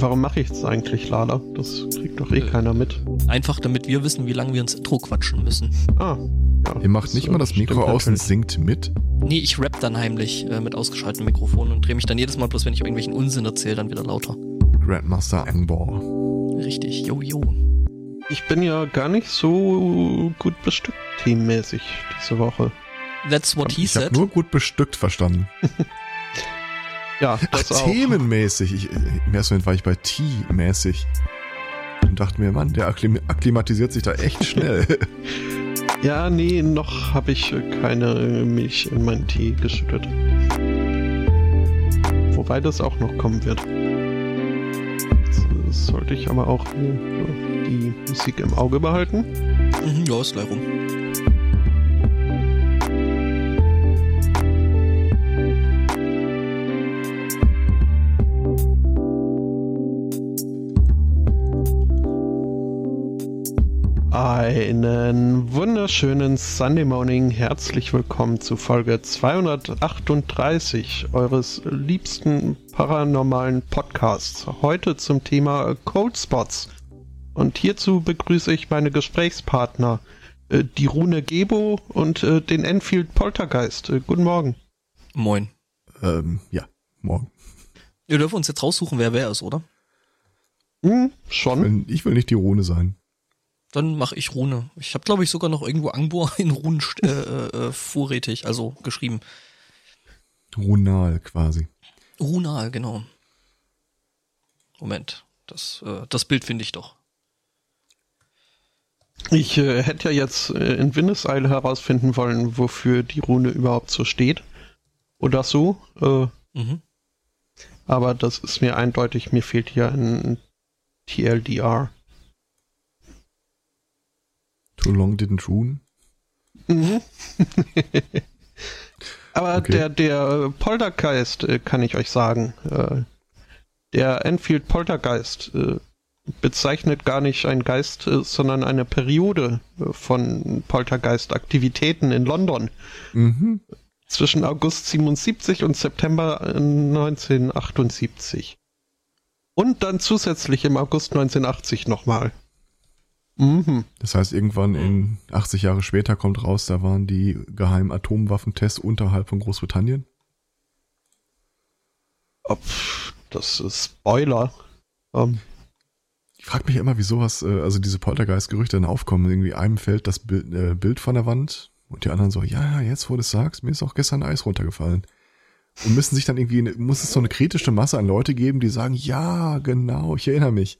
warum mache ich es eigentlich, Lala? Das kriegt doch eh Äh. keiner mit. Einfach damit wir wissen, wie lange wir ins Intro quatschen müssen. Ah. Ja, Ihr macht nicht äh, mal das Mikro aus und singt mit. Nee, ich rap dann heimlich äh, mit ausgeschaltetem Mikrofon und drehe mich dann jedes Mal, bloß wenn ich irgendwelchen Unsinn erzähle, dann wieder lauter. Grandmaster Angbor. Richtig, yo, yo. Ich bin ja gar nicht so gut bestückt teammäßig diese Woche. That's what he Ich habe said. nur gut bestückt verstanden. Ja, Ach, das auch. themenmäßig. Ich, Im ersten Moment war ich bei T-mäßig. Und dachte mir, Mann, der akklim akklimatisiert sich da echt schnell. Ja, nee, noch habe ich keine Milch in meinen Tee geschüttet. Wobei das auch noch kommen wird. Jetzt, sollte ich aber auch äh, die Musik im Auge behalten. Mhm, ja, ist gleich rum. Einen wunderschönen Sunday Morning. Herzlich willkommen zu Folge 238 eures liebsten paranormalen Podcasts. Heute zum Thema Cold Spots. Und hierzu begrüße ich meine Gesprächspartner, äh, die Rune Gebo und äh, den Enfield Poltergeist. Äh, Guten Morgen. Moin. ähm, ja, morgen. Wir dürfen uns jetzt raussuchen, wer wer ist, oder? Hm, schon. Ich will nicht die Rune sein. Dann mache ich Rune. Ich habe, glaube ich, sogar noch irgendwo Angbor in Runen äh, äh, äh, vorrätig, also geschrieben. Runal quasi. Runal, genau. Moment, das, äh, das Bild finde ich doch. Ich äh, hätte ja jetzt äh, in Windeseile herausfinden wollen, wofür die Rune überhaupt so steht. Oder so. Äh, Mhm. Aber das ist mir eindeutig, mir fehlt hier ein TLDR. Too long didn't rune. Mhm. Aber Okay. der, der Poltergeist, äh, kann ich euch sagen, äh, der Enfield Poltergeist äh, bezeichnet gar nicht einen Geist, sondern eine Periode von Poltergeist-Aktivitäten in London Mhm. zwischen August 77 und September äh, 1978. Und dann zusätzlich im August 1980 nochmal. Mhm. Das heißt, irgendwann in 80 Jahre später kommt raus, da waren die geheimen Atomwaffentests unterhalb von Großbritannien. Das ist Spoiler. Ähm, Ich frage mich immer, wie sowas, äh, also diese Poltergeist-Gerüchte dann aufkommen. Irgendwie einem fällt das Bild, äh, Bild von der Wand und die anderen so, ja, jetzt wo du es sagst, mir ist auch gestern Eis runtergefallen. Und müssen sich dann irgendwie, muss es so eine kritische Masse an Leute geben, die sagen, ja, genau, ich erinnere mich.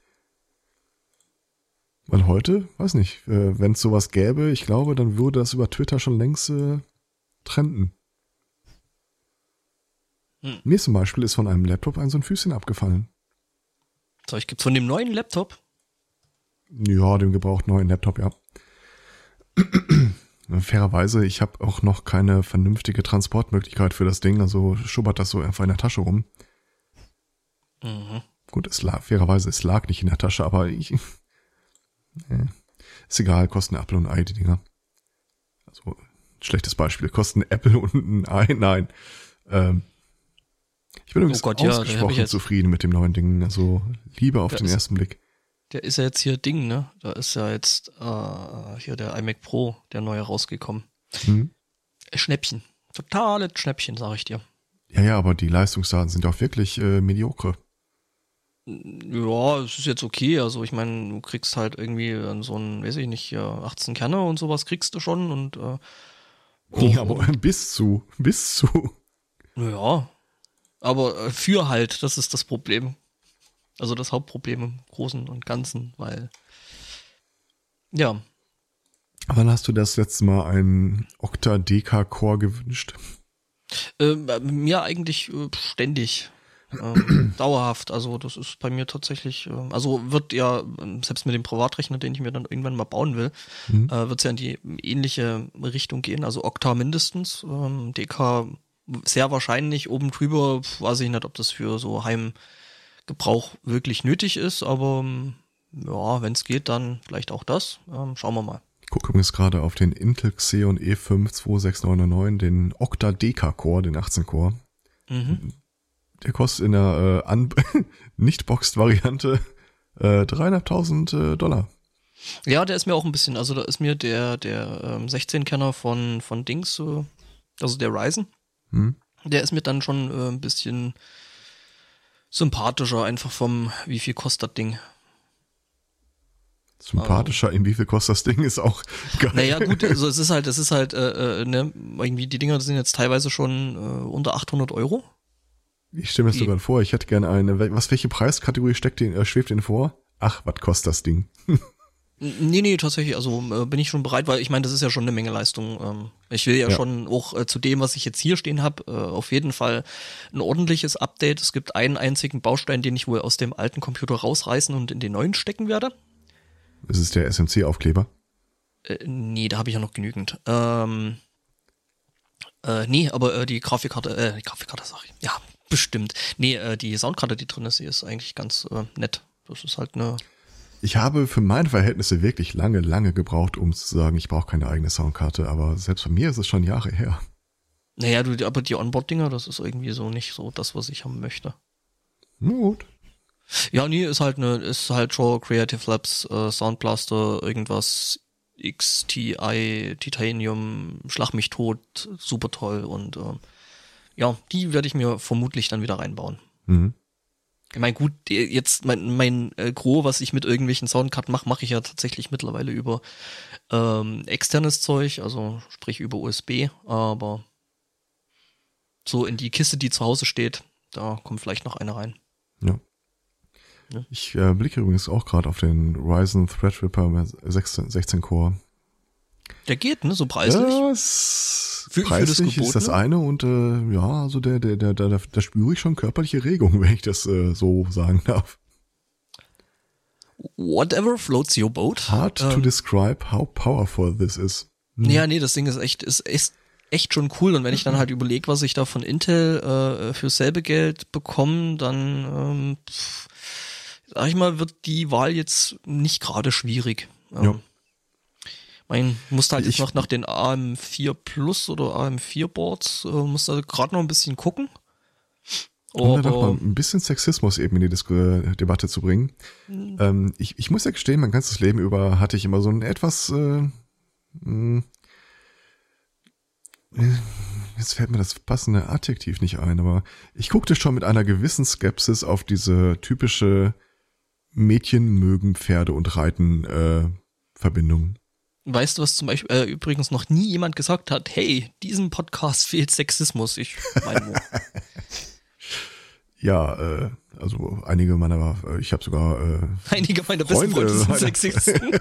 Weil heute, weiß nicht, äh, wenn es sowas gäbe, ich glaube, dann würde das über Twitter schon längst äh, trenden. Hm. Mir zum Beispiel ist von einem Laptop ein so ein Füßchen abgefallen. So, ich gibt's von dem neuen Laptop. Ja, dem gebraucht neuen Laptop, ja. Fairerweise, ich habe auch noch keine vernünftige Transportmöglichkeit für das Ding, also schubbert das so einfach in der Tasche rum. Mhm. Gut, es lag, fairerweise, es lag nicht in der Tasche, aber ich. Ist egal, kosten Apple und Ei, die Dinger. Also, schlechtes Beispiel, kosten Apple und ein Ei, nein. Ähm, ich bin übrigens Oh Gott, ja, ausgesprochen jetzt- zufrieden mit dem neuen Ding. Also, Liebe auf Ja, den ist- ersten Blick. Der ist ja jetzt hier Ding, ne? Da ist ja jetzt äh, hier der iMac Pro, der neue rausgekommen. Hm? Schnäppchen. Totale Schnäppchen, sag ich dir. Ja, ja, aber die Leistungsdaten sind auch wirklich äh, mediocre. Ja, es ist jetzt okay. Also ich meine, du kriegst halt irgendwie so ein, weiß ich nicht, hier 18 Kerne und sowas kriegst du schon und äh, Ja, aber bis zu, bis zu. ja. Aber äh, für halt, das ist das Problem. Also das Hauptproblem im Großen und Ganzen, weil ja, Wann hast du das letzte Mal einen Octa-Deka-Core gewünscht? äh, mir eigentlich äh, ständig. Ähm, dauerhaft, also das ist bei mir tatsächlich, äh, also wird ja, ähm, selbst mit dem Privatrechner, den ich mir dann irgendwann mal bauen will, Mhm. äh, wird es ja in die ähnliche Richtung gehen, also Okta mindestens, ähm, DK sehr wahrscheinlich, oben drüber weiß ich nicht, ob das für so Heimgebrauch wirklich nötig ist, aber ähm, ja, wenn es geht, dann vielleicht auch das, ähm, schauen wir mal. Ich gucke übrigens gerade auf den Intel Xeon E E5 26999, den Octa-Deka-Core, den 18-Core. Mhm. Der kostet in der äh, nicht-boxed-Variante äh, dreieinhalbtausend äh, Dollar. Ja, der ist mir auch ein bisschen, also da ist mir der, der ähm, 16-Kenner von, von Dings, äh, also der Ryzen, hm. der ist mir dann schon äh, ein bisschen sympathischer, einfach vom, wie viel kostet das Ding. Sympathischer, also, in wie viel kostet das Ding, ist auch geil. Naja, gut, also es ist halt, es ist halt, äh, äh, ne, irgendwie die Dinger sind jetzt teilweise schon äh, unter 800 Euro. Ich stelle mir das sogar vor, ich hätte gerne eine, was, welche Preiskategorie steckt den, äh, schwebt Ihnen vor? Ach, was kostet das Ding? Nee, nee, tatsächlich, also äh, bin ich schon bereit, weil ich meine, das ist ja schon eine Menge Leistung. Ähm, ich will ja, ja. schon auch äh, zu dem, was ich jetzt hier stehen habe, äh, auf jeden Fall ein ordentliches Update. Es gibt einen einzigen Baustein, den ich wohl aus dem alten Computer rausreißen und in den neuen stecken werde. Ist es der SMC-Aufkleber? Äh, nee, da habe ich ja noch genügend. Ähm, äh, nee, aber äh, die Grafikkarte, äh, die Grafikkarte sag ich. Ja, bestimmt. Nee, äh, die Soundkarte, die drin ist, die ist eigentlich ganz äh, nett. Das ist halt eine ich habe für meine Verhältnisse wirklich lange, lange gebraucht, um zu sagen, ich brauche keine eigene Soundkarte, aber selbst bei mir ist es schon Jahre her. Naja, du, aber die Onboard-Dinger, das ist irgendwie so nicht so das, was ich haben möchte. Gut. Ja, nee, ist halt eine, ist halt schon Creative Labs, äh, Soundblaster, irgendwas XTI, Titanium, Schlag mich tot, super toll und äh, ja, die werde ich mir vermutlich dann wieder reinbauen. Mhm. Ich meine, gut, jetzt mein, mein äh, Gros, was ich mit irgendwelchen Soundkarten mache, mache ich ja tatsächlich mittlerweile über ähm, externes Zeug, also sprich über USB, aber so in die Kiste, die zu Hause steht, da kommt vielleicht noch eine rein. Ja. ja. Ich äh, blicke übrigens auch gerade auf den Ryzen Threadripper 16, 16 Core. Der geht, ne, so preislich. Ja, für, preislich für das ist das eine und äh, ja, also der, der, der, der, da spüre ich schon körperliche Regung, wenn ich das äh, so sagen darf. Whatever floats your boat. Hard ähm, to describe how powerful this is. Hm. Ja, nee, das Ding ist echt, ist, ist echt schon cool. Und wenn ich dann halt überlege, was ich da von Intel äh, für selbe Geld bekomme, dann ähm, pff, sag ich mal, wird die Wahl jetzt nicht gerade schwierig. Ähm, ja. Man musste halt ich, jetzt noch nach den AM4 Plus oder AM4 Boards, äh, musste halt gerade noch ein bisschen gucken. Um da doch mal ein bisschen Sexismus eben in die Dis äh, Debatte zu bringen. Mhm. Ähm, ich, ich muss ja gestehen, mein ganzes Leben über hatte ich immer so ein etwas äh, mh, hm, jetzt fällt mir das passende Adjektiv nicht ein, aber ich guckte schon mit einer gewissen Skepsis auf diese typische Mädchen mögen Pferde und Reiten äh, Verbindung. Weißt du, was zum Beispiel äh, übrigens noch nie jemand gesagt hat, hey, diesem Podcast fehlt Sexismus. Ich meine Ja, äh, also einige meiner, äh, ich habe sogar äh, einige meiner besten Freunde sind Sexisten.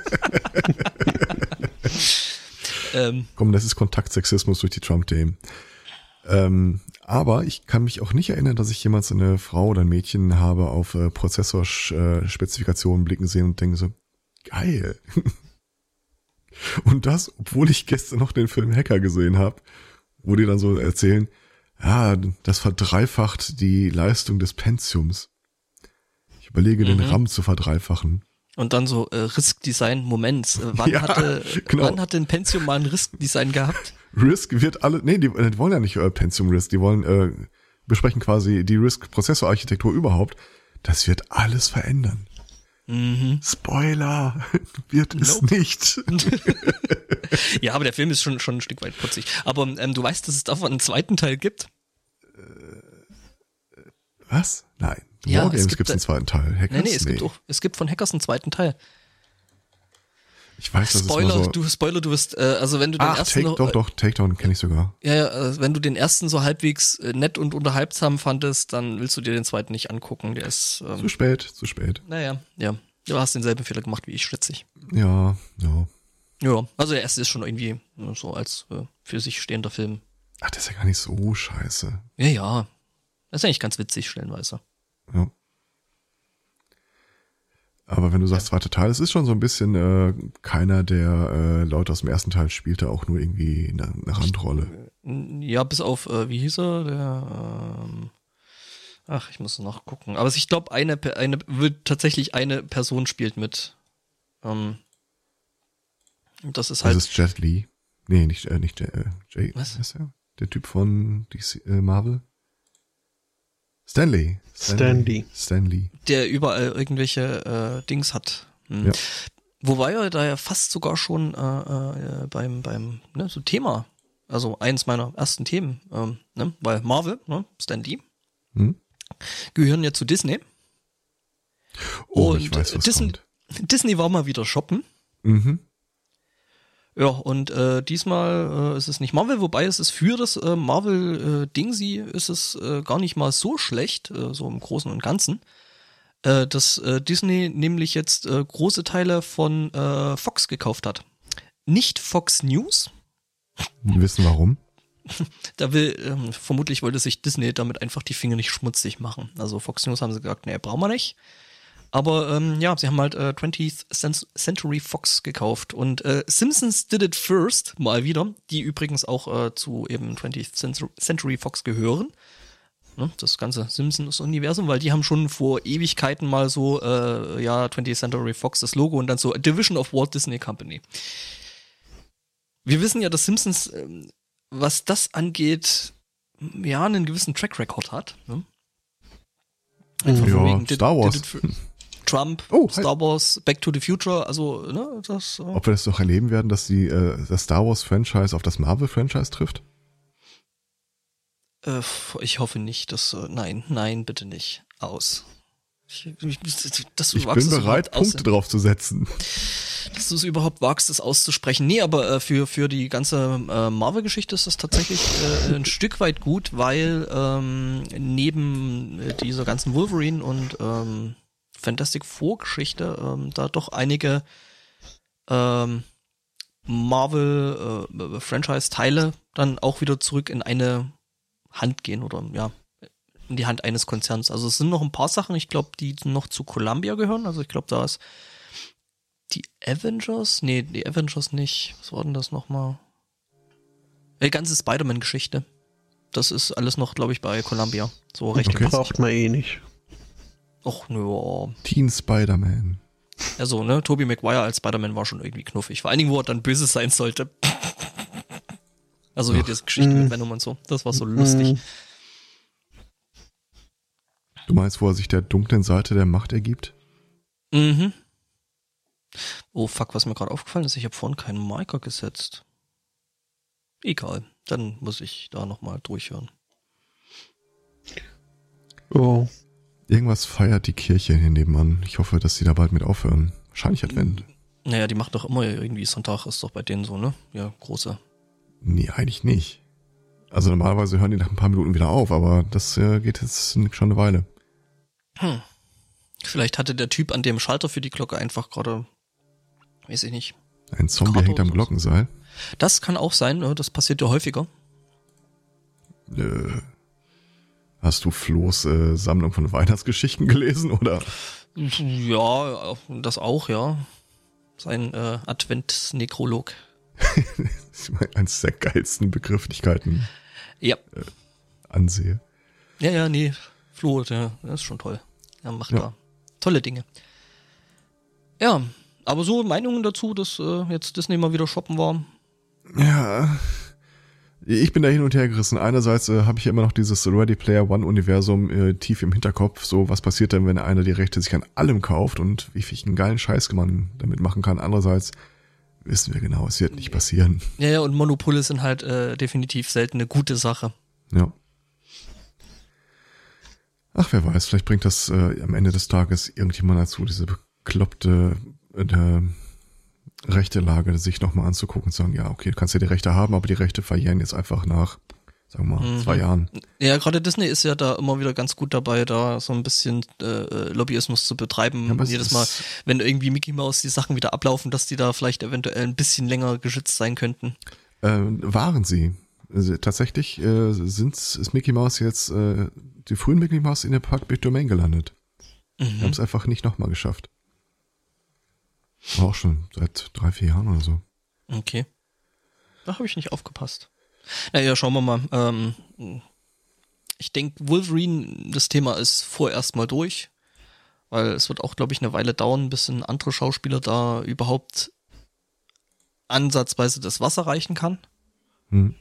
ähm. Komm, das ist Kontaktsexismus durch die Trump-Themen. Ähm, aber ich kann mich auch nicht erinnern, dass ich jemals eine Frau oder ein Mädchen habe auf äh, Prozessorspezifikationen blicken sehen und denke so, geil. Und das, obwohl ich gestern noch den Film Hacker gesehen habe, wo die dann so erzählen, ja, das verdreifacht die Leistung des Pentiums. Ich überlege, mhm. den RAM zu verdreifachen. Und dann so äh, Risk-Design, Moment, äh, wann, ja, hatte, genau. wann hatte ein Pentium mal ein Risk-Design gehabt? Risk wird alle, nee, die, die wollen ja nicht äh, Pentium Risk, die wollen äh, besprechen quasi die Risk-Prozessorarchitektur überhaupt. Das wird alles verändern. Mhm. Spoiler, wird nope. es nicht. ja, aber der Film ist schon, schon ein Stück weit putzig. Aber ähm, du weißt, dass es davon einen zweiten Teil gibt? Äh, was? Nein. Ja, Wargames gibt es einen zweiten Teil. Hackers? Nee, nee, es, nee. Gibt auch, es gibt von Hackers einen zweiten Teil. Ich weiß, dass Spoiler, es so du Spoiler, du wirst, äh, also wenn du den Ach, ersten take, doch, doch, Takedown kenne ich sogar. Ja, ja, äh, wenn du den ersten so halbwegs äh, nett und unterhaltsam fandest, dann willst du dir den zweiten nicht angucken. Der ist ähm, zu spät, zu spät. Naja, ja, du hast denselben Fehler gemacht wie ich, schätze ich. Ja, ja. Ja, also der erste ist schon irgendwie so als äh, für sich stehender Film. Ach, das ist ja gar nicht so scheiße. Ja, ja. Das ist eigentlich ganz witzig, stellenweise. Ja. Aber wenn du sagst, zweiter Teil, es ist schon so ein bisschen äh, keiner der äh, Leute aus dem ersten Teil spielte auch nur irgendwie eine, eine Randrolle. Ja, bis auf, äh, wie hieß er, der, ähm, ach, ich muss noch gucken. Aber ich glaube, eine, eine, wird tatsächlich eine Person spielt mit. Ähm, das ist halt. Das ist Jet Lee. Nee, nicht, äh, nicht äh, Jay. Was? ist er? Der Typ von DC, äh, Marvel. Stanley. Stanley. Stanley. Der überall irgendwelche äh, Dings hat. Hm. Ja. Wobei er da ja fast sogar schon äh, äh, beim, beim ne, so Thema, also eins meiner ersten Themen, ähm, ne, weil Marvel, ne, Stan Lee, Hm? gehören ja zu Disney. Oh, Und ich weiß, was Disney- kommt. Disney war mal wieder shoppen. Mhm. Ja, und äh, diesmal äh, ist es nicht Marvel, wobei es ist für das äh, Marvel äh, ist es äh, gar nicht mal so schlecht, äh, so im Großen und Ganzen. Dass Disney nämlich jetzt große Teile von Fox gekauft hat. Nicht Fox News, Wir wissen warum. da will, ähm, vermutlich wollte sich Disney damit einfach die Finger nicht schmutzig machen. Also Fox News haben sie gesagt, nee, brauchen wir nicht. Aber ähm, ja, sie haben halt äh, 20th Cent- Century Fox gekauft und äh, Simpsons did it first, mal wieder, die übrigens auch äh, zu eben 20th Centu- Century Fox gehören. Ne, das ganze Simpsons-Universum, weil die haben schon vor Ewigkeiten mal so, äh, ja, 20th Century Fox das Logo und dann so Division of Walt Disney Company. Wir wissen ja, dass Simpsons, ähm, was das angeht, ja, einen gewissen Track Record hat. Ne? Einfach Ja, von wegen, did- Star Wars. did it for- Trump, Oh, hi. Star Wars, Back to the Future, also, ne, das, äh, Ob wir das doch erleben werden, dass die, äh, das Star Wars Franchise auf das Marvel Franchise trifft? äh, ich hoffe nicht, dass, äh, nein, nein, bitte nicht. Aus. Ich, ich, dass du Ich wagst, bin bereit, Punkte drauf zu setzen. dass du es überhaupt wagst, das auszusprechen. Nee, aber äh, für, für die ganze äh, Marvel-Geschichte ist das tatsächlich äh, ein Stück weit gut, weil ähm, neben äh, dieser ganzen Wolverine und ähm, Fantastic Four-Geschichte ähm, da doch einige ähm, Marvel-Franchise-Teile dann auch wieder zurück in eine Hand gehen oder ja, in die Hand eines Konzerns. Also es sind noch ein paar Sachen, ich glaube, die noch zu Columbia gehören. Also ich glaube, da ist die Avengers? Nee, die Avengers nicht. Was war denn das nochmal? Die ganze Spider-Man-Geschichte. Das ist alles noch, glaube ich, bei Columbia. So recht Okay. Braucht man eh nicht. Och, nö. Teen Spider-Man. Ja, so, ne? Tobey Maguire als Spider-Man war schon irgendwie knuffig. Vor allen Dingen, wo er dann böse sein sollte. Also hier diese Geschichte Mm. mit Venom und so. Das war so lustig. Du meinst, wo er sich der dunklen Seite der Macht ergibt? Mhm. Oh fuck, was mir gerade aufgefallen ist, ich habe vorhin keinen Marker gesetzt. Egal, dann muss ich da nochmal durchhören. Oh. Irgendwas feiert die Kirche hier nebenan. Ich hoffe, dass sie da bald mit aufhören. Wahrscheinlich Advent. Naja, die macht doch immer irgendwie Sonntag, ist doch bei denen so, ne? Ja, große. Nee, eigentlich nicht. Also normalerweise hören die nach ein paar Minuten wieder auf, aber das äh, geht jetzt schon eine Weile. Hm. Vielleicht hatte der Typ an dem Schalter für die Glocke einfach gerade, weiß ich nicht. Ein Zombie Kater hängt am. Glockenseil. Das kann auch sein, ne? das passiert ja häufiger. Äh, hast du Flo's äh, Sammlung von Weihnachtsgeschichten gelesen oder? Ja, das auch, ja. Sein äh, Advent-Nekrolog. Ich meine, eines der geilsten Begrifflichkeiten Ja. ansehe. Ja, ja, nee. Flo, der, der ist schon toll. Er macht Ja. da tolle Dinge. Ja, aber so Meinungen dazu, dass äh, jetzt Disney mal wieder shoppen war. Ja. Ich bin da hin und her gerissen. Einerseits äh, habe ich ja immer noch dieses Ready Player One Universum äh, tief im Hinterkopf. So, was passiert denn, wenn einer die Rechte sich an allem kauft und wie viel einen geilen Scheiß man damit machen kann. Andererseits wissen wir genau, es wird nicht passieren. Ja, ja, und Monopole sind halt äh, definitiv selten eine gute Sache. Ja. Ach, wer weiß, vielleicht bringt das äh, am Ende des Tages irgendjemand dazu, diese bekloppte äh, rechte Lage sich nochmal anzugucken und zu sagen, ja, okay, du kannst ja die Rechte haben, aber die Rechte verjähren jetzt einfach nach, sagen wir mal, Mhm. zwei Jahren. Ja, gerade Disney ist ja da immer wieder ganz gut dabei, da so ein bisschen äh, Lobbyismus zu betreiben. Ja, Jedes Mal, wenn irgendwie Mickey Mouse die Sachen wieder ablaufen, dass die da vielleicht eventuell ein bisschen länger geschützt sein könnten. Äh, waren sie. Also, tatsächlich äh, sind, ist Mickey Mouse jetzt, äh, die frühen Mickey Mouse in der Public Domain gelandet. Wir haben Mhm. es einfach nicht nochmal geschafft. War auch schon seit drei, vier Jahren oder so. Okay. Da habe ich nicht aufgepasst. Naja, schauen wir mal. Ähm, ich denke, Wolverine, das Thema ist vorerst mal durch. Weil es wird auch, glaube ich, eine Weile dauern, bis ein anderer Schauspieler da überhaupt ansatzweise das Wasser reichen kann. Hm.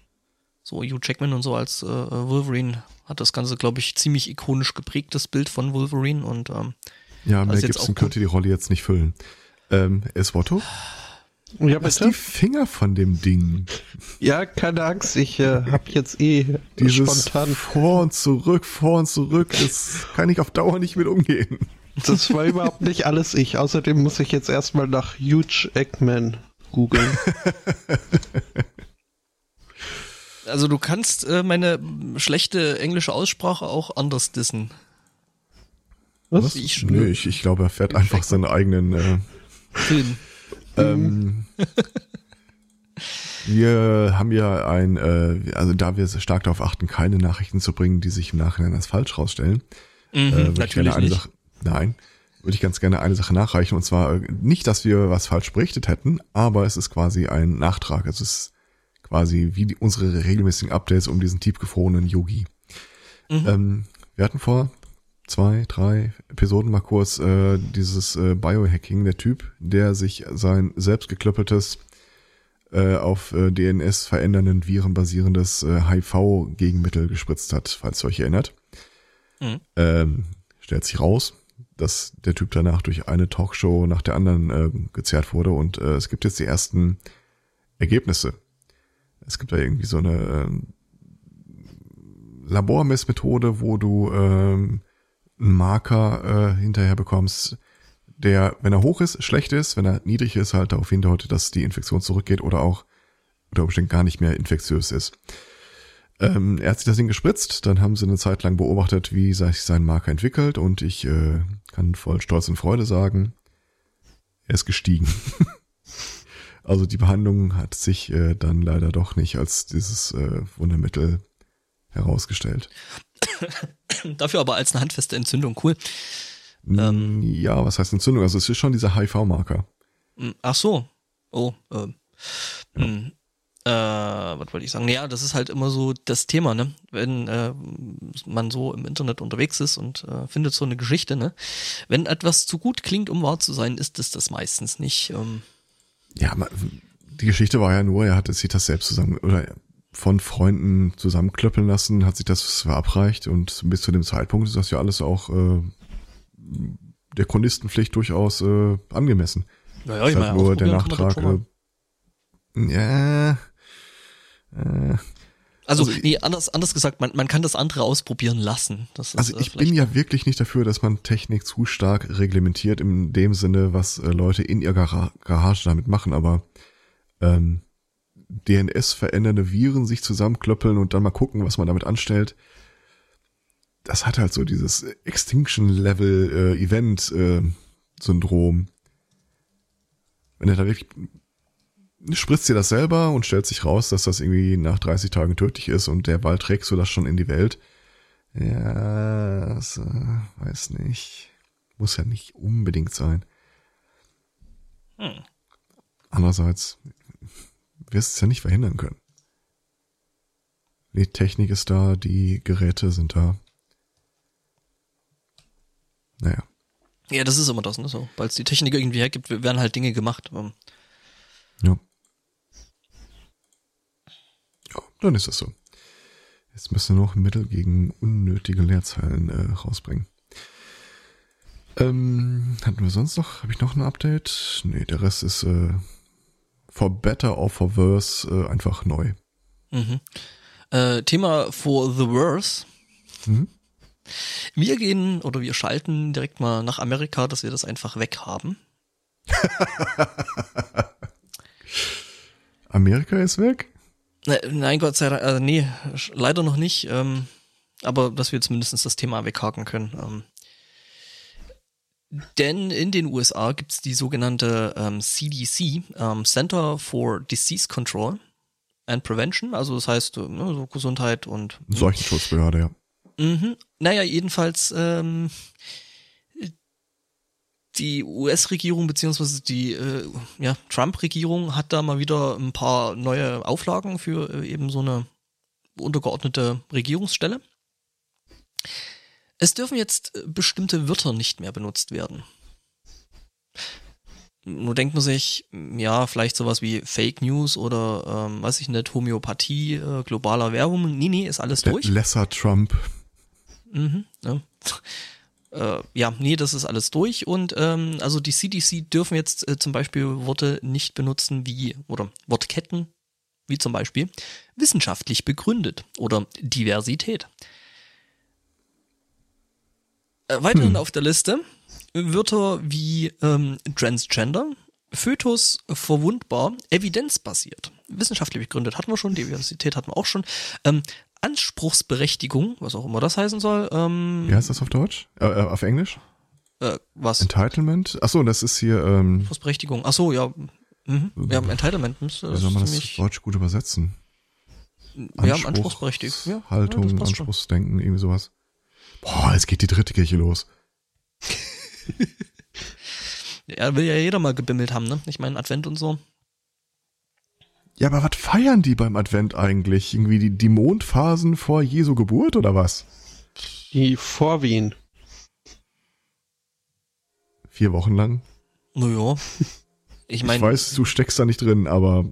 so Hugh Jackman und so als äh, Wolverine hat das Ganze, glaube ich, ziemlich ikonisch geprägt, das Bild von Wolverine und ähm, Ja, Mel Gibson auch- könnte die Rolle jetzt nicht füllen. Ähm, Eswotto? Ja, Was bitte? die Finger von dem Ding? Ja, keine Angst, ich äh, hab jetzt eh Dieses spontan. vor und zurück, vor und zurück, das kann ich auf Dauer nicht mit umgehen. Das war überhaupt nicht alles ich. Außerdem muss ich jetzt erstmal nach Huge Eggman googeln. also du kannst äh, meine schlechte englische Aussprache auch anders dissen. Was? Ich Nö, ich, ich glaube, er fährt einfach seinen eigenen. Äh, Film. ähm, wir haben ja ein, äh, also da wir stark darauf achten, keine Nachrichten zu bringen, die sich im Nachhinein als falsch rausstellen, Mhm, äh, würde ich natürlich gerne eine nicht. Sache, nein, würde ich ganz gerne eine Sache nachreichen und zwar äh, nicht, dass wir was falsch berichtet hätten, aber es ist quasi ein Nachtrag. Es ist quasi wie die, unsere regelmäßigen Updates um diesen tiefgefrorenen Yogi. Mhm. Ähm, wir hatten vor zwei, drei Episoden mal kurz äh, dieses äh, Biohacking, der Typ, der sich sein selbst geklöppeltes äh, auf äh, DNS verändernden Viren basierendes äh, HIV-Gegenmittel gespritzt hat, falls ihr euch erinnert. Mhm. Ähm, stellt sich raus, dass der Typ danach durch eine Talkshow nach der anderen äh, gezerrt wurde und äh, es gibt jetzt die ersten Ergebnisse. Es gibt da irgendwie so eine ähm, Labormessmethode, wo du ähm, einen Marker äh, hinterher bekommst, der, wenn er hoch ist, schlecht ist, wenn er niedrig ist, halt darauf hindeutet, dass die Infektion zurückgeht oder auch unter Umständen gar nicht mehr infektiös ist. Ähm, er hat sich das Ding gespritzt, dann haben sie eine Zeit lang beobachtet, wie sich sein Marker entwickelt und ich äh, kann voll Stolz und Freude sagen, er ist gestiegen. also die Behandlung hat sich äh, dann leider doch nicht als dieses äh, Wundermittel herausgestellt. Dafür aber als eine handfeste Entzündung, cool. Ähm, ja, was heißt Entzündung? Also es ist schon dieser HIV-Marker. Hm, Ach so. Oh, ähm. hm, Äh, was wollte ich sagen? Ja, das ist halt immer so das Thema, ne? Wenn äh, man so im Internet unterwegs ist und äh, findet so eine Geschichte, ne? Wenn etwas zu gut klingt, um wahr zu sein, ist es das meistens nicht. Ähm, Ja, ma- die Geschichte war ja nur, er hatte sich das selbst zusammen oder von Freunden zusammenklöppeln lassen, hat sich das verabreicht und bis zu dem Zeitpunkt ist das ja alles auch äh, der Chronistenpflicht durchaus äh, angemessen. naja, ist halt nur der Nachtrag. Äh, ja, äh, Also, also- nee, anders, anders gesagt, man, man kann das andere ausprobieren lassen. Das ist, Also äh, ich bin ja wirklich nicht dafür, dass man Technik zu stark reglementiert in dem Sinne, was äh, Leute in ihrer Gara Garage damit machen, aber ähm, DNS verändernde Viren sich zusammenklöppeln und dann mal gucken, was man damit anstellt. Das hat halt so dieses Extinction Level äh, äh. Wenn er da wirklich spritzt dir das selber und stellt sich raus, dass das irgendwie nach 30 Tagen tödlich ist und derweil trägst du das schon in die Welt. Ja, das, äh, weiß nicht. Muss ja nicht unbedingt sein. Hm. Andererseits wirst es ja nicht verhindern können. Die Technik ist da, die Geräte sind da. Naja. Ja, das ist immer das, ne? So, weil es die Technik irgendwie hergibt, werden halt Dinge gemacht. Ähm, Ja. Ja, dann ist das so. Jetzt müssen wir noch Mittel gegen unnötige Leerzeilen äh, rausbringen. Ähm, hatten wir sonst noch? Habe ich noch ein Update? Nee, der Rest ist äh, for better or for worse äh, einfach neu. Mhm. Äh, Thema for the worse. Mhm. Wir gehen oder wir schalten direkt mal nach Amerika, dass wir das einfach weghaben. Amerika ist weg? Ne, nein, Gott sei Dank, äh, nee, leider noch nicht. Ähm, aber dass wir zumindest das Thema weghaken können. Ähm, denn in den USA gibt's die sogenannte ähm, CDC, ähm, Center for Disease Control and Prevention. Also das heißt äh, ne, so Gesundheit und Seuchenschutzbehörde, ja. Mhm. Naja, jedenfalls ähm, die US-Regierung beziehungsweise die äh, ja, Trump-Regierung hat da mal wieder ein paar neue Auflagen für äh, eben so eine untergeordnete Regierungsstelle. Es dürfen jetzt äh, bestimmte Wörter nicht mehr benutzt werden. Nur denkt man sich, ja, vielleicht sowas wie Fake News oder, ähm, weiß ich nicht, Homöopathie, äh, globaler Werbung. Nee, nee, ist alles durch. Lesser Trump. Mhm, ja. Äh, ja, nee, das ist alles durch und ähm, also die CDC dürfen jetzt äh, zum Beispiel Worte nicht benutzen wie oder Wortketten wie zum Beispiel wissenschaftlich begründet oder Diversität. Äh, weiterhin Hm. auf der Liste Wörter wie ähm, Transgender, Fötus verwundbar, evidenzbasiert, wissenschaftlich begründet hatten wir schon, Diversität hatten wir auch schon, ähm, Anspruchsberechtigung, was auch immer das heißen soll, ähm, Wie heißt das auf Deutsch? Äh, äh, auf Englisch? äh, was? Entitlement? Achso, das ist hier, ähm, Anspruchsberechtigung. Ach so, ja. Mhm. Ja, Entitlement müsste wie das soll man das Deutsch gut übersetzen? ja, Anspruchsberechtigt. Ja, Haltung, ja, passt schon. Anspruchsdenken, irgendwie sowas. Boah, jetzt geht die dritte Kirche los. Ja, will ja jeder mal gebimmelt haben, ne? Ich meine, Advent und so. Ja, aber was feiern die beim Advent eigentlich? Irgendwie die, die Mondphasen vor Jesu Geburt oder was? Die Vorwehen. Vier Wochen lang? Naja. Ich Ich meine, weiß, du steckst da nicht drin, aber.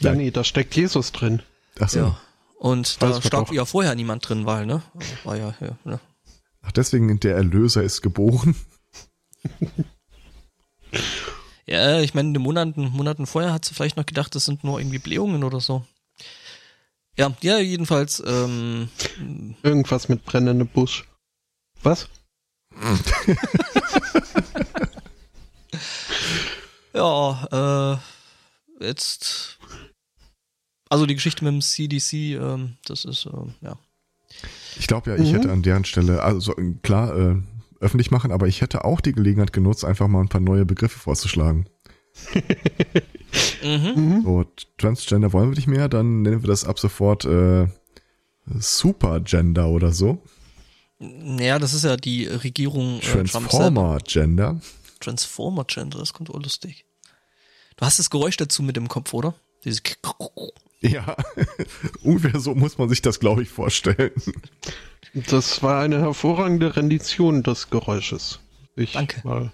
Ja, nee, da steckt Jesus drin. Achso. ja. Und da doch. ja vorher niemand drin, weil, ne? War ja, ja, ne? Ach, deswegen der Erlöser ist geboren. Ja, ich meine, in den Monaten, Monaten vorher hat sie vielleicht noch gedacht, das sind nur irgendwie Blähungen oder so. Ja, ja, jedenfalls, ähm, Irgendwas mit brennendem Busch. Was? ja, äh, jetzt, also die Geschichte mit dem CDC, ähm, das ist, ähm, ja. Ich glaube ja, ich Mhm. hätte an deren Stelle, also klar, äh, öffentlich machen, aber ich hätte auch die Gelegenheit genutzt, einfach mal ein paar neue Begriffe vorzuschlagen. Mhm. Mhm. So, Transgender wollen wir nicht mehr, dann nennen wir das ab sofort äh, Supergender oder so. Naja, das ist ja die Regierung äh. Transformer Gender. Transformer Gender, das kommt auch lustig. Du hast das Geräusch dazu mit dem Kopf, oder? Dieses Ja, ungefähr so muss man sich das, glaube ich, vorstellen. Das war eine hervorragende Rendition des Geräusches. Ich Danke. Mal.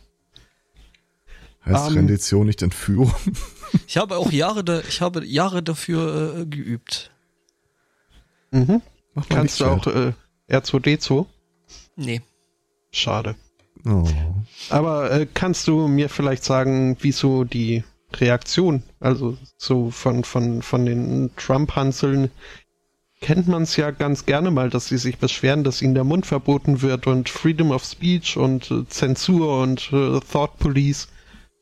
Heißt Ähm, Rendition nicht Entführung? Ich habe auch Jahre, da, ich habe Jahre dafür äh, geübt. Mhm. Kannst du auch äh, R2D2? Nee. Schade. Oh. Aber äh, kannst du mir vielleicht sagen, wieso die Reaktion, also so von, von, von den Trump-Hanseln, kennt man es ja ganz gerne mal, dass sie sich beschweren, dass ihnen der Mund verboten wird und Freedom of Speech und äh, Zensur und äh, Thought Police.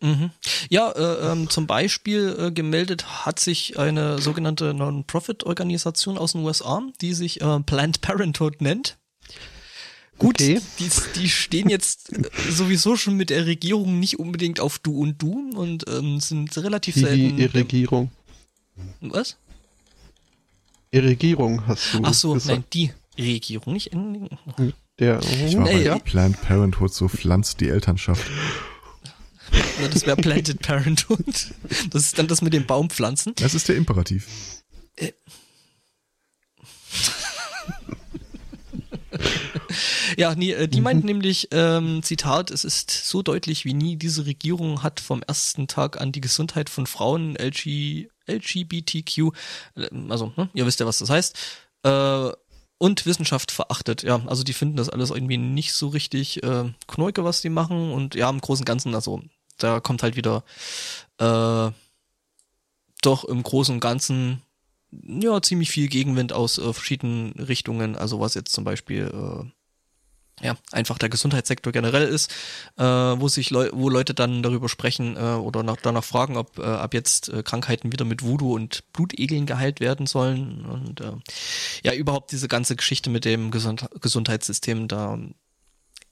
Mhm. Ja, äh, ähm, zum Beispiel äh, gemeldet hat sich eine sogenannte Non-Profit-Organisation aus den USA, die sich äh, Planned Parenthood nennt. Gut, Okay. die, die stehen jetzt äh, sowieso schon mit der Regierung nicht unbedingt auf Du und Du und ähm, sind relativ Die, selten. die Regierung. Was? Regierung hast du Ach so, gesagt. nein, die Regierung, nicht in, Der, Ich war bei Planned Parenthood, so pflanzt die Elternschaft. Na, das wäre Planted Parenthood. Das ist dann das mit den Baumpflanzen. Das ist der Imperativ. Ja, nee, äh, die meint nämlich, ähm, Zitat, es ist so deutlich wie nie, diese Regierung hat vom ersten Tag an die Gesundheit von Frauen, LG, LGBTQ, äh, also, ne, ihr wisst ja, was das heißt, äh, und Wissenschaft verachtet. Ja, also die finden das alles irgendwie nicht so richtig äh, Knäuke, was die machen. Und ja, im Großen und Ganzen, also da kommt halt wieder äh, doch im Großen und Ganzen ja ziemlich viel Gegenwind aus äh, verschiedenen Richtungen. Also was jetzt zum Beispiel äh, ja, einfach der Gesundheitssektor generell ist, äh, wo sich Leu wo Leute dann darüber sprechen äh, oder nach, danach fragen, ob äh, ab jetzt äh, Krankheiten wieder mit Voodoo und Blutegeln geheilt werden sollen und äh, ja, überhaupt diese ganze Geschichte mit dem Gesund Gesundheitssystem, da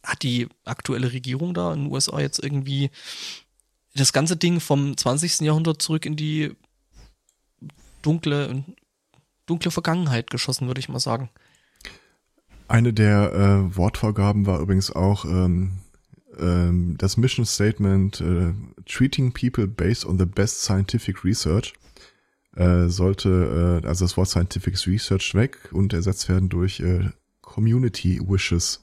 hat die aktuelle Regierung da in den USA jetzt irgendwie das ganze Ding vom 20. Jahrhundert zurück in die dunkle, dunkle Vergangenheit geschossen, würde ich mal sagen. Eine der äh, Wortvorgaben war übrigens auch ähm, ähm, das Mission Statement äh, Treating People based on the best scientific research äh, sollte, äh, also das Wort Scientific Research weg und ersetzt werden durch äh, Community Wishes.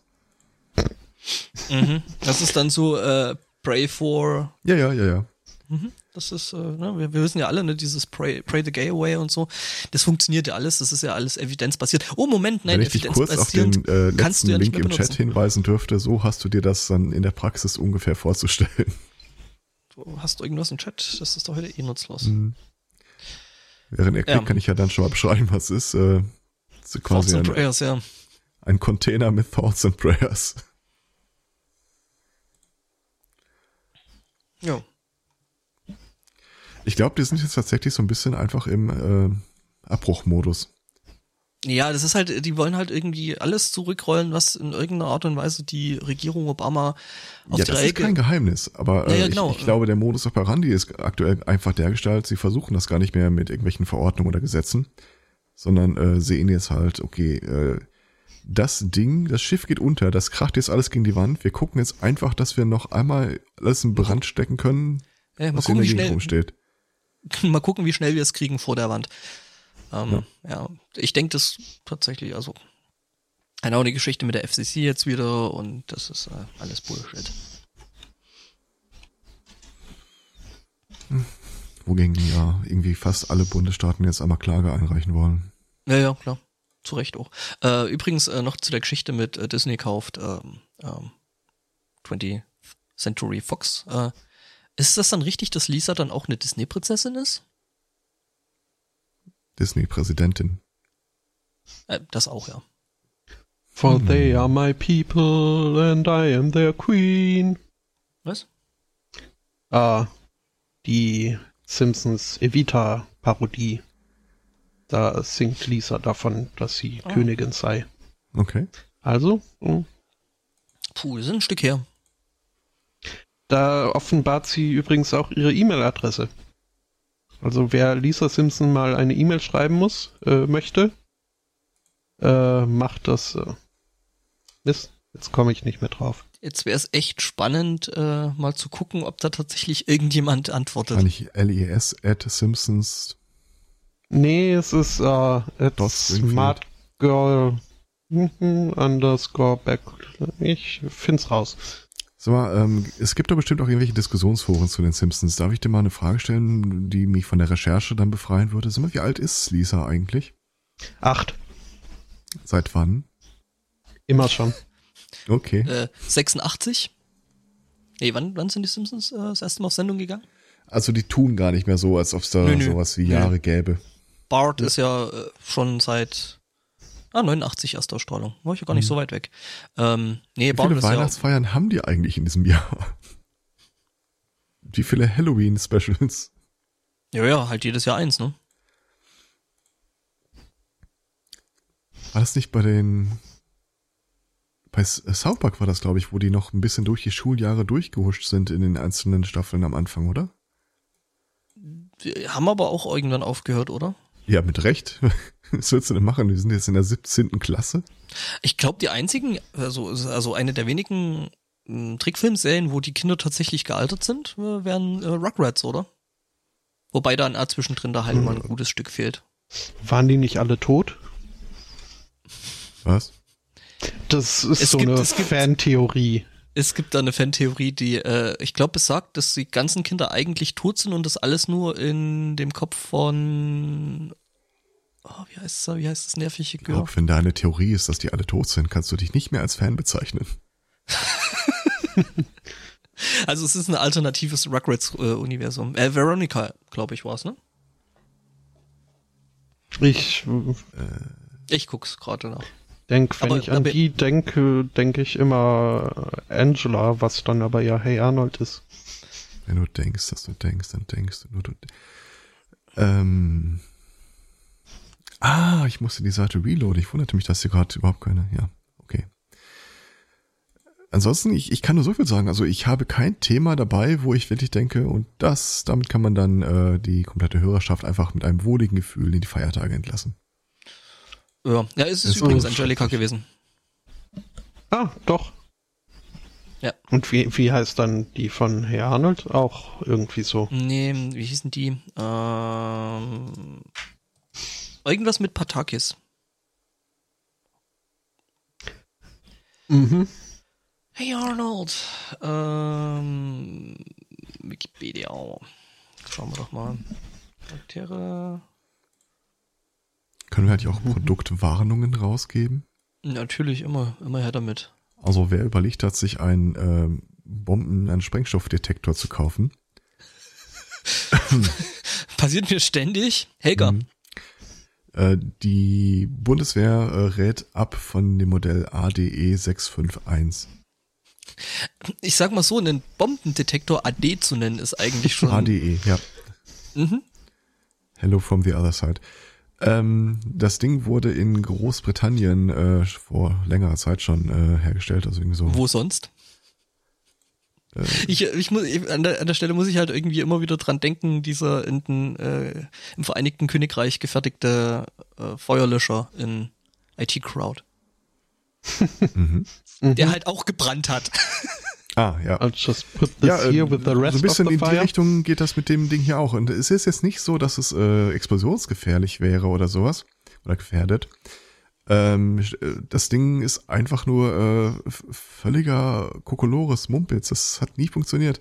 Mhm. Das ist dann so äh, Pray for. Ja, ja, ja, ja. Mhm. Das ist, äh, ne, wir, wir wissen ja alle, ne, dieses Pray, Pray the Gay Away und so. Das funktioniert ja alles, das ist ja alles evidenzbasiert. Oh, Moment, nein, Wenn ich dich kurz auf den äh, letzten ja Link im Chat hinweisen dürfte, so hast du dir das dann in der Praxis ungefähr vorzustellen. Du hast irgendwas im Chat, das ist doch heute eh nutzlos. Mhm. Während er klickt, ja. kann ich ja dann schon mal beschreiben, was es ist. Äh, so quasi Thoughts and Prayers, ja. Ein Container mit Thoughts and Prayers. Ja. Ich glaube, die sind jetzt tatsächlich so ein bisschen einfach im äh, Abbruchmodus. Ja, das ist halt, die wollen halt irgendwie alles zurückrollen, was in irgendeiner Art und Weise die Regierung Obama auf ja, die das ist kein Geheimnis, aber äh, ja, ja, genau. ich, ich, glaube, der Modus operandi ist aktuell einfach der Gestalt, sie versuchen das gar nicht mehr mit irgendwelchen Verordnungen oder Gesetzen, sondern äh, sehen jetzt halt, okay, äh, das Ding, das Schiff geht unter, das kracht jetzt alles gegen die Wand, wir gucken jetzt einfach, dass wir noch einmal alles in Brand stecken können, ja, was in der Gegend rumsteht. mal gucken, wie schnell wir es kriegen vor der Wand. Ähm, ja. ja. ich denke das tatsächlich, also genau die Geschichte mit der FCC jetzt wieder und das ist äh, alles Bullshit. Hm. Wogegen ja irgendwie fast alle Bundesstaaten jetzt einmal Klage einreichen wollen. Ja, ja, klar. Zu Recht auch. Äh, übrigens äh, noch zu der Geschichte mit äh, Disney kauft ähm, ähm, 20th Century Fox. Ist das dann richtig, dass Lisa dann auch eine Disney-Prinzessin ist? Disney-Präsidentin. Äh, das auch, ja. For they are my people and I am their queen. Was? Ah, die Simpsons Evita-Parodie. Da singt Lisa davon, dass sie oh. Königin sei. Okay. Also? Mh. Puh, das ist ein Stück her. Da offenbart sie übrigens auch ihre E-Mail-Adresse. Also wer Lisa Simpson mal eine E-Mail schreiben muss, äh, möchte, äh, macht das. Äh, Mist, jetzt komme ich nicht mehr drauf. Jetzt wäre es echt spannend, äh, mal zu gucken, ob da tatsächlich irgendjemand antwortet. Kann ich LES at Simpsons? Nee, es ist äh, at smartgirl underscore back. Ich find's raus. Sag mal, ähm, es gibt da bestimmt auch irgendwelche Diskussionsforen zu den Simpsons. Darf ich dir mal eine Frage stellen, die mich von der Recherche dann befreien würde? Sag mal, wie alt ist Lisa eigentlich? Acht. Seit wann? Immer schon. Okay. Äh, 86? Nee, wann, wann sind die Simpsons äh, das erste Mal auf Sendung gegangen? Also die tun gar nicht mehr so, als ob es da nö, nö. sowas wie Jahre nö. gäbe. Bart ja. ist ja äh, schon seit Ah, 89 Erstausstrahlung. War ich ja gar nicht mhm. so weit weg. Ähm, nee, Wie viele Weihnachtsfeiern ja haben die eigentlich in diesem Jahr? Wie viele Halloween-Specials? Ja, ja, halt jedes Jahr eins, ne? War das nicht bei den bei South Park war das, glaube ich, wo die noch ein bisschen durch die Schuljahre durchgehuscht sind in den einzelnen Staffeln am Anfang, oder? Wir haben aber auch irgendwann aufgehört, oder? Ja, mit Recht. Was willst du denn machen? Wir sind jetzt in der 17. Klasse. Ich glaube, die einzigen, also, also eine der wenigen äh, Trickfilmserien, wo die Kinder tatsächlich gealtert sind, äh, wären äh, Rugrats, oder? Wobei da ein zwischendrin da halt hm. mal ein gutes Stück fehlt. Waren die nicht alle tot? Was? Das ist es so gibt, eine Fantheorie. Es gibt da eine Fantheorie, die, äh, ich glaube, es sagt, dass die ganzen Kinder eigentlich tot sind und das alles nur in dem Kopf von oh, wie heißt es, wie heißt das nervige Girl? Ich glaub, wenn deine Theorie ist, dass die alle tot sind, kannst du dich nicht mehr als Fan bezeichnen. also es ist ein alternatives Rugrats-Universum. Äh, Veronica, glaube ich, war es, ne? Ich, äh, ich guck's gerade nach. Denk, wenn aber, ich an die denke, denke ich immer Angela, was dann aber ja Hey Arnold ist. Wenn du denkst, dass du denkst, dann denkst du nur du. Ähm, Ah, ich musste die Seite reloaden. Ich wunderte mich, dass hier gerade überhaupt keine. Ja, okay. Ansonsten, ich, ich kann nur so viel sagen. Also ich habe kein Thema dabei, wo ich wirklich denke, und das, damit kann man dann äh, die komplette Hörerschaft einfach mit einem wohligen Gefühl in die Feiertage entlassen. Ja, ja es ist, ist übrigens Angelika gewesen. Ah, doch. Ja. Und wie, wie heißt dann die von Herr Arnold? Auch irgendwie so. Nee, wie hießen die? Ähm, Irgendwas mit Patakis. Mhm. Hey Arnold. Ähm, Wikipedia. Schauen wir doch mal. Charaktere. Können wir eigentlich auch Produktwarnungen rausgeben? Natürlich, immer, immer her damit. Also wer überlegt hat, sich einen ähm, Bomben-, einen Sprengstoffdetektor zu kaufen. Passiert mir ständig. Helga. Mhm. Äh, die Bundeswehr äh, rät ab von dem Modell ADE 651. Ich sag mal so, einen Bombendetektor AD zu nennen, ist eigentlich schon. ADE, ja. Mhm. Hello from the other side. Ähm, das Ding wurde in Großbritannien äh, vor längerer Zeit schon äh, hergestellt, also irgendwie so. Wo sonst? Äh, Ich, ich muss, ich, an, der, an der Stelle muss ich halt irgendwie immer wieder dran denken, dieser in den, äh, im Vereinigten Königreich gefertigte äh, Feuerlöscher in IT Crowd, mhm. der halt auch gebrannt hat. Ah, ja. I'll just put this Ja, äh, here with the rest so ein bisschen in die fire. Richtung geht das mit dem Ding hier auch. Und es ist jetzt nicht so, dass es äh, explosionsgefährlich wäre oder sowas. Oder gefährdet. Ähm, äh, das Ding ist einfach nur äh, völliger Kokolores Mumpitz. Das hat nie funktioniert.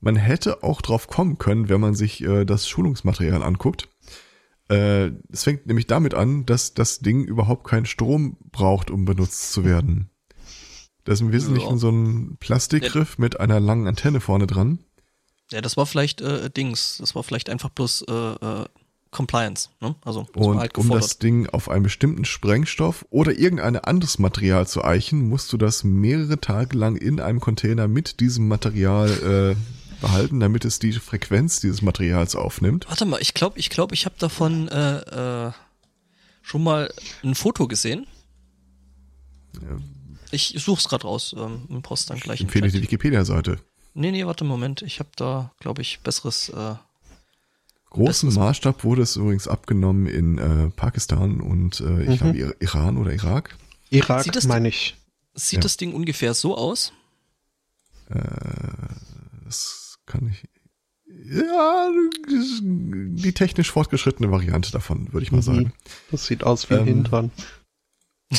Man hätte auch drauf kommen können, wenn man sich äh, das Schulungsmaterial anguckt. Äh, Es fängt nämlich damit an, dass das Ding überhaupt keinen Strom braucht, um benutzt zu werden. Das ist im Wesentlichen Ja. so ein Plastikgriff mit einer langen Antenne vorne dran. Ja, das war vielleicht äh, Dings, das war vielleicht einfach bloß äh, äh, Compliance, ne? Also Und halt um das Ding auf einen bestimmten Sprengstoff oder irgendein anderes Material zu eichen, musst du das mehrere Tage lang in einem Container mit diesem Material äh, behalten, damit es die Frequenz dieses Materials aufnimmt. Warte mal, ich glaube, ich glaube, ich habe davon äh, äh, schon mal ein Foto gesehen. Ich suche es gerade raus ähm, und poste dann gleich. Ich empfehle die Wikipedia-Seite. Nee, nee, warte, Moment. Ich habe da, glaube ich, besseres. Äh, Großen Bestes- Maßstab wurde es übrigens abgenommen in äh, Pakistan und äh, ich Mhm. glaube Ir- Iran oder Irak. Irak, Sieht das meine ich. sieht Ja. das Ding ungefähr so aus? Äh, das kann ich. Ja, die technisch fortgeschrittene Variante davon, würde ich mal Mhm. sagen. Das sieht aus wie ein Ähm, Hintern.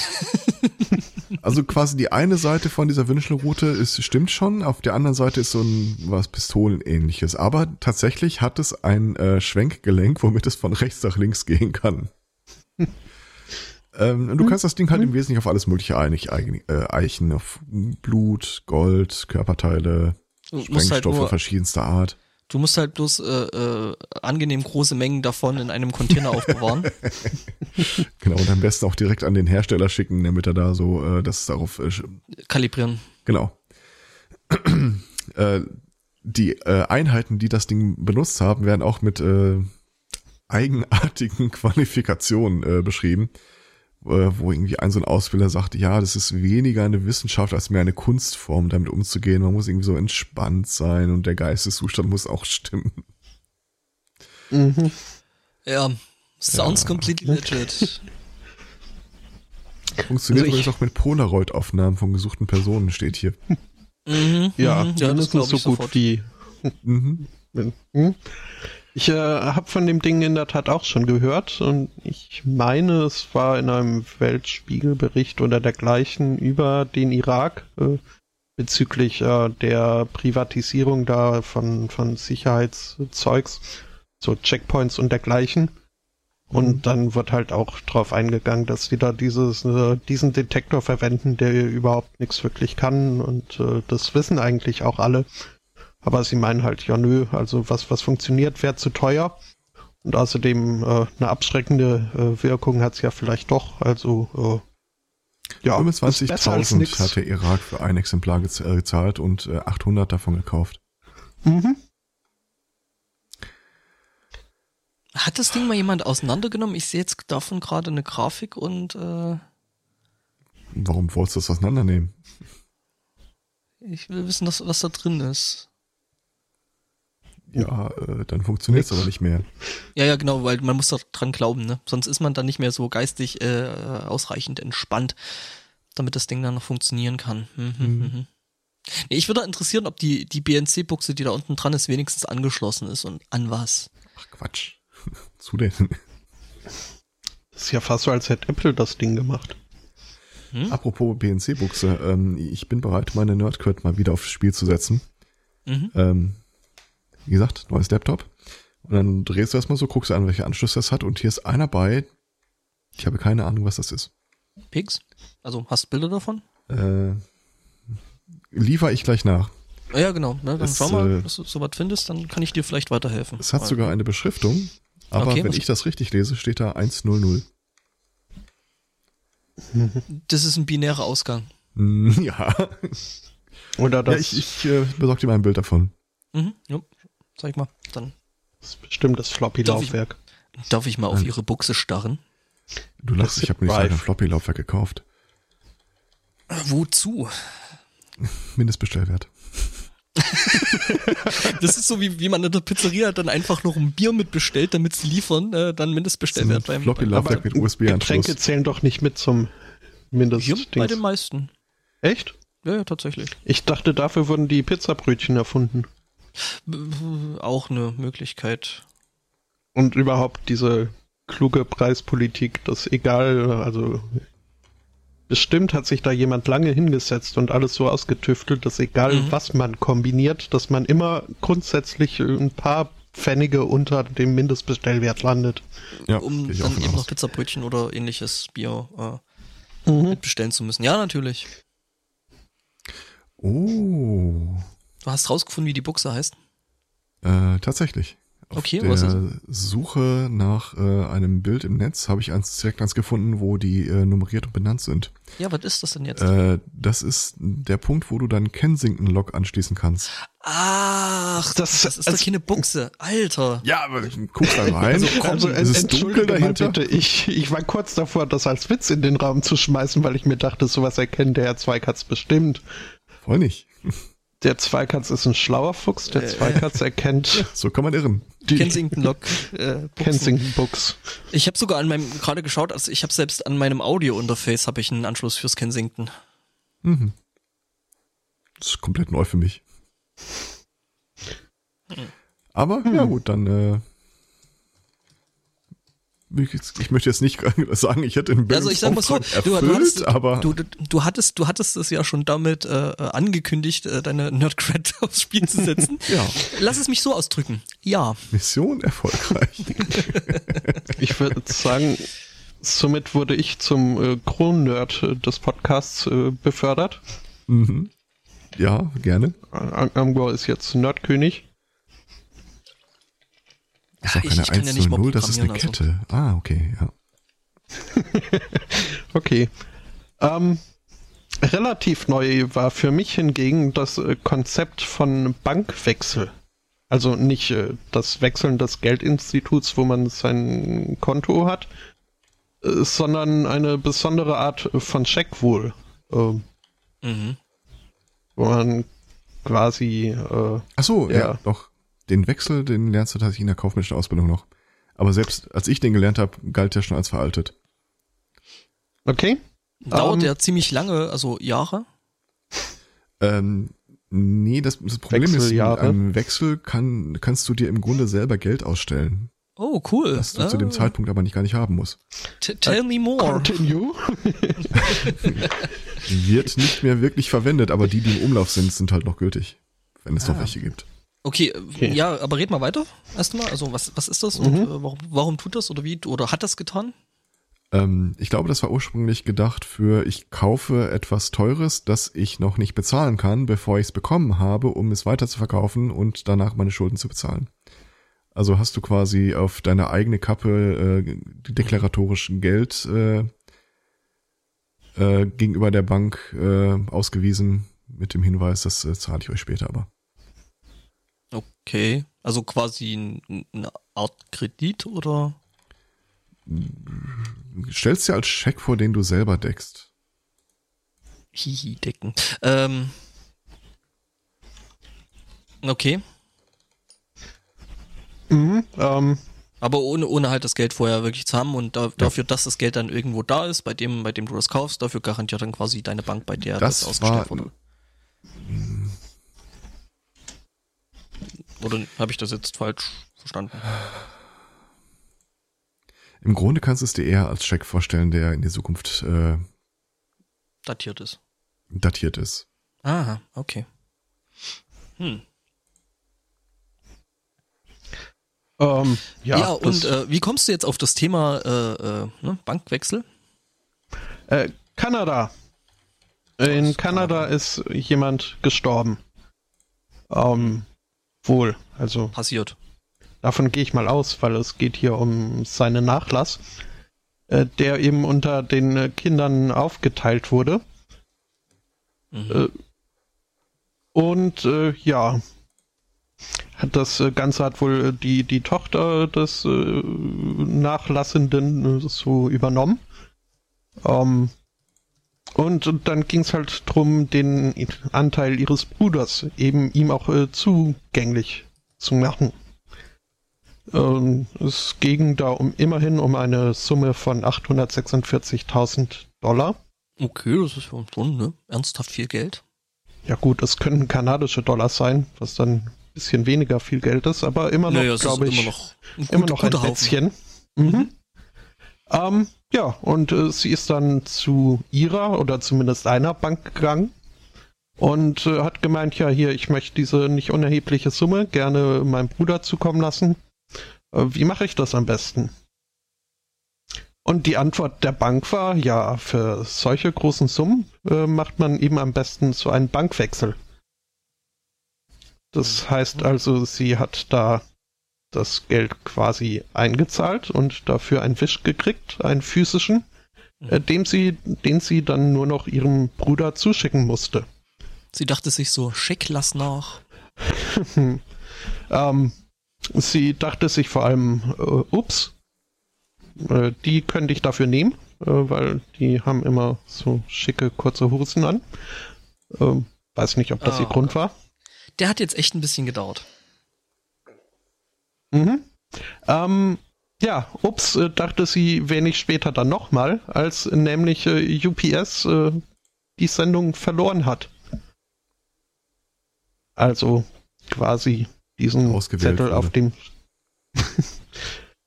Also quasi die eine Seite von dieser Wünschelrute ist, stimmt schon, auf der anderen Seite ist so ein was Pistolenähnliches. Aber tatsächlich hat es ein äh, Schwenkgelenk, womit es von rechts nach links gehen kann. ähm, du kannst das Ding halt im Wesentlichen auf alles mögliche einig, äh, eichen, auf Blut, Gold, Körperteile, musst Sprengstoffe halt verschiedenster Art. Du musst halt bloß äh, äh, angenehm große Mengen davon in einem Container aufbewahren. Genau, und am besten auch direkt an den Hersteller schicken, damit er da so äh, das darauf äh, Kalibrieren. Genau. äh, die äh, Einheiten, die das Ding benutzt haben, werden auch mit äh, eigenartigen Qualifikationen äh, beschrieben, wo irgendwie ein so ein Ausbilder sagt, ja, das ist weniger eine Wissenschaft als mehr eine Kunstform, damit umzugehen. Man muss irgendwie so entspannt sein und der Geisteszustand muss auch stimmen. Mhm. Ja, sounds completely legit. Funktioniert Also übrigens auch mit Polaroid-Aufnahmen von gesuchten Personen, steht hier. Mhm, Ja, mhm, ja, das glaube so ich gut sofort. wie Mhm. Hm? Ich äh, habe von dem Ding in der Tat auch schon gehört und ich meine, es war in einem Weltspiegelbericht oder dergleichen über den Irak äh, bezüglich äh, der Privatisierung da von, von Sicherheitszeugs, so Checkpoints und dergleichen. Und dann wird halt auch drauf eingegangen, dass die da dieses, äh, diesen Detektor verwenden, der überhaupt nichts wirklich kann und äh, das wissen eigentlich auch alle. Aber sie meinen halt, ja nö, also was, was funktioniert, wäre zu teuer. Und außerdem äh, eine abschreckende äh, Wirkung hat's ja vielleicht doch. Also äh, ja, ist besser als 25.000 nix. hat der Irak für ein Exemplar gez äh, gezahlt und äh, 800 davon gekauft. Mhm. Hat das Ding mal jemand auseinandergenommen? Ich sehe jetzt davon gerade eine Grafik und äh, Warum wolltest du das auseinandernehmen? ich will wissen, was, was da drin ist. Ja, äh, dann funktioniert es aber nicht mehr. Ja, ja, genau, weil man muss da dran glauben, ne? Sonst ist man dann nicht mehr so geistig äh, ausreichend entspannt, damit das Ding dann noch funktionieren kann. Mhm, Mhm. mhm. Nee, ich würde interessieren, ob die, die BNC-Buchse, die da unten dran ist, wenigstens angeschlossen ist und an was. Ach Quatsch. Zu denn? Das ist ja fast so, als hätte Apple das Ding gemacht. Hm? Apropos BNC-Buchse, ähm, ich bin bereit, meine Nerdcred mal wieder aufs Spiel zu setzen. Mhm. Ähm, wie gesagt, neues Laptop. Und dann drehst du erstmal so, guckst an, welche Anschlüsse das hat. Und hier ist einer bei. Ich habe keine Ahnung, was das ist. Pigs? Also hast du Bilder davon? Äh, liefer ich gleich nach. Ja, genau. Ne? Dann Es, schau mal, äh, dass du sowas findest, dann kann ich dir vielleicht weiterhelfen. Es hat sogar eine Beschriftung, aber Okay, wenn ich das richtig lese, steht da 100. Das ist ein binärer Ausgang. Ja, Oder ja das ich, ich äh, besorge dir mal ein Bild davon. Mhm. Ja. Zeig mal. Dann ist bestimmt das Darf ich- Floppy-Laufwerk. darf ich mal auf ihre Buchse starren. Du lachst, Das ich habe mir nicht ein Floppy-Laufwerk gekauft. Wozu? Mindestbestellwert. Das ist so, wie, wie man in der Pizzeria dann einfach noch ein Bier mitbestellt, damit sie liefern, äh, dann Mindestbestellwert beim, Floppy-Laufwerk mit USB-Anschluss. Getränke zählen doch nicht mit zum hier bei Mindestdings. den meisten. Echt? Ja, ja, tatsächlich. Ich dachte, dafür wurden die Pizzabrötchen erfunden. Auch eine Möglichkeit. Und überhaupt diese kluge Preispolitik, dass egal, also bestimmt hat sich da jemand lange hingesetzt und alles so ausgetüftelt, dass egal Mhm. was man kombiniert, dass man immer grundsätzlich ein paar Pfennige unter dem Mindestbestellwert landet. Ja, um dann eben aus. noch Pizzabrötchen oder ähnliches Bier Mhm. äh, bestellen zu müssen. Ja, natürlich. Oh, hast rausgefunden, wie die Buchse heißt? äh, tatsächlich. Auf Okay, der was ist- Suche nach äh, einem Bild im Netz habe ich eins direkt eins gefunden, wo die äh, nummeriert und benannt sind. Ja, was ist das denn jetzt? Äh, das ist der Punkt, wo du deinen Kensington-Log anschließen kannst. Ach, das, Das- ist doch also- keine Buchse. Alter. Ja, aber guck da rein. Also, es ist entschuldige dunkel mal dahinter. bitte, ich, ich war kurz davor, das als Witz in den Raum zu schmeißen, weil ich mir dachte, sowas erkennt der Herr Zweikatz bestimmt. Voll nicht. Der Zweikatz ist ein schlauer Fuchs, der Zweikatz erkennt So kann man irren. die Kensington Log. Äh. Kensington Books. Ich habe sogar an meinem gerade geschaut, also ich habe selbst an meinem Audio-Interface habe ich einen Anschluss fürs Kensington. Mhm. Das ist komplett neu für mich. Aber ja gut, dann äh, ich, möchte jetzt nicht sagen, ich hätte den Also ich sag mal so, Bildungsauftrag du, du, erfüllt, hattest, aber du, du, du hattest, du hattest es ja schon damit äh, angekündigt, äh, deine Nerdcred aufs Spiel zu setzen. ja, Lass es mich so ausdrücken. Ja. Mission erfolgreich. Ich würde sagen, somit wurde ich zum äh, Kron-Nerd des Podcasts äh, befördert. mhm. Ja, gerne. Ang- Angor ist jetzt Nerdkönig. Das ist auch ich- keine ich kann ja nicht mal 100, das ist eine programmieren, Kette. Ah, okay, ja. Okay. Ähm, relativ neu war für mich hingegen das äh, Konzept von Bankwechsel. Also nicht äh, das Wechseln des Geldinstituts, wo man sein Konto hat, äh, sondern eine besondere Art von Scheck wohl. ähm, Mhm. wo man quasi äh, Ach so, ja. Ja. doch. Den Wechsel, den lernst du tatsächlich in der kaufmännischen Ausbildung noch. Aber selbst als ich den gelernt habe, galt der schon als veraltet. okay. Dauert Ähm, ja ziemlich lange, also Jahre. Ähm, nee, das, das Problem ist, mit einem Wechsel kann, kannst du dir im Grunde selber Geld ausstellen, Oh, cool. das du ah, zu dem Zeitpunkt aber nicht gar nicht haben musst. t- Tell me more. Continue. Wird nicht mehr wirklich verwendet, aber die, die im Umlauf sind, sind halt noch gültig. Wenn es noch welche gibt. Okay, Okay. ja, aber red mal weiter. Erstmal, also was, was ist das und äh, warum, warum tut das oder wie oder hat das getan? Ähm, ich glaube, das war ursprünglich gedacht für, ich kaufe etwas Teures, das ich noch nicht bezahlen kann, bevor ich es bekommen habe, um es weiter zu verkaufen und danach meine Schulden zu bezahlen. Also hast du quasi auf deine eigene Kappe äh, deklaratorischen Geld äh, äh, gegenüber der Bank äh, ausgewiesen mit dem Hinweis, das äh, zahle ich euch später aber. Okay, also quasi ein, eine Art Kredit oder? Stellst dir als Scheck vor, den du selber deckst. Hihi, Decken. Ähm, okay, Mhm, ähm, aber ohne, ohne halt das Geld vorher wirklich zu haben und da, dafür, dass das Geld dann irgendwo da ist, bei dem, bei dem du das kaufst, dafür garantiert dann quasi deine Bank, bei der das, Das ausgestellt war- wurde. Oder habe ich das jetzt falsch verstanden? Im Grunde kannst du es dir eher als Scheck vorstellen, der in die Zukunft äh, Datiert ist. datiert ist. Aha, okay. Hm. Ähm, ja, ja und äh, wie kommst du jetzt auf das Thema äh, äh, ne, Bankwechsel? Äh, Kanada. In Kanada ist jemand gestorben. Ähm, wohl, also. Passiert. Davon gehe ich mal aus, weil es geht hier um seinen Nachlass, äh, der eben unter den äh, Kindern aufgeteilt wurde. Mhm. Äh, und äh, ja, das äh, Ganze hat wohl die, die Tochter des Nachlassenden so übernommen. Ähm, und, dann ging es halt drum, den Anteil ihres Bruders eben ihm auch äh, zugänglich zu machen. Ähm, es ging da um immerhin um eine Summe von 846.000 Dollar. Okay, das ist schon ne? ernsthaft viel Geld. Ja gut, es könnten kanadische Dollar sein, was dann ein bisschen weniger viel Geld ist, aber immer noch, naja, glaube ich, immer noch ein, immer noch ein Plätzchen. Mhm. Mhm. Ähm, ja, und äh, sie ist dann zu ihrer oder zumindest einer Bank gegangen und äh, hat gemeint, ja, hier, ich möchte diese nicht unerhebliche Summe gerne meinem Bruder zukommen lassen. Äh, wie mache ich das am besten? Und die Antwort der Bank war, ja, für solche großen Summen äh, macht man eben am besten so einen Bankwechsel. Das heißt also, sie hat da das Geld quasi eingezahlt und dafür einen Wisch gekriegt, einen physischen, mhm. äh, dem sie, den sie dann nur noch ihrem Bruder zuschicken musste. Sie dachte sich so, schick lass nach. ähm, sie dachte sich vor allem, äh, ups, äh, die könnte ich dafür nehmen, äh, weil die haben immer so schicke, kurze Hosen an. Ähm, weiß nicht, ob das oh, ihr Grund war. Der hat jetzt echt ein bisschen gedauert. Mhm. Ähm, ja, ups, äh, dachte sie wenig später dann nochmal, als nämlich äh, UPS äh, die Sendung verloren hat. Also quasi diesen Zettel wurde. auf dem.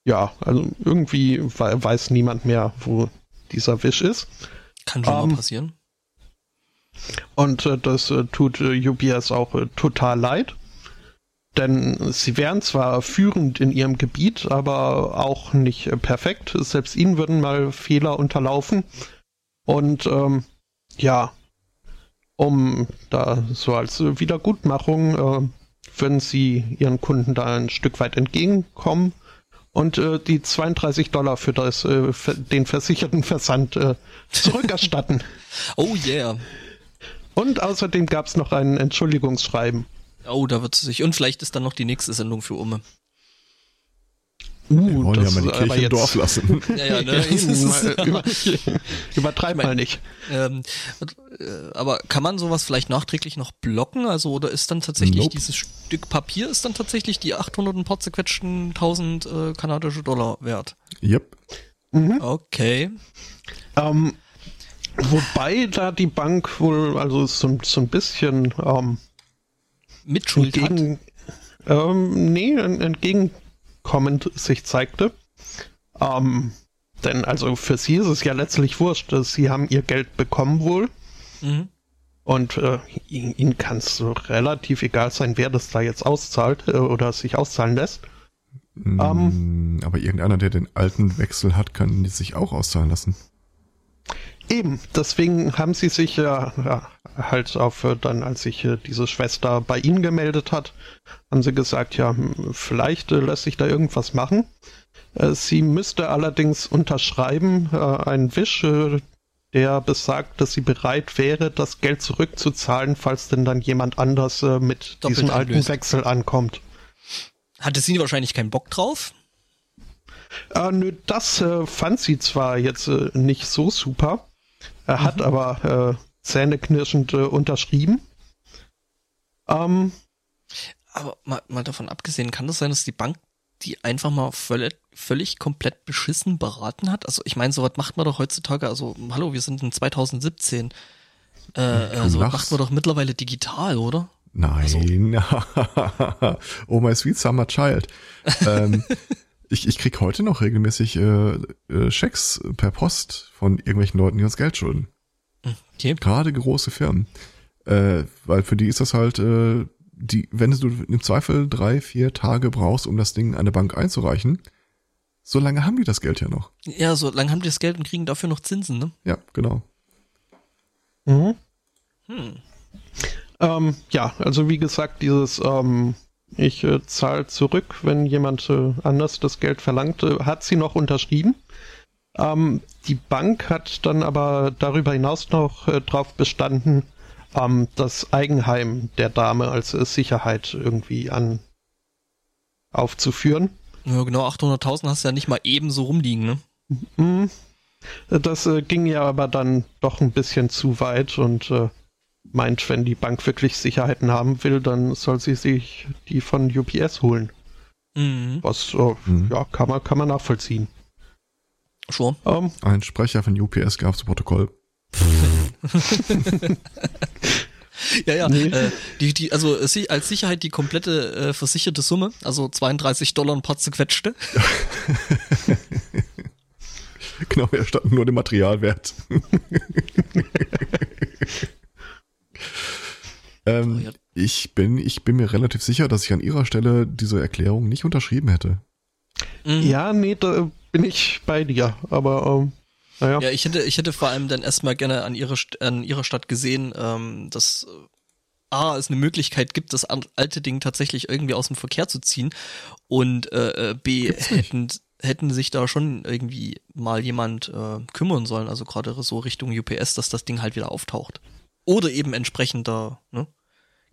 ja, also irgendwie weiß niemand mehr, wo dieser Wisch ist. Kann schon ähm, mal passieren. Und äh, das äh, tut äh, UPS auch total leid. Denn sie wären zwar führend in ihrem Gebiet, aber auch nicht perfekt. Selbst ihnen würden mal Fehler unterlaufen. Und ähm, ja, um da so als Wiedergutmachung äh, würden sie ihren Kunden da ein Stück weit entgegenkommen und äh, die 32 Dollar für das, äh, für den versicherten Versand äh, zurückerstatten. oh yeah. Und außerdem gab es noch ein Entschuldigungsschreiben. Oh, da wird sie sich. Und vielleicht ist dann noch die nächste Sendung für Umme. Uh, Wir wollen ja mal die Kirche im Dorf lassen. ja, ja, ne? Über, übertreib mal nicht. Ähm, äh, aber kann man sowas vielleicht nachträglich noch blocken? Also, oder ist dann tatsächlich nope. dieses Stück Papier ist dann tatsächlich die 800 und paar zerquetschten 1000 äh, kanadische Dollar wert? Yep. Mhm. Okay. Ähm, wobei da die Bank wohl, also so, so ein bisschen ähm, Mitschuld entgegen, hat? Ähm, nee, entgegenkommend sich zeigte. Ähm, denn also für sie ist es ja letztlich wurscht. Sie haben ihr Geld bekommen wohl. Mhm. Und äh, ihnen kann es so relativ egal sein, wer das da jetzt auszahlt äh, oder sich auszahlen lässt. Mm, ähm, aber irgendeiner, der den alten Wechsel hat, kann sich auch auszahlen lassen. Eben, deswegen haben sie sich ja, ja halt auf äh, dann, als sich äh, diese Schwester bei ihnen gemeldet hat, haben sie gesagt, ja, hm, vielleicht äh, lässt sich da irgendwas machen. Sie müsste allerdings unterschreiben, äh, einen Wisch, äh, der besagt, dass sie bereit wäre, das Geld zurückzuzahlen, falls denn dann jemand anders mit Doppelt diesem alten lösen. Wechsel ankommt. Hatte sie wahrscheinlich keinen Bock drauf? Äh, nö, das fand sie zwar jetzt nicht so super, er mhm. hat aber äh, zähneknirschend äh, unterschrieben. Ähm, aber mal, mal davon abgesehen, kann das sein, dass die Bank die einfach mal völlig, völlig komplett beschissen beraten hat? Also ich meine, sowas macht man doch heutzutage, also hallo, wir sind in 2017. Äh, äh, sowas macht man doch mittlerweile digital, oder? Nein. Also. oh my sweet summer child. ähm, ich, ich krieg heute noch regelmäßig äh, äh, Schecks per Post von irgendwelchen Leuten, die uns Geld schulden. Okay. Gerade große Firmen. Äh, weil für die ist das halt, äh, die, wenn du im Zweifel drei, vier Tage brauchst, um das Ding in eine Bank einzureichen, so lange haben die das Geld ja noch. Ja, so lange haben die das Geld und kriegen dafür noch Zinsen, ne? Ja, genau. Mhm. Hm. Ähm, ja, also wie gesagt, dieses ähm, ich äh, zahle zurück, wenn jemand äh, anders das Geld verlangt, äh, hat sie noch unterschrieben. Ähm, die Bank hat dann aber darüber hinaus noch äh, darauf bestanden, ähm, das Eigenheim der Dame als äh, Sicherheit irgendwie an aufzuführen. Ja, genau, 800.000 hast du ja nicht mal ebenso rumliegen, ne? Mhm. Das äh, ging ja aber dann doch ein bisschen zu weit und äh, meint, wenn die Bank wirklich Sicherheiten haben will, dann soll sie sich die von UPS holen. Mhm. Was, äh, mhm. ja, kann man, kann man nachvollziehen. Schon. Ähm. Ein Sprecher von UPS gab zu Protokoll. ja, ja. Nee. Äh, die, die, also als Sicherheit die komplette äh, versicherte Summe, also 32 Dollar ein paar zerquetschte. genau, wir erstatten nur den Materialwert. ähm, ich, bin, ich bin mir relativ sicher, dass ich an ihrer Stelle diese Erklärung nicht unterschrieben hätte. Mhm. Ja, nee, da bin ich bei dir, aber ähm, naja. Ja, ich hätte, ich hätte vor allem dann erstmal gerne an ihrer, an ihrer Stadt gesehen, ähm, dass äh, A, es eine Möglichkeit gibt, das alte Ding tatsächlich irgendwie aus dem Verkehr zu ziehen und äh, äh B, hätten, hätten sich da schon irgendwie mal jemand äh, kümmern sollen, also gerade so Richtung UPS, dass das Ding halt wieder auftaucht. Oder eben entsprechender ne,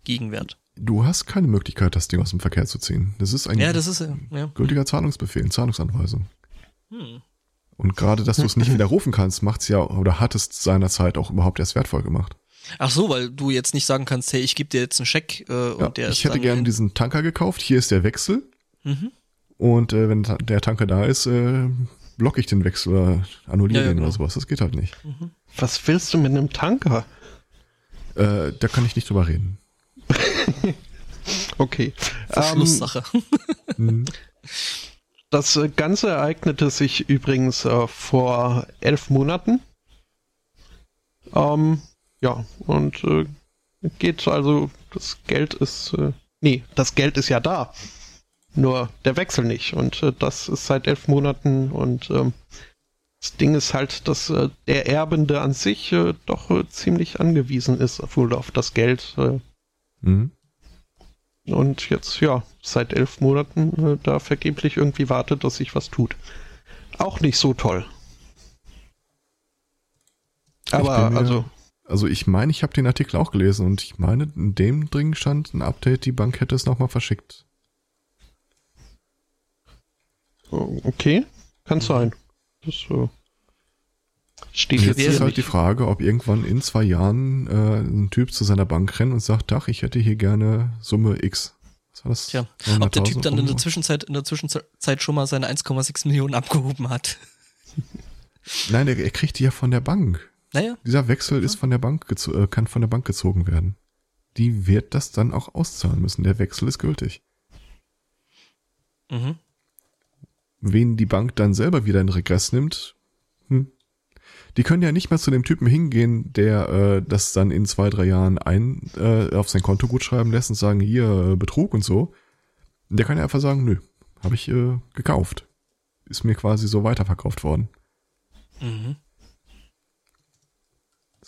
Gegenwert. Du hast keine Möglichkeit, das Ding aus dem Verkehr zu ziehen. Das ist ein ja, das ist, ja. gültiger Zahlungsbefehl, Zahlungsanweisung. Hm. Und gerade, dass du es nicht widerrufen kannst, macht es ja oder hat es seinerzeit auch überhaupt erst wertvoll gemacht. Ach so, weil du jetzt nicht sagen kannst, hey, ich gebe dir jetzt einen Scheck äh, ja, und der Ich hätte gerne diesen Tanker gekauft, hier ist der Wechsel. Mhm. Und äh, wenn der Tanker da ist, äh, blocke ich den Wechsel oder annulliere ja, ja, genau. oder sowas. Das geht halt nicht. Mhm. Was willst du mit einem Tanker? Äh, da kann ich nicht drüber reden. okay. Verschlusssache. Ähm, das Ganze ereignete sich übrigens äh, vor elf Monaten. Ähm, ja, und äh, geht also, das Geld ist, äh, nee, das Geld ist ja da. Nur der Wechsel nicht. Und äh, das ist seit elf Monaten und ähm, das Ding ist halt, dass äh, der Erbende an sich äh, doch äh, ziemlich angewiesen ist, wohl auf das Geld. Äh. Mhm. Und jetzt, ja, seit elf Monaten äh, da vergeblich irgendwie wartet, dass sich was tut. Auch nicht so toll. Aber mir, also. Also ich meine, ich habe den Artikel auch gelesen und ich meine, in dem drin stand ein Update, die Bank hätte es nochmal verschickt. Okay, kann sein. Das äh, steht jetzt. Jetzt ist halt die Frage, ob irgendwann in zwei Jahren äh, ein Typ zu seiner Bank rennt und sagt, ach, ich hätte hier gerne Summe X. Was war das? Tja, ob der Typ dann in der Zwischenzeit, in der Zwischenzeit schon mal seine 1,6 Millionen abgehoben hat. Nein, er, er kriegt die ja von der Bank. Naja. Dieser Wechsel ist von der Bank äh, kann von der Bank gezogen werden. Die wird das dann auch auszahlen müssen. Der Wechsel ist gültig. Mhm. Wen die Bank dann selber wieder in Regress nimmt, hm. Die können ja nicht mehr zu dem Typen hingehen, der äh, das dann in zwei, drei Jahren ein äh, auf sein Konto gut schreiben lässt und sagen, hier, äh, Betrug und so. Der kann ja einfach sagen, nö, habe ich äh, gekauft. Ist mir quasi so weiterverkauft worden. Mhm.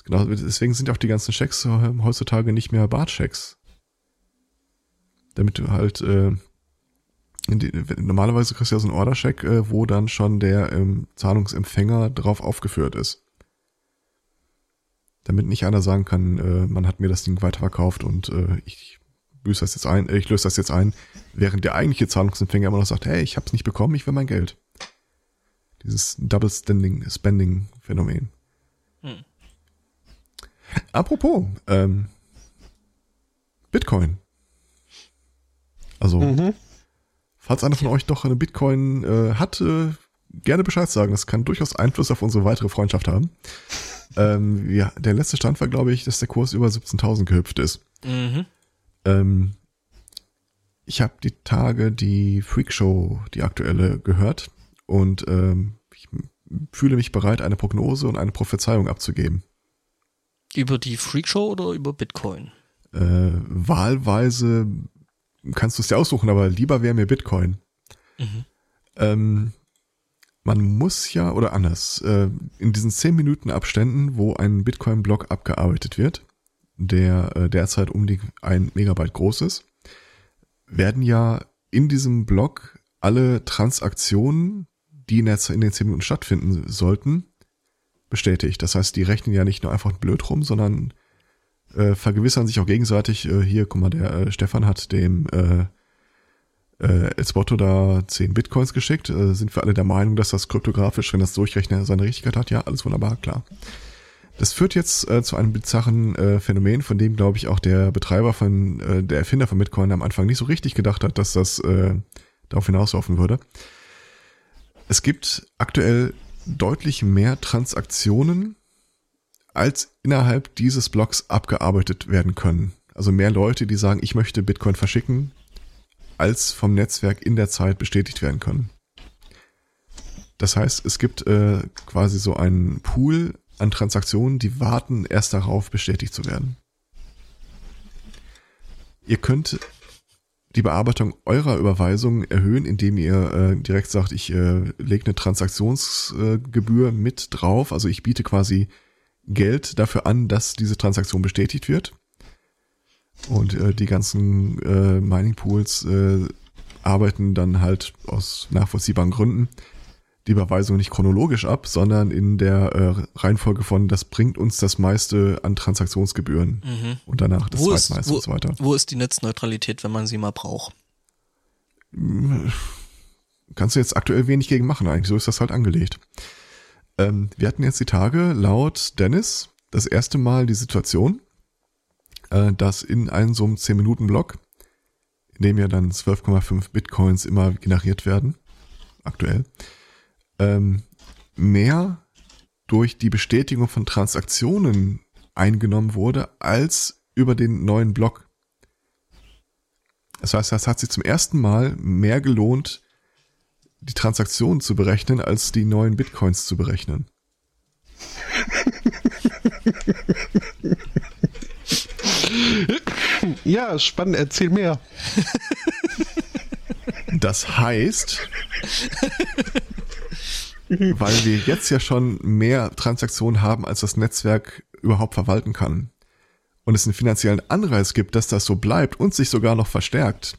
Genau, deswegen sind auch die ganzen Schecks heutzutage nicht mehr Bartschecks. Damit du halt, äh, die, normalerweise kriegst du ja so einen Ordercheck, äh, wo dann schon der ähm, Zahlungsempfänger drauf aufgeführt ist. Damit nicht einer sagen kann, äh, man hat mir das Ding weiterverkauft und äh, ich löse das jetzt ein, äh, ich löse das jetzt ein, während der eigentliche Zahlungsempfänger immer noch sagt, hey, ich hab's nicht bekommen, ich will mein Geld. Dieses Double Spending, Spending Phänomen. Hm. Apropos, ähm, Bitcoin. Also, mhm. Falls einer von euch doch eine Bitcoin äh, hat, äh, gerne Bescheid sagen. Das kann durchaus Einfluss auf unsere weitere Freundschaft haben. ähm, ja, der letzte Stand war, glaube ich, dass der Kurs über 17.000 gehüpft ist. Mhm. Ähm, ich habe die Tage die Freakshow, die aktuelle, gehört und ähm, ich fühle mich bereit, eine Prognose und eine Prophezeiung abzugeben. Über die Freakshow oder über Bitcoin? äh, wahlweise kannst du es dir aussuchen, aber lieber wäre mir Bitcoin. Mhm. Ähm, man muss ja, oder anders, äh, in diesen 10 Minuten Abständen, wo ein Bitcoin-Block abgearbeitet wird, der äh, derzeit um die ein Megabyte groß ist, werden ja in diesem Block alle Transaktionen, die in, der, in den 10 Minuten stattfinden sollten, bestätigt. Das heißt, die rechnen ja nicht nur einfach blöd rum, sondern äh, vergewissern sich auch gegenseitig, äh, hier, guck mal, der äh, Stefan hat dem äh, äh, Elsbotto da 10 Bitcoins geschickt. Äh, sind wir alle der Meinung, dass das kryptografisch, wenn das Durchrechnen seine Richtigkeit hat? Ja, alles wunderbar, klar. Das führt jetzt äh, zu einem bizarren äh, Phänomen, von dem, glaube ich, auch der Betreiber von, äh, der Erfinder von Bitcoin am Anfang nicht so richtig gedacht hat, dass das äh, darauf hinauslaufen würde. Es gibt aktuell deutlich mehr Transaktionen, als innerhalb dieses Blocks abgearbeitet werden können. Also mehr Leute, die sagen, ich möchte Bitcoin verschicken, als vom Netzwerk in der Zeit bestätigt werden können. Das heißt, es gibt äh, quasi so einen Pool an Transaktionen, die warten erst darauf, bestätigt zu werden. Ihr könnt die Bearbeitung eurer Überweisung erhöhen, indem ihr äh, direkt sagt, ich äh, lege eine Transaktionsgebühr äh, mit drauf. Also ich biete quasi Geld dafür an, dass diese Transaktion bestätigt wird. Und äh, die ganzen äh, Mining Pools äh, arbeiten dann halt aus nachvollziehbaren Gründen die Überweisung nicht chronologisch ab, sondern in der äh, Reihenfolge von, das bringt uns das meiste an Transaktionsgebühren mhm. und danach das wo zweitmeiste wo, und so weiter. Wo ist die Netzneutralität, wenn man sie mal braucht? Kannst du jetzt aktuell wenig gegen machen eigentlich, so ist das halt angelegt. Ähm, wir hatten jetzt die Tage laut Dennis das erste Mal die Situation, äh, dass in einem so einem 10-Minuten-Block, in dem ja dann 12,5 Bitcoins immer generiert werden, aktuell, ähm, mehr durch die Bestätigung von Transaktionen eingenommen wurde, als über den neuen Block. Das heißt, das hat sich zum ersten Mal mehr gelohnt, die Transaktionen zu berechnen, als die neuen Bitcoins zu berechnen. Ja, spannend, erzähl mehr. Das heißt, weil wir jetzt ja schon mehr Transaktionen haben, als das Netzwerk überhaupt verwalten kann. Und es einen finanziellen Anreiz gibt, dass das so bleibt und sich sogar noch verstärkt,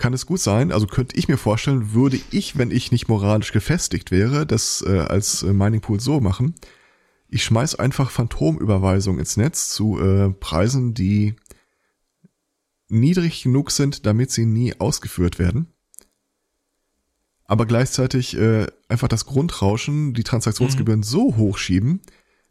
kann es gut sein, also könnte ich mir vorstellen, würde ich, wenn ich nicht moralisch gefestigt wäre, das äh, als äh, Mining Pool so machen. Ich schmeiß einfach Phantomüberweisungen ins Netz zu äh, Preisen, die niedrig genug sind, damit sie nie ausgeführt werden. Aber gleichzeitig äh, einfach das Grundrauschen, die Transaktionsgebühren mhm. so hochschieben,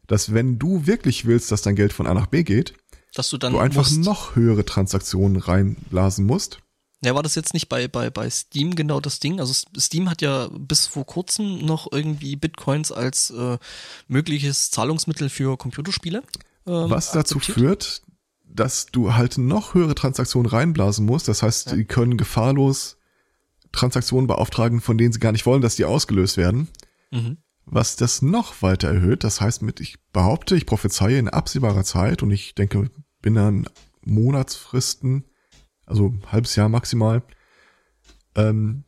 dass wenn du wirklich willst, dass dein Geld von A nach B geht, dass du dann du einfach noch höhere Transaktionen reinblasen musst. Ja, war das jetzt nicht bei, bei, bei Steam genau das Ding? Also Steam hat ja bis vor kurzem noch irgendwie Bitcoins als äh, mögliches Zahlungsmittel für Computerspiele. Ähm, Was dazu akzeptiert. führt, dass du halt noch höhere Transaktionen reinblasen musst. Das heißt, ja. die können gefahrlos Transaktionen beauftragen, von denen sie gar nicht wollen, dass die ausgelöst werden. Mhm. Was das noch weiter erhöht. Das heißt, mit, ich behaupte, ich prophezeie in absehbarer Zeit und ich denke, bin dann Monatsfristen also halbes Jahr maximal, ähm,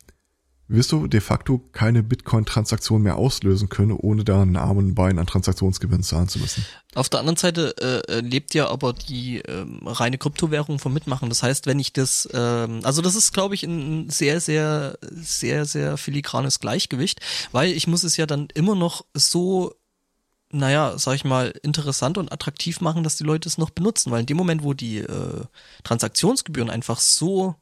wirst du de facto keine Bitcoin-Transaktion mehr auslösen können, ohne da einen armen Bein an Transaktionsgewinn zahlen zu müssen. Auf der anderen Seite äh, äh, lebt ja aber die ähm, reine Kryptowährung vom Mitmachen. Das heißt, wenn ich das, ähm, also das ist, glaube ich, ein sehr, sehr, sehr, sehr filigranes Gleichgewicht, weil ich muss es ja dann immer noch so naja, sag ich mal, interessant und attraktiv machen, dass die Leute es noch benutzen. Weil in dem Moment, wo die äh, Transaktionsgebühren einfach so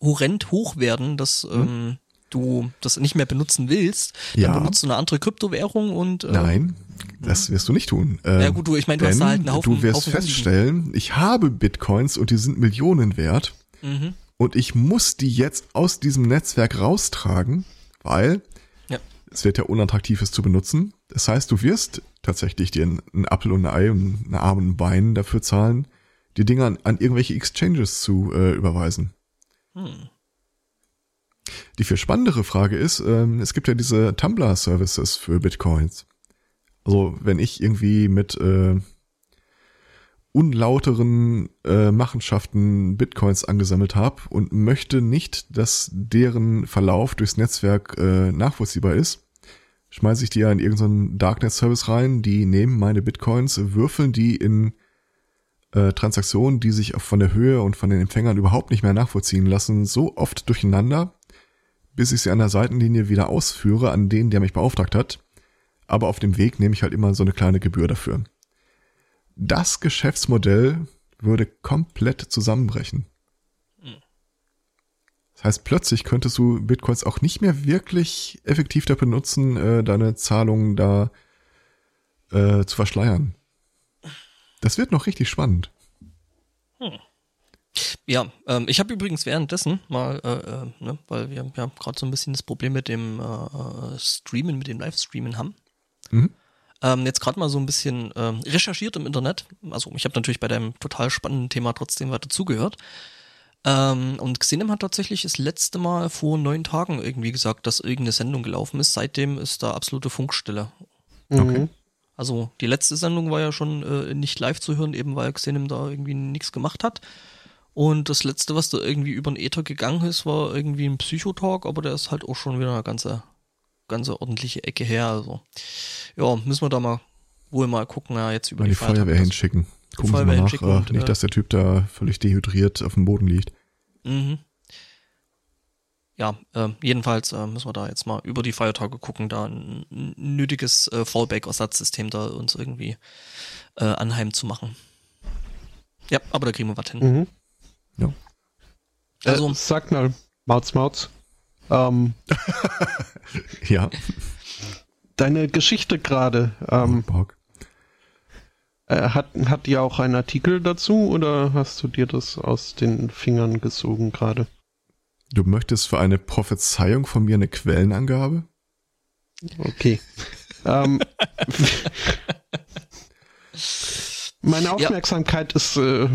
horrend hoch werden, dass hm. ähm, du das nicht mehr benutzen willst, ja. dann benutzt du eine andere Kryptowährung und äh, Nein, das wirst du nicht tun. Ähm, ja gut, du, ich meine, du hast da halt einen Haufen. Du wirst Haufen feststellen, ich habe Bitcoins und die sind Millionen wert mhm. und ich muss die jetzt aus diesem Netzwerk raustragen, weil ja. es wird ja unattraktiv ist zu benutzen. Das heißt, du wirst tatsächlich dir einen Apfel und ein Ei und einen Arm und ein Bein dafür zahlen, die Dinge an, an irgendwelche Exchanges zu äh, überweisen. Hm. Die viel spannendere Frage ist, ähm, es gibt ja diese Tumblr-Services für Bitcoins. Also wenn ich irgendwie mit äh, unlauteren äh, Machenschaften Bitcoins angesammelt habe und möchte nicht, dass deren Verlauf durchs Netzwerk äh, nachvollziehbar ist, schmeiße ich die ja in irgendeinen Darknet-Service rein, die nehmen meine Bitcoins, würfeln die in äh, Transaktionen, die sich von der Höhe und von den Empfängern überhaupt nicht mehr nachvollziehen lassen, so oft durcheinander, bis ich sie an der Seitenlinie wieder ausführe an den, der mich beauftragt hat. Aber auf dem Weg nehme ich halt immer so eine kleine Gebühr dafür. Das Geschäftsmodell würde komplett zusammenbrechen. Heißt, plötzlich könntest du Bitcoins auch nicht mehr wirklich effektiv dafür nutzen, äh, deine Zahlungen da äh, zu verschleiern. Das wird noch richtig spannend. Hm. Ja, ähm, ich habe übrigens währenddessen mal, äh, äh, ne, weil wir ja gerade so ein bisschen das Problem mit dem äh, äh, Streamen, mit dem Livestreamen haben. Mhm. Ähm, jetzt gerade mal so ein bisschen ähm, recherchiert im Internet. Also ich habe natürlich bei deinem total spannenden Thema trotzdem weiter zugehört. Ähm, und Xenem hat tatsächlich das letzte Mal vor neun Tagen irgendwie gesagt, dass irgendeine Sendung gelaufen ist. Seitdem ist da absolute Funkstille. Mhm. Okay. Also die letzte Sendung war ja schon äh, nicht live zu hören, eben weil Xenem da irgendwie nichts gemacht hat. Und das letzte, was da irgendwie über den Ether gegangen ist, war irgendwie ein Psychotalk, aber der ist halt auch schon wieder eine ganze, ganze ordentliche Ecke her. Also ja, müssen wir da mal wohl mal gucken, ja, jetzt über mal die, die Feuerwehr hinschicken. Gucken Sie mal nach, äh, nicht, äh, dass der Typ da völlig dehydriert auf dem Boden liegt. Mhm ja, äh, jedenfalls äh, müssen wir da jetzt mal über die Feiertage gucken, da ein, ein nötiges äh, Fallback-Ersatzsystem da uns irgendwie äh, anheim zu machen. Ja, aber da kriegen wir was hin. Mhm. Ja. Also, äh, sag mal, Mautz, Mautz. Ähm, ja. Deine Geschichte gerade. Ähm, oh, äh, hat, hat die auch einen Artikel dazu oder hast du dir das aus den Fingern gesogen gerade? Du möchtest für eine Prophezeiung von mir eine Quellenangabe? Okay. ähm, meine Aufmerksamkeit ja. ist äh,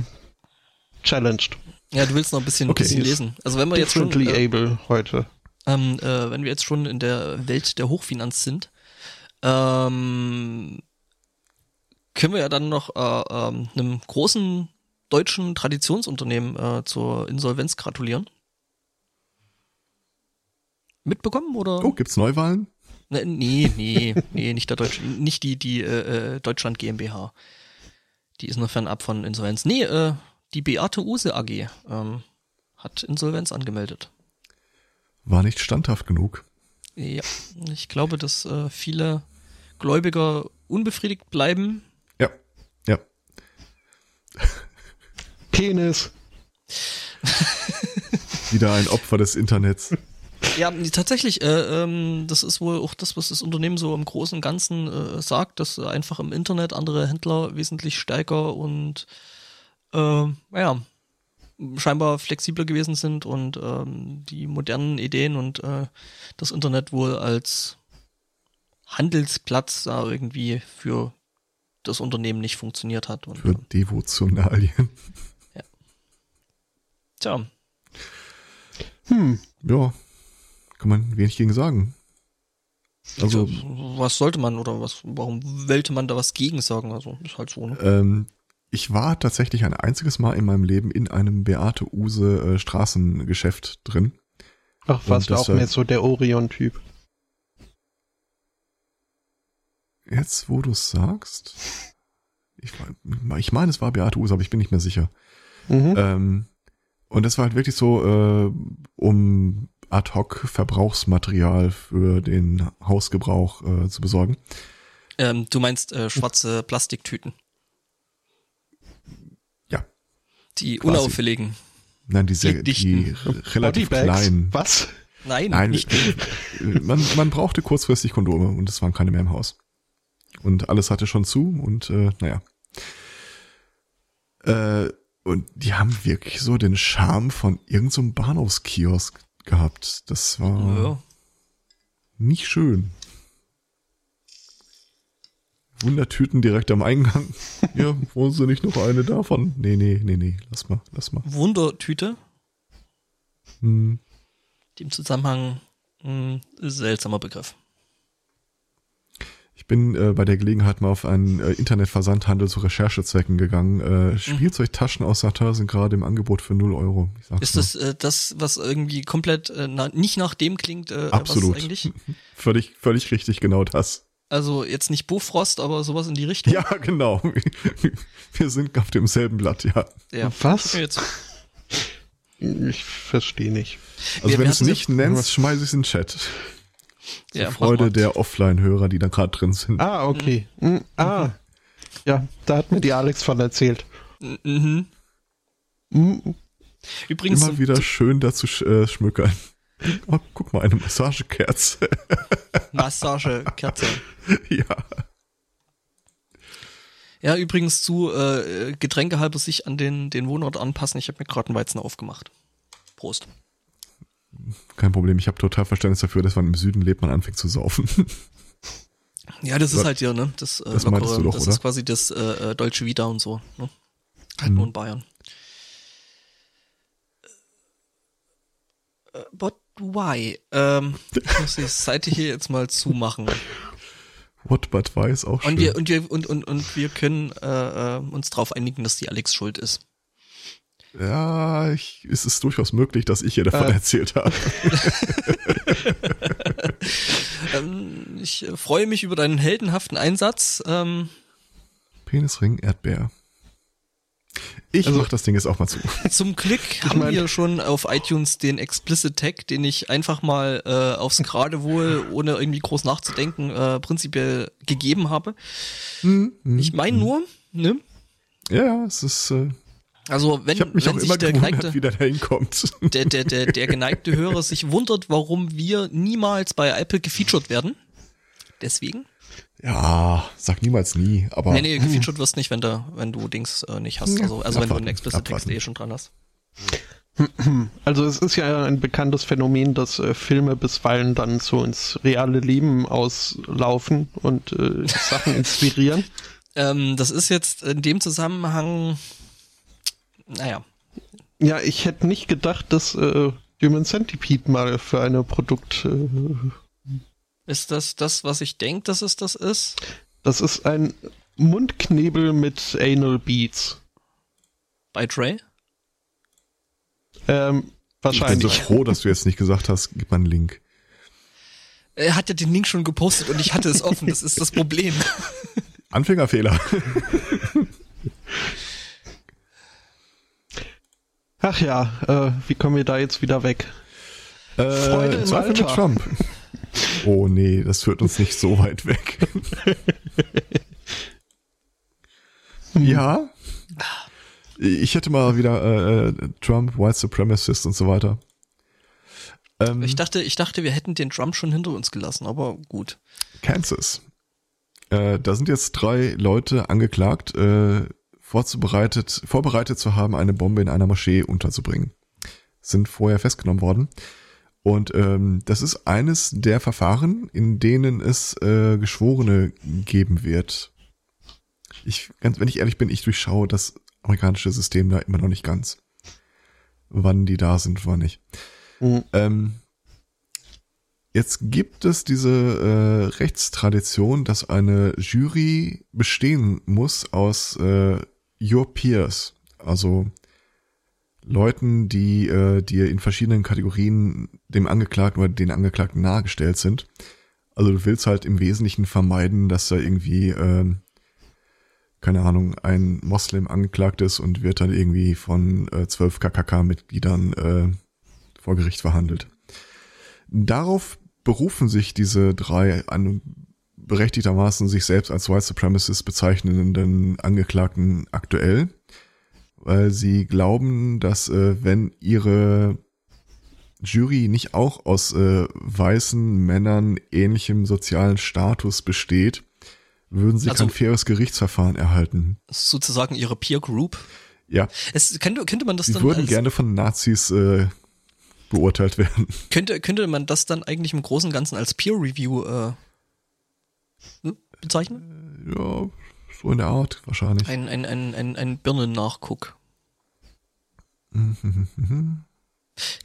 challenged. Ja, du willst noch ein bisschen, okay. bisschen lesen. Also wenn wir jetzt schon äh, able heute. Ähm, äh, wenn wir jetzt schon in der Welt der Hochfinanz sind, ähm, können wir ja dann noch äh, ähm, einem großen deutschen Traditionsunternehmen äh, zur Insolvenz gratulieren mitbekommen oder? Oh, gibt's Neuwahlen? Ne, nee, nee, nee, nicht der Deutsch, nicht die die äh, äh, Deutschland GmbH. Die ist nur fernab von Insolvenz. Nee, äh, die Beate Use AG ähm, hat Insolvenz angemeldet. War nicht standhaft genug. Ja, ich glaube, dass äh, viele Gläubiger unbefriedigt bleiben. Penis. Wieder ein Opfer des Internets. Ja, tatsächlich, äh, ähm, das ist wohl auch das, was das Unternehmen so im Großen und Ganzen äh, sagt, dass einfach im Internet andere Händler wesentlich stärker und äh, ja, scheinbar flexibler gewesen sind und ähm, die modernen Ideen und äh, das Internet wohl als Handelsplatz da irgendwie für das Unternehmen nicht funktioniert hat. Und, für Devotionalien. Ja. Tja. Hm, ja, kann man wenig gegen sagen. Also, was sollte man oder was, warum wollte man da was gegen sagen? Also, ist halt so, ne? Ähm, ich war tatsächlich ein einziges Mal in meinem Leben in einem Beate Use äh, Straßengeschäft drin. Ach, warst du auch mehr so der Orion-Typ? Jetzt, wo du es sagst, ich, ich meine, es war Beate Use, aber ich bin nicht mehr sicher. Mhm. Ähm, und das war halt wirklich so, äh, um Ad-Hoc-Verbrauchsmaterial für den Hausgebrauch äh, zu besorgen. Ähm, du meinst äh, schwarze Plastiktüten? Ja. Die Quasi. unauffälligen. Nein, die, sehr, die relativ kleinen. Was? Nein, Nein nicht. man, man brauchte kurzfristig Kondome und es waren keine mehr im Haus. Und alles hatte schon zu und äh, naja. Äh, und die haben wirklich so den Charme von irgendeinem so Bahnhofskiosk gehabt. Das war ja. nicht schön. Wundertüten direkt am Eingang. ja, wollen Sie nicht noch eine davon? Nee, nee, nee, nee, lass mal, lass mal. Wundertüte? Hm. Dem Zusammenhang ein hm, seltsamer Begriff. Ich bin äh, bei der Gelegenheit mal auf einen äh, Internetversandhandel zu Recherchezwecken gegangen. Äh, Spielzeugtaschen aus Satar sind gerade im Angebot für 0 Euro. Ich sag's Ist das äh, das, was irgendwie komplett äh, na, nicht nach dem klingt, äh, Absolut. was eigentlich? völlig, völlig richtig, genau das. Also jetzt nicht Bofrost, aber sowas in die Richtung. Ja, genau. Wir sind auf demselben Blatt, ja. ja. Was? Ich verstehe nicht. Also Wir- wenn wir du es nicht nennst, schmeiß ich es in den Chat. Zur ja, Freude der Offline-Hörer, die da gerade drin sind. Ah, okay. Hm, ah. Ja, da hat mir die Alex von erzählt. Mhm. Hm, Übrigens, Immer wieder schön dazu sch äh, schmückern. Oh, guck mal, eine Massagekerze. Massagekerze. ja. Ja, übrigens zu äh, Getränke halber sich an den, den Wohnort anpassen. Ich habe mir gerade einen Weizen aufgemacht. Prost. Kein Problem, ich habe total Verständnis dafür, dass man im Süden lebt, man anfängt zu saufen. Ja, das ist halt hier, ne? Das, äh, das meintest du doch, das oder? ist quasi das äh, äh, Deutsche Vita und so. Ne? Halt Mhm. nur in Bayern. Äh, But why? Ähm, ich muss die Seite hier jetzt mal zumachen. What but why ist auch schön. Und wir, und wir, und, und, und wir können äh, äh, uns darauf einigen, dass die Alex schuld ist. Ja, ich, es ist durchaus möglich, dass ich ihr davon Äh. erzählt habe. Ähm, ich freue mich über deinen heldenhaften Einsatz. Ähm, Penisring, Erdbeer. Ich Also- mach das Ding jetzt auch mal zu. Zum Glück haben mein- wir schon auf iTunes den Explicit Tag, den ich einfach mal äh, aufs Geradewohl, ohne irgendwie groß nachzudenken, äh, prinzipiell gegeben habe. Hm, hm. Ich meine nur, ne? Ja, ja, es ist. Äh, Also wenn, ich habe mich wenn auch sich immer der geneigte, wie der da hinkommt. der, der, der, der geneigte Hörer sich wundert, warum wir niemals bei Apple gefeatured werden. Deswegen? Ja, sag niemals nie, aber Nee, nee, gefeatured wirst nicht, wenn du, wenn du Dings äh, nicht hast. Also, also wenn du einen Explicit Text eh schon dran hast. Also es ist ja ein bekanntes Phänomen, dass äh, Filme bisweilen dann so ins reale Leben auslaufen und äh, Sachen inspirieren. Ähm, das ist jetzt in dem Zusammenhang, naja, Ja, ich hätte nicht gedacht, dass äh, Human Centipede mal für eine Produkt... Äh, ist das das, was ich denke, dass es das ist? das ist ein Mundknebel mit Anal Beads. Bei Dre? Ähm, ich bin so wahrscheinlich. froh, dass du jetzt nicht gesagt hast, gib mal einen Link. Er hat ja den Link schon gepostet und ich hatte es offen, das ist das Problem. Anfängerfehler. Ach ja, äh, wie kommen wir da jetzt wieder weg? Freude Äh, im Zweifel mit. Trump. Oh nee, das führt uns nicht so weit weg. ja. Ich hätte mal wieder äh, äh, Trump, White Supremacist und so weiter. Ähm, Ich dachte, ich dachte, wir hätten den Trump schon hinter uns gelassen, aber gut. Kansas. Äh, da sind jetzt drei Leute angeklagt, äh, vorzubereitet, vorbereitet zu haben, eine Bombe in einer Moschee unterzubringen. Sind vorher festgenommen worden. Und ähm, das ist eines der Verfahren, in denen es äh, Geschworene geben wird. Ich, ganz, wenn ich ehrlich bin, ich durchschaue das amerikanische System da immer noch nicht ganz. Wann die da sind, wann nicht. Hm. Ähm, jetzt gibt es diese äh, Rechtstradition, dass eine Jury bestehen muss aus äh, Your Peers, also Leuten, die äh, dir in verschiedenen Kategorien dem Angeklagten oder den Angeklagten nahegestellt sind. Also du willst halt im Wesentlichen vermeiden, dass da irgendwie, ähm, keine Ahnung, ein Moslem angeklagt ist und wird dann irgendwie von äh, zwölf KKK-Mitgliedern äh, vor Gericht verhandelt. Darauf berufen sich diese drei an berechtigtermaßen sich selbst als White Supremacist bezeichnenden Angeklagten aktuell, weil sie glauben, dass äh, wenn ihre Jury nicht auch aus äh, weißen Männern ähnlichem sozialen Status besteht, würden sie Also- kein faires Gerichtsverfahren erhalten. Sozusagen ihre Peer Group. Ja, Es, könnte, könnte man das sie dann würden gerne von Nazis äh, beurteilt werden. könnte, könnte man das dann eigentlich im Großen und Ganzen als Peer Review äh, bezeichnen? Ja, so in der Art wahrscheinlich. Ein, ein, ein, ein, ein Birnennachguck.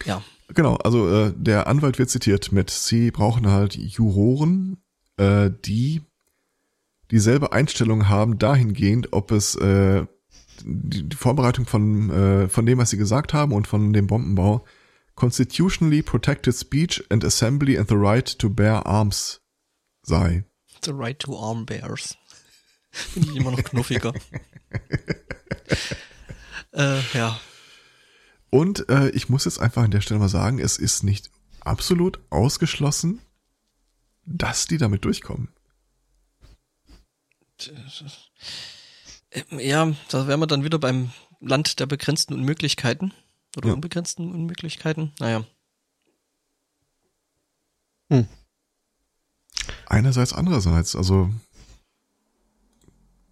Ja. Genau, also äh, der Anwalt wird zitiert mit, sie brauchen halt Juroren, äh, die dieselbe Einstellung haben dahingehend, ob es äh, die, die Vorbereitung von, äh, von dem, was sie gesagt haben und von dem Bombenbau constitutionally protected speech and assembly and the right to bear arms sei. The right to arm bears. Finde ich immer noch knuffiger. äh, ja. Und äh, ich muss jetzt einfach an der Stelle mal sagen, es ist nicht absolut ausgeschlossen, dass die damit durchkommen. Äh, ja, da wären wir dann wieder beim Land der begrenzten Unmöglichkeiten. Oder Ja. unbegrenzten Unmöglichkeiten. Naja. Hm. Einerseits, andererseits, also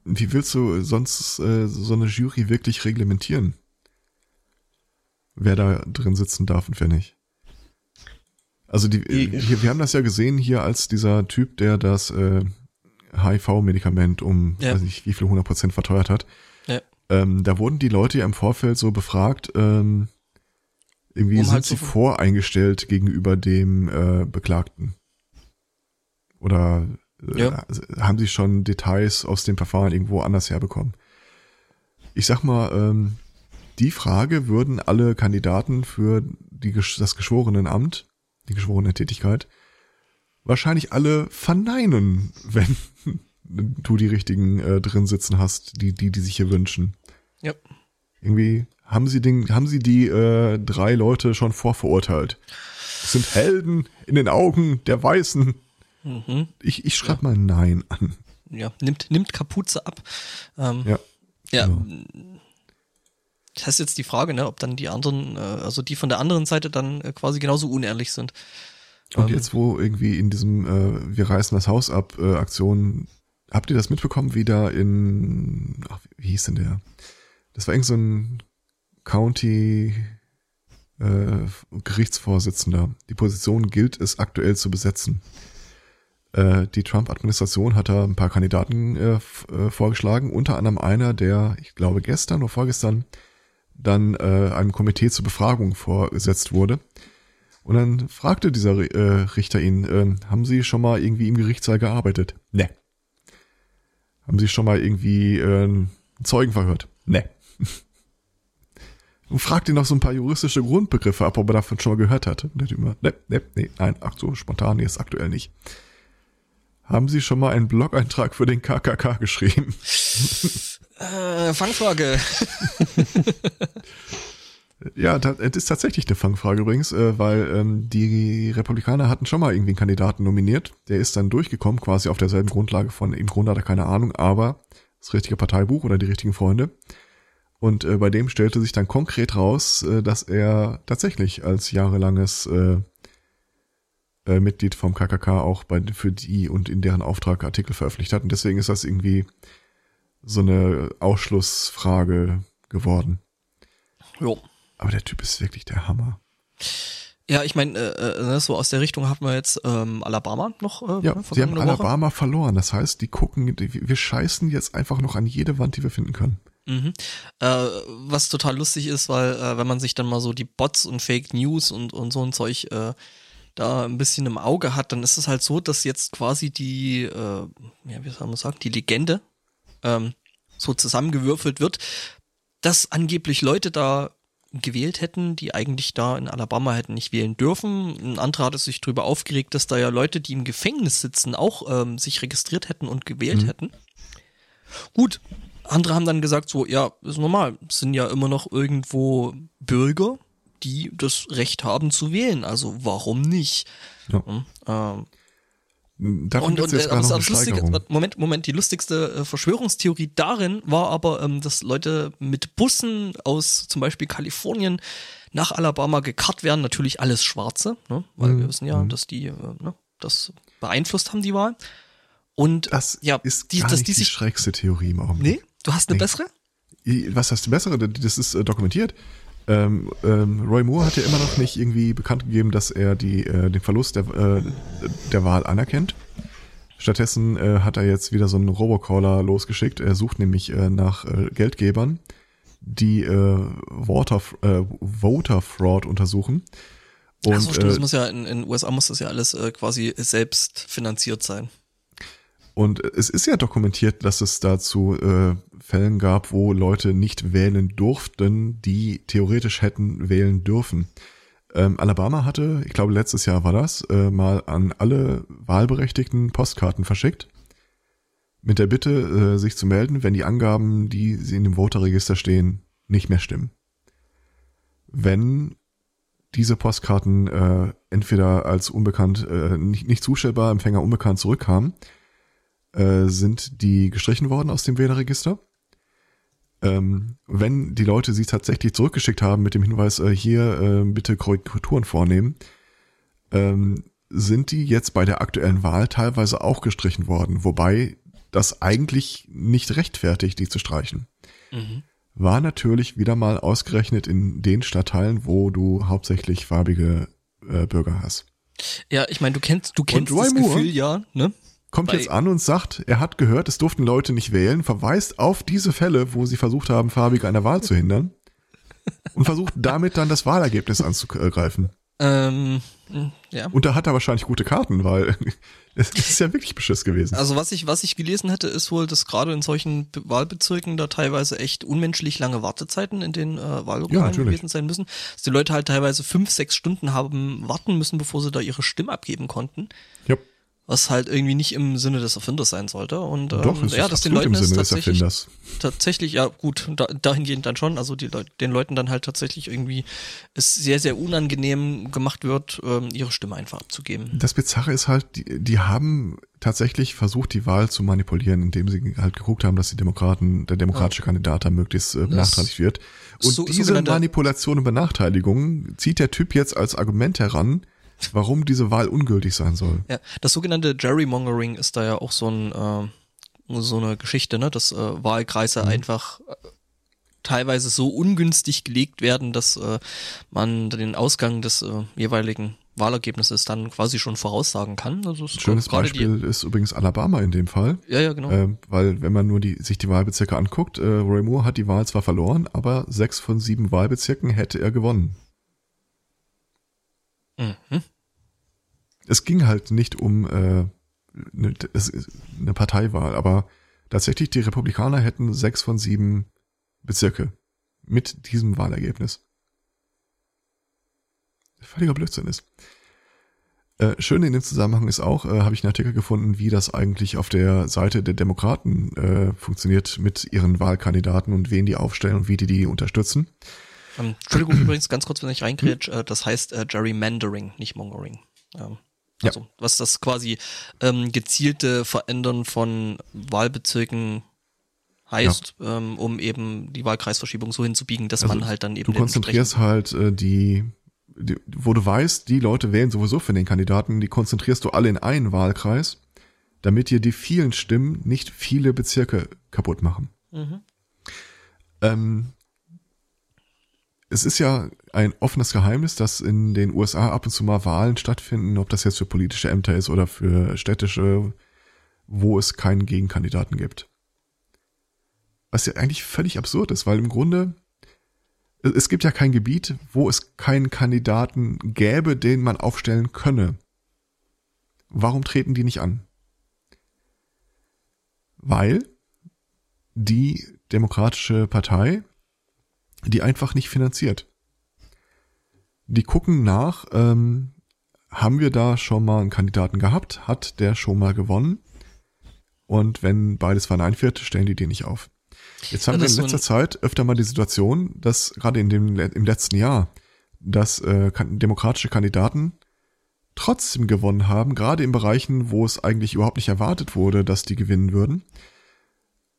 wie willst du sonst äh, so eine Jury wirklich reglementieren? Wer da drin sitzen darf und wer nicht. Also die, I- wir, wir haben das ja gesehen hier als dieser Typ, der das äh, HIV-Medikament um Ja. weiß nicht wie viel 100 Prozent verteuert hat. Ja. Ähm, da wurden die Leute ja im Vorfeld so befragt, ähm, irgendwie Um sind halt sie voreingestellt gegenüber dem äh, Beklagten. Oder äh, Ja. haben sie schon Details aus dem Verfahren irgendwo anders herbekommen? Ich sag mal, ähm, die Frage würden alle Kandidaten für die, das Geschworenenamt, die geschworene Tätigkeit, wahrscheinlich alle verneinen, wenn du die richtigen äh, drin sitzen hast, die, die, die sich hier wünschen. Ja. Irgendwie haben sie den, haben sie die äh, drei Leute schon vorverurteilt. Das sind Helden in den Augen der Weißen. Mhm. Ich, ich schreibe mal Nein an. Ja, nimmt, nimmt Kapuze ab. Ähm, Ja. Ja. Genau. Das ist jetzt die Frage, ne, ob dann die anderen, äh, also die von der anderen Seite dann äh, quasi genauso unehrlich sind. Und Ähm, jetzt, wo irgendwie in diesem äh, Wir reißen das Haus ab äh, Aktion, habt ihr das mitbekommen, wie da in, ach, wie hieß denn der? Das war irgend so ein County äh, Gerichtsvorsitzender. Die Position gilt es aktuell zu besetzen. Äh, die Trump-Administration hat da ein paar Kandidaten äh, äh, vorgeschlagen, unter anderem einer, der, ich glaube gestern oder vorgestern, dann äh, einem Komitee zur Befragung vorgesetzt wurde. Und dann fragte dieser äh, Richter ihn, ähm, haben Sie schon mal irgendwie im Gerichtssaal gearbeitet? Ne. Haben Sie schon mal irgendwie äh, einen Zeugen verhört? Ne. Und fragt ihn noch so ein paar juristische Grundbegriffe ab, ob er davon schon mal gehört hat. Und der Typ immer, ne, ne, ne, nein, ach so, spontan, jetzt aktuell nicht. Haben Sie schon mal einen Blog-Eintrag für den KKK geschrieben? Äh, Fangfrage. Ja, das ist tatsächlich eine Fangfrage übrigens, äh, weil ähm, die Republikaner hatten schon mal irgendwie einen Kandidaten nominiert. Der ist dann durchgekommen, quasi auf derselben Grundlage von, im Grunde hat er keine Ahnung, aber das richtige Parteibuch oder die richtigen Freunde. Und äh, bei dem stellte sich dann konkret raus, äh, dass er tatsächlich als jahrelanges äh, äh, Mitglied vom KKK auch bei, für die und in deren Auftrag Artikel veröffentlicht hat. Und deswegen ist das irgendwie so eine Ausschlussfrage geworden. Jo. Aber der Typ ist wirklich der Hammer. Ja, ich meine, äh, äh, so aus der Richtung haben wir jetzt ähm, Alabama noch. Äh, Ja, sie haben Woche. Alabama verloren. Das heißt, die gucken, die, wir scheißen jetzt einfach noch an jede Wand, die wir finden können. Mhm. Äh, was total lustig ist, weil äh, wenn man sich dann mal so die Bots und Fake News und, und so ein Zeug äh, da ein bisschen im Auge hat, dann ist es halt so, dass jetzt quasi die, äh, ja, wie soll man sagen, die Legende ähm, so zusammengewürfelt wird, dass angeblich Leute da gewählt hätten, die eigentlich da in Alabama hätten nicht wählen dürfen. Ein anderer hatte sich darüber aufgeregt, dass da ja Leute, die im Gefängnis sitzen, auch ähm, sich registriert hätten und gewählt Mhm. hätten. Gut, andere haben dann gesagt so, ja, ist normal, sind ja immer noch irgendwo Bürger, die das Recht haben zu wählen, also warum nicht? Ja. Hm, Ähm, Davon und, und jetzt gerade das, lustige. Moment, Moment, die lustigste äh, Verschwörungstheorie darin war aber, ähm, dass Leute mit Bussen aus zum Beispiel Kalifornien nach Alabama gekarrt werden, natürlich alles Schwarze, ne? weil Mhm. wir wissen ja, dass die äh, ne, das beeinflusst haben, die Wahl. Und Das ja, ist die, gar dass nicht die die, schrägste Theorie im Augenblick. Nee, du hast eine Nee. bessere? Was heißt die bessere? Das ist äh, dokumentiert. Ähm, ähm, Roy Moore hat ja immer noch nicht irgendwie bekannt gegeben, dass er die, äh, den Verlust der, äh, der Wahl anerkennt. Stattdessen äh, hat er jetzt wieder so einen Robocaller losgeschickt. Er sucht nämlich äh, nach äh, Geldgebern, die äh, Voter, äh, Voter Fraud untersuchen. Und Ach so, stimmt, das muss ja in in den USA muss das ja alles äh, quasi selbst finanziert sein. Und es ist ja dokumentiert, dass es dazu äh, Fällen gab, wo Leute nicht wählen durften, die theoretisch hätten wählen dürfen. Ähm, Alabama hatte, ich glaube letztes Jahr war das, äh, mal an alle Wahlberechtigten Postkarten verschickt. Mit der Bitte, äh, sich zu melden, wenn die Angaben, die sie in dem Voterregister stehen, nicht mehr stimmen. Wenn diese Postkarten äh, entweder als unbekannt, äh, nicht, nicht zustellbar, Empfänger unbekannt zurückkamen, äh, sind die gestrichen worden aus dem Wählerregister. Ähm, wenn die Leute sie tatsächlich zurückgeschickt haben mit dem Hinweis, äh, hier äh, bitte Korrekturen vornehmen, ähm, sind die jetzt bei der aktuellen Wahl teilweise auch gestrichen worden, wobei das eigentlich nicht rechtfertigt, die zu streichen. Mhm. War natürlich wieder mal ausgerechnet in den Stadtteilen, wo du hauptsächlich farbige äh, Bürger hast. Ja, ich meine, du kennst, du kennst das Moore, Gefühl, ja, ne? Kommt Bei jetzt an und sagt, er hat gehört, es durften Leute nicht wählen, verweist auf diese Fälle, wo sie versucht haben, Farbige an der Wahl zu hindern und versucht damit dann das Wahlergebnis anzugreifen. Ähm, ja. Und da hat er wahrscheinlich gute Karten, weil es ist ja wirklich beschiss gewesen. Also was ich, was ich gelesen hätte, ist wohl, dass gerade in solchen Wahlbezirken da teilweise echt unmenschlich lange Wartezeiten in den äh, Wahllokalen ja, gewesen sein müssen. Dass die Leute halt teilweise fünf, sechs Stunden haben warten müssen, bevor sie da ihre Stimme abgeben konnten. Ja was halt irgendwie nicht im Sinne des Erfinders sein sollte. Und ähm, Doch, ja, dass den Leuten es tatsächlich, tatsächlich, ja gut, da, dahingehend dann schon, also die Leute, den Leuten dann halt tatsächlich irgendwie es sehr, sehr unangenehm gemacht wird, ähm, ihre Stimme einfach abzugeben. Das Bizarre ist halt, die, die haben tatsächlich versucht, die Wahl zu manipulieren, indem sie halt geguckt haben, dass die Demokraten, der demokratische ja. Kandidat da möglichst äh, benachteiligt wird. Und so, diese Manipulation und Benachteiligung zieht der Typ jetzt als Argument heran, warum diese Wahl ungültig sein soll. Ja, das sogenannte Gerrymongering ist da ja auch so ein äh, so eine Geschichte, ne, dass äh, Wahlkreise mhm. einfach äh, teilweise so ungünstig gelegt werden, dass äh, man den Ausgang des äh, jeweiligen Wahlergebnisses dann quasi schon voraussagen kann. Also Schönes Beispiel die, ist übrigens Alabama in dem Fall. Ja, ja, genau. Äh, weil wenn man nur die, sich die Wahlbezirke anguckt, äh, Roy Moore hat die Wahl zwar verloren, aber sechs von sieben Wahlbezirken hätte er gewonnen. Mhm es ging halt nicht um äh, eine, eine Parteiwahl, aber tatsächlich die Republikaner hätten sechs von sieben Bezirke mit diesem Wahlergebnis. Völliger Blödsinn ist. Äh, schön in dem Zusammenhang ist auch, äh, habe ich einen Artikel gefunden, wie das eigentlich auf der Seite der Demokraten äh, funktioniert mit ihren Wahlkandidaten und wen die aufstellen und wie die die unterstützen. Ähm, Entschuldigung übrigens, ganz kurz, wenn ich reingrätsch, hm? äh, das heißt äh, Gerrymandering, nicht Mongering. Ähm, also ja. was das quasi ähm, gezielte Verändern von Wahlbezirken heißt, ja. ähm, um eben die Wahlkreisverschiebung so hinzubiegen, dass also man halt dann eben. Du konzentrierst halt äh, die, die, wo du weißt, die Leute wählen sowieso für den Kandidaten, die konzentrierst du alle in einen Wahlkreis, damit dir die vielen Stimmen nicht viele Bezirke kaputt machen. Mhm. Ähm, es ist ja ein offenes Geheimnis, dass in den USA ab und zu mal Wahlen stattfinden, ob das jetzt für politische Ämter ist oder für städtische, wo es keinen Gegenkandidaten gibt. Was ja eigentlich völlig absurd ist, weil im Grunde es gibt ja kein Gebiet, wo es keinen Kandidaten gäbe, den man aufstellen könne. Warum treten die nicht an? Weil die Demokratische Partei die einfach nicht finanziert. Die gucken nach, ähm, haben wir da schon mal einen Kandidaten gehabt? Hat der schon mal gewonnen? Und wenn beides verneint wird, stellen die den nicht auf. Jetzt haben wir in letzter so Zeit öfter mal die Situation, dass gerade in dem, im letzten Jahr, dass äh, demokratische Kandidaten trotzdem gewonnen haben, gerade in Bereichen, wo es eigentlich überhaupt nicht erwartet wurde, dass die gewinnen würden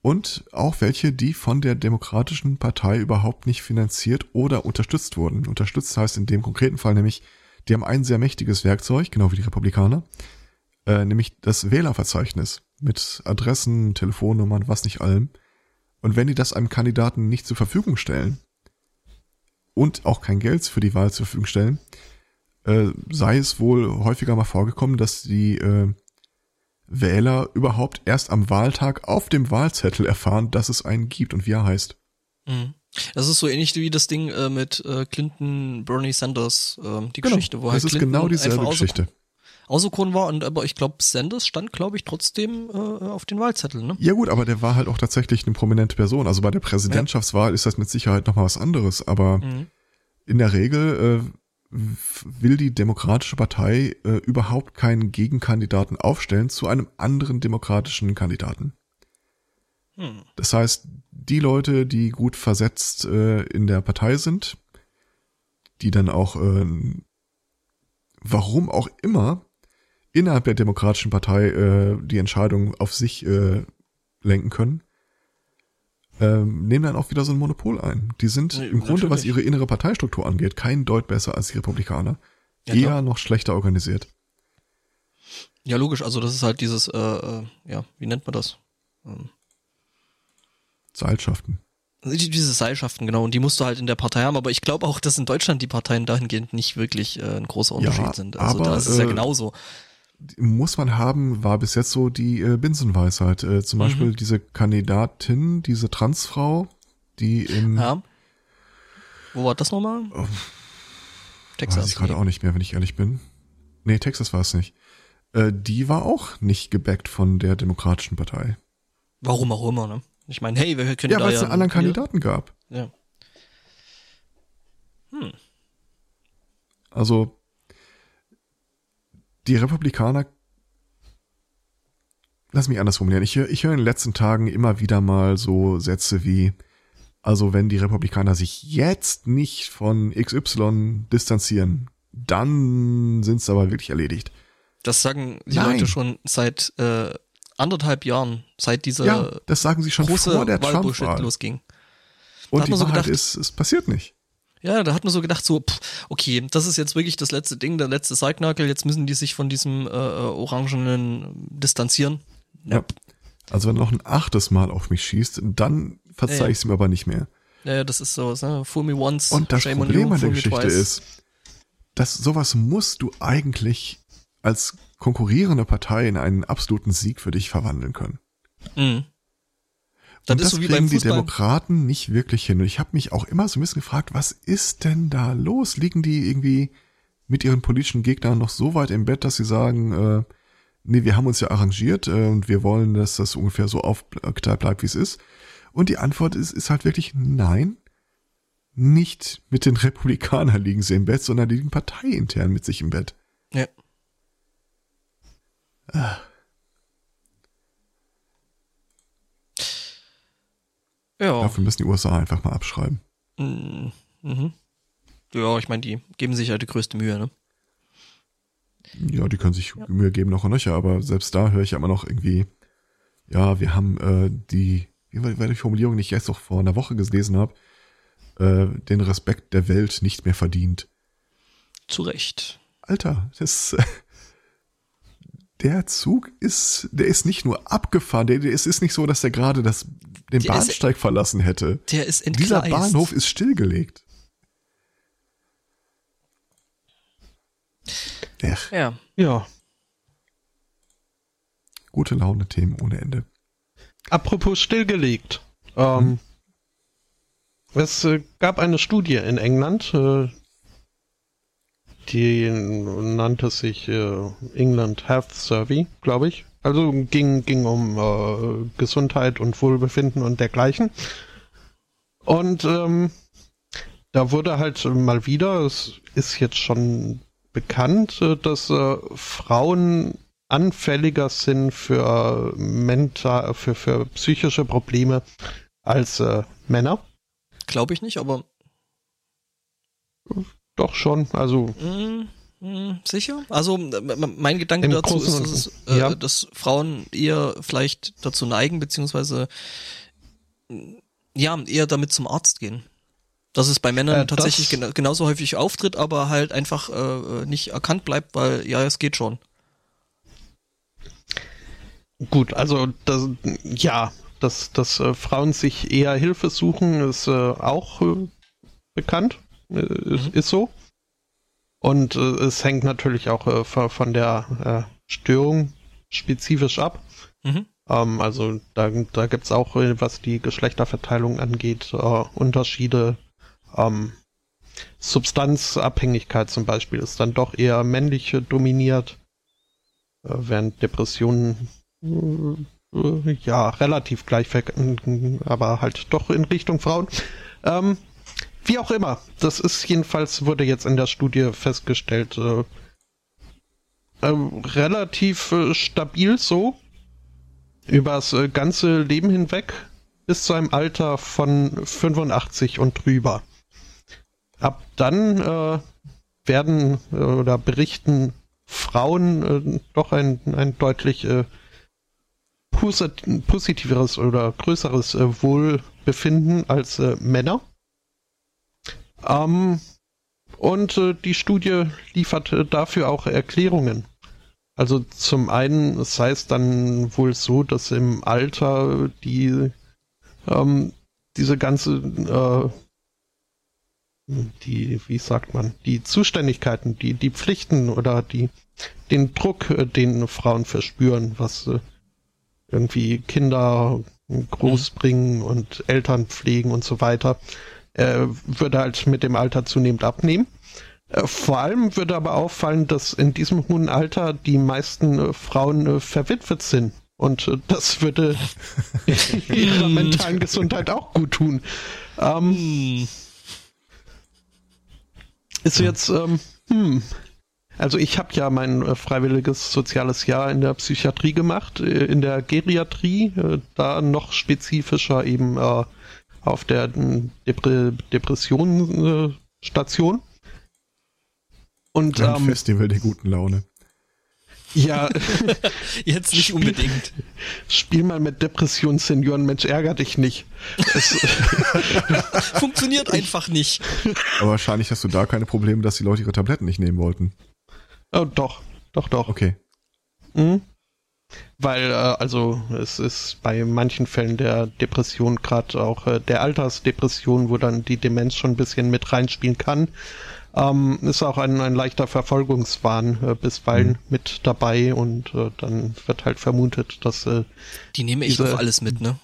und auch welche, die von der Demokratischen Partei überhaupt nicht finanziert oder unterstützt wurden. Unterstützt heißt in dem konkreten Fall nämlich, die haben ein sehr mächtiges Werkzeug, genau wie die Republikaner, äh, nämlich das Wählerverzeichnis mit Adressen, Telefonnummern, was nicht allem. Und wenn die das einem Kandidaten nicht zur Verfügung stellen und auch kein Geld für die Wahl zur Verfügung stellen, äh, sei es wohl häufiger mal vorgekommen, dass die äh, Wähler überhaupt erst am Wahltag auf dem Wahlzettel erfahren, dass es einen gibt und wie er heißt. Mhm. Das ist so ähnlich wie das Ding äh, mit äh, Clinton, Bernie Sanders, äh, die genau, Geschichte, wo halt das ist genau Clinton genau dieselbe Geschichte. auserkoren war. Und aber ich glaube, Sanders stand, glaube ich, trotzdem äh, auf den Wahlzetteln. Ne? Ja gut, aber der war halt auch tatsächlich eine prominente Person. Also bei der Präsidentschaftswahl ja. ist das mit Sicherheit noch mal was anderes. Aber mhm. in der Regel äh, will die Demokratische Partei äh, überhaupt keinen Gegenkandidaten aufstellen zu einem anderen demokratischen Kandidaten. Hm. Das heißt, die Leute, die gut versetzt äh, in der Partei sind, die dann auch, äh, warum auch immer, innerhalb der Demokratischen Partei äh, die Entscheidung auf sich äh, lenken können, äh, nehmen dann auch wieder so ein Monopol ein. Die sind nee, im Grunde, was ihre innere Parteistruktur angeht, kein Deut besser als die Republikaner. Ja, Eher klar. noch schlechter organisiert. Ja, logisch. Also das ist halt dieses, äh, äh, ja, wie nennt man das? Ähm, Seilschaften. Diese Seilschaften, genau, und die musst du halt in der Partei haben, aber ich glaube auch, dass in Deutschland die Parteien dahingehend nicht wirklich äh, ein großer Unterschied ja, sind. Also aber, da ist es ja äh, genauso. Muss man haben, war bis jetzt so die äh, Binsenweisheit. Äh, zum mhm. Beispiel diese Kandidatin, diese Transfrau, die in. Ja. Wo war das nochmal? Oh, Texas. Weiß ich gerade auch nicht mehr, wenn ich ehrlich bin. Nee, Texas war es nicht. Äh, die war auch nicht gebackt von der Demokratischen Partei. Warum auch immer, ne? Ich meine, hey, wir können ja, da weil es einen anderen Kandidaten gab. Ja. Hm. Also die Republikaner Lass mich anders formulieren. Ich höre ich hör in den letzten Tagen immer wieder mal so Sätze wie, also wenn die Republikaner sich jetzt nicht von XY distanzieren, dann sind es aber wirklich erledigt. Das sagen die Nein. Leute schon seit äh, anderthalb Jahren, seit dieser ja, das sagen sie schon große vor der Wahlbullshit losging. Und die Wahrheit so gedacht, ist, es passiert nicht. Ja, da hat man so gedacht, so, pff, okay, das ist jetzt wirklich das letzte Ding, der letzte Sargnagel, jetzt müssen die sich von diesem äh, orangenen distanzieren. Ja. Also wenn du noch ein achtes Mal auf mich schießt, dann verzeih ja, ja. ich es mir aber nicht mehr. Ja, das ist so, ne? Fool me once, Und das Problem an der Geschichte ist, dass sowas musst du eigentlich als konkurrierende Partei in einen absoluten Sieg für dich verwandeln können. Mhm. Das, und das so kriegen die Demokraten nicht wirklich hin. Und ich habe mich auch immer so ein bisschen gefragt, was ist denn da los? Liegen die irgendwie mit ihren politischen Gegnern noch so weit im Bett, dass sie sagen, äh, nee, wir haben uns ja arrangiert äh, und wir wollen, dass das ungefähr so aufgeteilt bleibt, wie es ist. Und die Antwort ist, ist halt wirklich nein. Nicht mit den Republikanern liegen sie im Bett, sondern die liegen parteiintern mit sich im Bett. Ja. Ah. Ja. Dafür müssen die USA einfach mal abschreiben. Mhm. mhm. Ja, ich meine, die geben sich ja die größte Mühe, ne? Ja, die können sich ja. Mühe geben noch und nöcher, aber selbst da höre ich ja immer noch irgendwie, ja, wir haben äh, die, wie war die Formulierung, die ich jetzt noch vor einer Woche gelesen habe, äh, den Respekt der Welt nicht mehr verdient. Zu Recht. Alter, das, der Zug ist, der ist nicht nur abgefahren, der, der es ist nicht so, dass der gerade das, den der Bahnsteig ist, verlassen hätte. Der ist entgleist. Dieser Bahnhof ist stillgelegt. Ech. Ja. Ja. Gute Laune Themen ohne Ende. Apropos stillgelegt. Ähm, hm. Es äh, gab eine Studie in England, äh, die nannte sich äh, England Health Survey, glaube ich. Also ging, ging um äh, Gesundheit und Wohlbefinden und dergleichen. Und ähm, da wurde halt mal wieder, es ist jetzt schon bekannt, äh, dass äh, Frauen anfälliger sind für mental, für, für psychische Probleme als äh, Männer. Glaube ich nicht, aber doch schon, also. Mm, mm, sicher? Also mein Gedanke dazu ist, dass, es, äh, ja. dass Frauen eher vielleicht dazu neigen, beziehungsweise ja, eher damit zum Arzt gehen. Dass es bei Männern äh, tatsächlich gena genauso häufig auftritt, aber halt einfach äh, nicht erkannt bleibt, weil ja, es geht schon. Gut, also das, ja, dass, dass äh, Frauen sich eher Hilfe suchen, ist äh, auch äh, bekannt. Ist, mhm. ist so. Und äh, es hängt natürlich auch äh, von der äh, Störung spezifisch ab. Mhm. Ähm, also da, da gibt es auch, äh, was die Geschlechterverteilung angeht, äh, Unterschiede. Ähm, Substanzabhängigkeit zum Beispiel ist dann doch eher männlich dominiert. während Depressionen äh, ja relativ gleich, aber halt doch in Richtung Frauen. Ähm, wie auch immer, das ist jedenfalls, wurde jetzt in der Studie festgestellt, äh, äh, relativ äh, stabil so, übers äh, ganze Leben hinweg, bis zu einem Alter von 85 und drüber. Ab dann äh, werden äh, oder berichten Frauen doch ein, ein deutlich positiveres oder größeres Wohlbefinden als Männer. Ähm, und äh, die Studie liefert äh, dafür auch Erklärungen. Also zum einen es dann wohl so, dass im Alter die ähm, diese ganze äh, die, wie sagt man, die Zuständigkeiten, die, die Pflichten oder die, den Druck, äh, den Frauen verspüren, was äh, irgendwie Kinder großbringen und Eltern pflegen und so weiter, äh, würde halt mit dem Alter zunehmend abnehmen. Äh, vor allem würde aber auffallen, dass in diesem hohen Alter die meisten äh, Frauen äh, verwitwet sind. Und das würde ihrer mentalen Gesundheit auch gut tun. Ähm, ist jetzt, ähm, hm, also ich habe ja mein äh, freiwilliges soziales Jahr in der Psychiatrie gemacht, äh, in der Geriatrie, äh, da noch spezifischer eben äh, auf der Depre Depressionsstation. Und Ein ähm, Festival der guten Laune. Ja. Jetzt nicht spiel, unbedingt. Spiel mal mit Depression, Senioren, Mensch, ärger dich nicht. Funktioniert einfach nicht. Aber wahrscheinlich hast du da keine Probleme, dass die Leute ihre Tabletten nicht nehmen wollten. Oh, doch, doch, doch. Okay. Mhm. Weil, äh, also, es ist bei manchen Fällen der Depression, gerade auch äh, der Altersdepression, wo dann die Demenz schon ein bisschen mit reinspielen kann, ähm, ist auch ein, ein leichter Verfolgungswahn äh, bisweilen mhm. mit dabei und äh, dann wird halt vermutet, dass. Äh, die nehme ich doch alles mit, ne?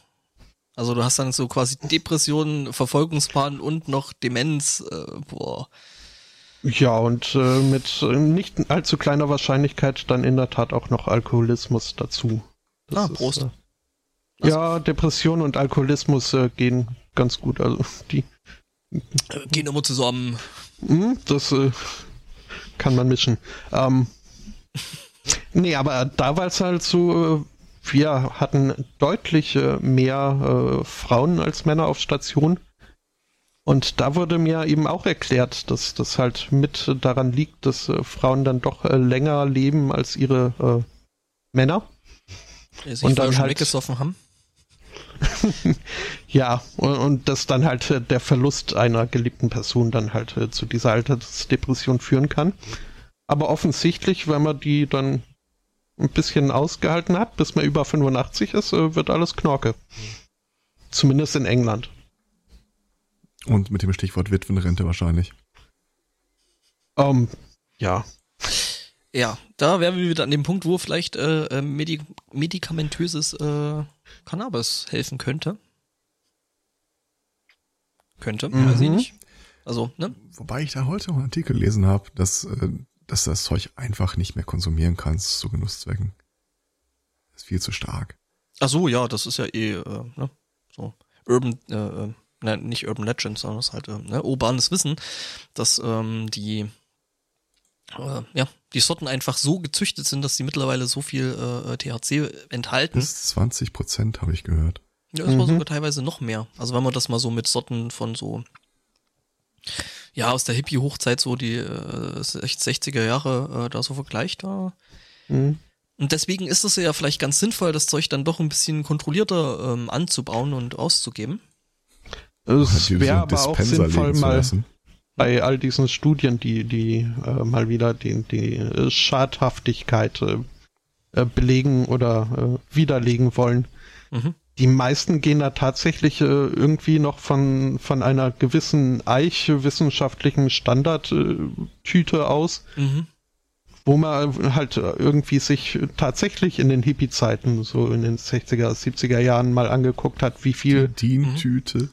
Also du hast dann so quasi Depressionen, Verfolgungswahn und noch Demenz, äh, boah. Ja, und äh, mit äh, nicht allzu kleiner Wahrscheinlichkeit dann in der Tat auch noch Alkoholismus dazu. Das ah, Prost. Ist, äh, ja, Depression und Alkoholismus äh, gehen ganz gut. Also die äh, gehen immer zusammen. Hm, das äh, kann man mischen. Ähm, nee, aber da war es halt so, wir hatten deutlich mehr Frauen als Männer auf Station. Und da wurde mir eben auch erklärt, dass das halt mit daran liegt, dass äh, Frauen dann doch äh, länger leben als ihre äh, Männer. Sich und dann halt weggesoffen haben. ja, und, und dass dann halt äh, der Verlust einer geliebten Person dann halt äh, zu dieser Altersdepression führen kann. Aber offensichtlich, wenn man die dann ein bisschen ausgehalten hat, bis man über 85 ist, wird alles Knorke. Zumindest in England. Und mit dem Stichwort Witwenrente wahrscheinlich. Um, ähm, ja. Ja, da wären wir wieder an dem Punkt, wo vielleicht äh, äh Medik medikamentöses äh, Cannabis helfen könnte. Könnte, mhm. weiß ich nicht. Also, ne? Wobei ich da heute einen Artikel gelesen habe, dass, äh, dass das Zeug einfach nicht mehr konsumieren kannst zu Genusszwecken. Das ist viel zu stark. Ach so, ja, das ist ja eh, äh, ne? So. Urban, äh, äh ne, nicht Urban Legends, sondern es ist halt äh, ne, urbanes Wissen, dass ähm, die äh, ja, die Sorten einfach so gezüchtet sind, dass sie mittlerweile so viel äh, THC enthalten. Bis 20 Prozent habe ich gehört. Ja, das mhm. war sogar teilweise noch mehr. Also wenn man das mal so mit Sorten von so ja, aus der Hippie-Hochzeit so die äh, 60er Jahre äh, da so vergleicht, da. Mhm. Und deswegen ist es ja vielleicht ganz sinnvoll, das Zeug dann doch ein bisschen kontrollierter ähm, anzubauen und auszugeben. Es wäre aber auch sinnvoll, mal bei all diesen Studien, die, die äh, mal wieder die, die Schadhaftigkeit äh, belegen oder äh, widerlegen wollen. Mhm. Die meisten gehen da tatsächlich äh, irgendwie noch von, von einer gewissen Eiche-wissenschaftlichen Standardtüte aus. Mhm wo man halt irgendwie sich tatsächlich in den Hippie-Zeiten, so in den 60er, 70er Jahren mal angeguckt hat, wie viel. Die Dean-Tüte.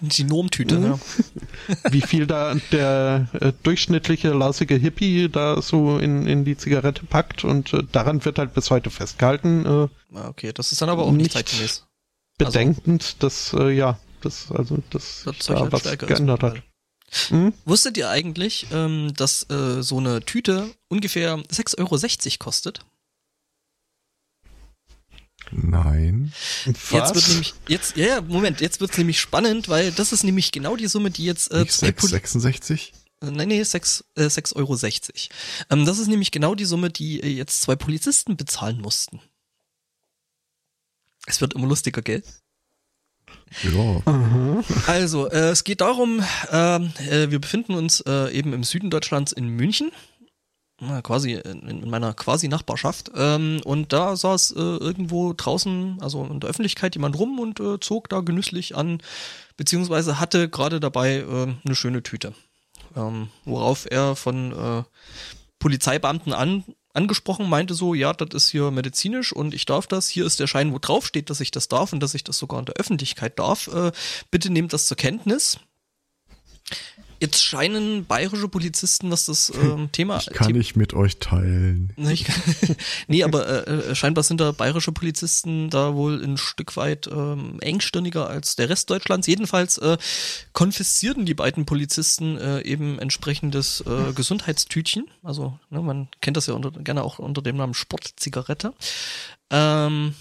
Die Normtüte, Mhm. ja. wie viel da der äh, durchschnittliche lausige Hippie da so in, in die Zigarette packt und äh, daran wird halt bis heute festgehalten. Äh, Ah, Okay, das ist dann aber auch nicht, Nicht zeitgemäß. bedenkend, dass dass äh, ja, das also dass Das da halt was geändert hat. Mhm. Wusstet ihr eigentlich, ähm, dass äh, so eine Tüte ungefähr 6,60 Euro kostet? Nein. Jetzt wird Was? nämlich, jetzt, ja, Moment, jetzt wird's nämlich spannend, weil das ist nämlich genau die Summe, die jetzt äh, Nicht zwei Poli 666? äh, Nein, nee, 6, äh, 6,60 Euro. Ähm, das ist nämlich genau die Summe, die äh, jetzt zwei Polizisten bezahlen mussten. Es wird immer lustiger, gell? Ja. Aha. Also, äh, es geht darum, ähm, äh, wir befinden uns äh, eben im Süden Deutschlands in München. Quasi in, in meiner quasi Nachbarschaft. Ähm, und da saß äh, irgendwo draußen, also in der Öffentlichkeit, jemand rum und äh, zog da genüsslich an, beziehungsweise hatte gerade dabei äh, eine schöne Tüte. Ähm, worauf er von äh, Polizeibeamten an, angesprochen meinte so, ja, das ist hier medizinisch und ich darf das. Hier ist der Schein, wo drauf steht, dass ich das darf und dass ich das sogar in der Öffentlichkeit darf. Äh, bitte nehmt das zur Kenntnis. Jetzt scheinen bayerische Polizisten, was das ähm, Thema Ich kann Thema- nicht mit euch teilen. Nee, ich kann, nee, aber äh, äh, scheinbar sind da bayerische Polizisten da wohl ein Stück weit ähm, engstirniger als der Rest Deutschlands. Jedenfalls äh, konfiszierten die beiden Polizisten äh, eben entsprechendes äh, Gesundheitstütchen. Also ne, man kennt das ja unter, gerne auch unter dem Namen Sportzigarette. Ähm,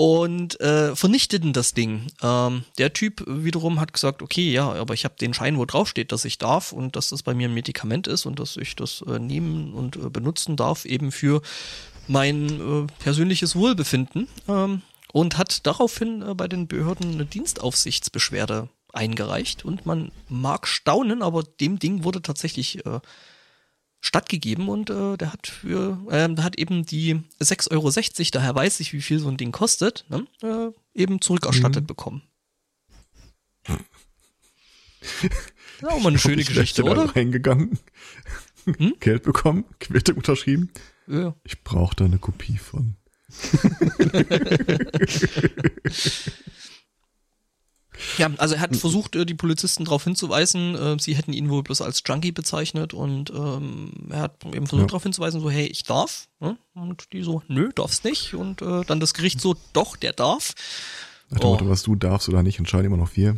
und äh, vernichteten das Ding. Ähm, der Typ wiederum hat gesagt, okay, ja, aber ich habe den Schein, wo drauf steht, dass ich darf und dass das bei mir ein Medikament ist und dass ich das äh, nehmen und äh, benutzen darf, eben für mein äh, persönliches Wohlbefinden. Ähm, und hat daraufhin äh, bei den Behörden eine Dienstaufsichtsbeschwerde eingereicht. Und man mag staunen, aber dem Ding wurde tatsächlich äh, stattgegeben und äh, der hat für, ähm, der hat eben die 6,60 Euro, daher weiß ich, wie viel so ein Ding kostet, ne, äh, eben zurückerstattet Mhm. bekommen. Das ist auch mal eine schöne Ich Geschichte, wäre da oder? reingegangen, Hm? Geld bekommen, Quittung unterschrieben. Ja. Ich brauche da eine Kopie von. ja, also er hat versucht, äh, die Polizisten darauf hinzuweisen, äh, sie hätten ihn wohl bloß als Junkie bezeichnet und ähm, er hat eben versucht Ja. darauf hinzuweisen, so, hey, ich darf. Ne? Und die so, nö, darf's nicht. Und äh, dann das Gericht so, doch, der darf. Dem Oh. Was du darfst oder nicht, entscheiden immer noch wir.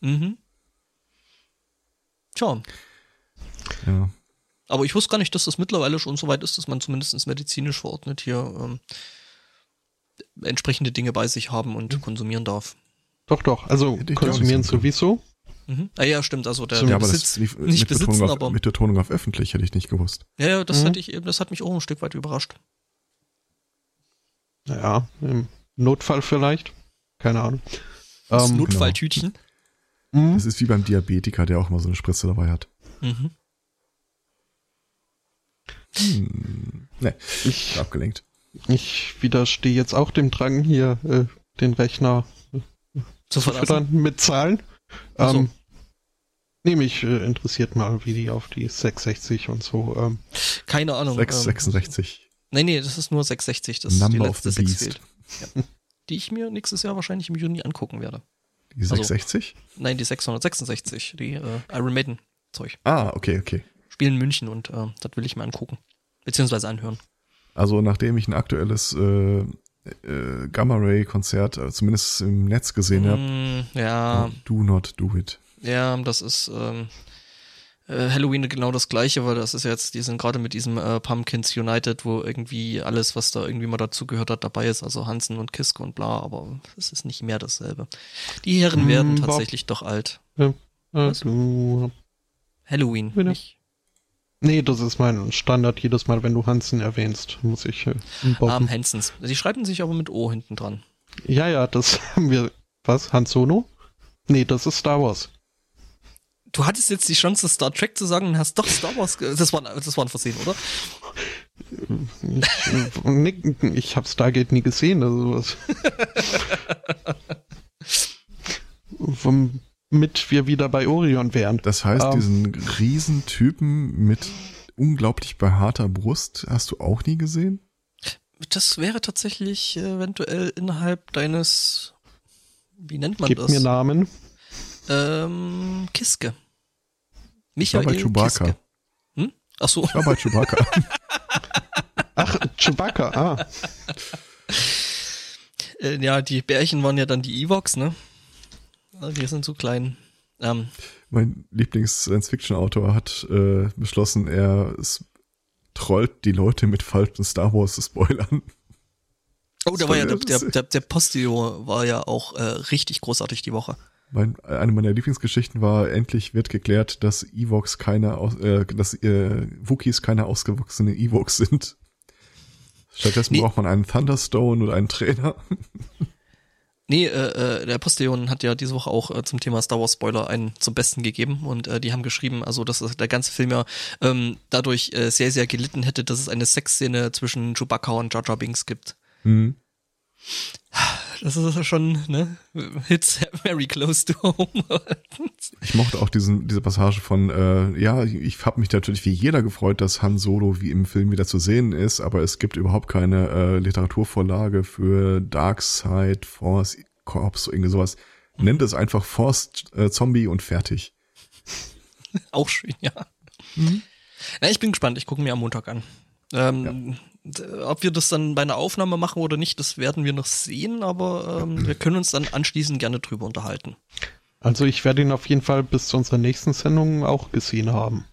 Mhm. Tja, Ja. Aber ich wusste gar nicht, dass das mittlerweile schon so weit ist, dass man zumindest medizinisch verordnet hier ähm, entsprechende Dinge bei sich haben und konsumieren darf. Doch, doch. Also Hätte konsumieren sowieso. Mhm. Ah ja, stimmt. Also der, ja, aber Besitz, das lief nicht mit, besitzen, Betonung auf, aber mit Betonung auf öffentlich, hätte ich nicht gewusst. ja, ja, das Mhm. hatte ich eben, das hat mich auch ein Stück weit überrascht. Naja, im Notfall vielleicht. Keine Ahnung. Das Ähm, Notfalltütchen. mh, Das ist wie beim Diabetiker, der auch mal so eine Spritze dabei hat. Mhm. Hm. Ne, ich, abgelenkt. ich widerstehe jetzt auch dem Drang, hier äh, den Rechner Zu verlassen. mit Zahlen. Ach so. Ähm, nee, mich äh, interessiert mal, wie die auf die 660 und so. Ähm, Keine Ahnung. 666. Ähm, nee, nee, das ist nur 660. Das ist Number die of letzte the 6 Beast. fehlt. Ja. Die ich mir nächstes Jahr wahrscheinlich im Juni angucken werde. Die 660? Nein, die 666, die äh, Iron Maiden Zeug. Ah, okay, okay. Spielen in München und äh, das will ich mir angucken. Beziehungsweise anhören. Also nachdem ich ein aktuelles äh, äh, Gamma Ray Konzert äh, zumindest im Netz gesehen habe, Mm, ja, do not do it. ja, das ist ähm, äh, Halloween genau das gleiche, weil das ist jetzt, die sind gerade mit diesem äh, Pumpkins United, wo irgendwie alles, was da irgendwie mal dazugehört hat, dabei ist, also Hansen und Kiske und bla, aber es ist nicht mehr dasselbe. Die Herren Mm, werden Bob. tatsächlich doch alt. äh, Was? du, Halloween, nicht? Nee, das ist mein Standard. Jedes Mal, wenn du Hansen erwähnst, muss ich äh. Arm Hansons. Die schreiben sich aber mit O hinten dran. Ja, ja, das haben wir. Was? Han Solo? Nee, das ist Star Wars. Du hattest jetzt die Chance, Star Trek zu sagen und hast doch Star Wars. Das war, das war ein Versehen, oder? Ich, äh, ich habe Stargate nie gesehen, also was. Womit wir wieder bei Orion wären. Das heißt, Ähm. diesen Riesentypen mit unglaublich behaarter Brust hast du auch nie gesehen? Das wäre tatsächlich eventuell innerhalb deines. Wie nennt man Gib das? mir Namen. Ähm, Kiske. Ich war Michael bei Chewbacca. Kiske. Hm? Ach so. Ich war bei Chewbacca. Ach, Chewbacca, ah. Äh, ja, die Bärchen waren ja dann die Evox, ne? Die sind so klein. Ähm, mein Lieblings-Science-Fiction-Autor hat äh, beschlossen, er trollt die Leute mit falschen Star Wars-Spoilern. oh, da war ja der, der, der, Postillon war ja auch äh, richtig großartig die Woche. Mein, eine meiner Lieblingsgeschichten war, endlich wird geklärt, dass Evox keine, äh, dass äh, Wookies keine ausgewachsene Evox sind. Stattdessen Nee. braucht man einen Thunderstone oder einen Trainer. Nee, äh, äh, der Postillon hat ja diese Woche auch äh, zum Thema Star Wars Spoiler einen zum Besten gegeben und äh, die haben geschrieben, also dass der ganze Film ja ähm, dadurch äh, sehr, sehr gelitten hätte, dass es eine Sexszene zwischen Chewbacca und Jar Jar Binks gibt. Hm. Das ist ja schon, ne? Hits very close to home. Ich mochte auch diesen, diese Passage von, äh, ja, ich habe mich natürlich wie jeder gefreut, dass Han Solo wie im Film wieder zu sehen ist, aber es gibt überhaupt keine äh, Literaturvorlage für Dark Side, Force, Corps, so irgendwie sowas. Nennt es einfach Force äh, Zombie und fertig. auch schön, ja. Na, ich bin gespannt, ich gucke mir am Montag an. Ähm, d- Ob wir das dann bei einer Aufnahme machen oder nicht, das werden wir noch sehen, aber ähm, wir können uns dann anschließend gerne drüber unterhalten. Also ich werde ihn auf jeden Fall bis zu unserer nächsten Sendung auch gesehen haben.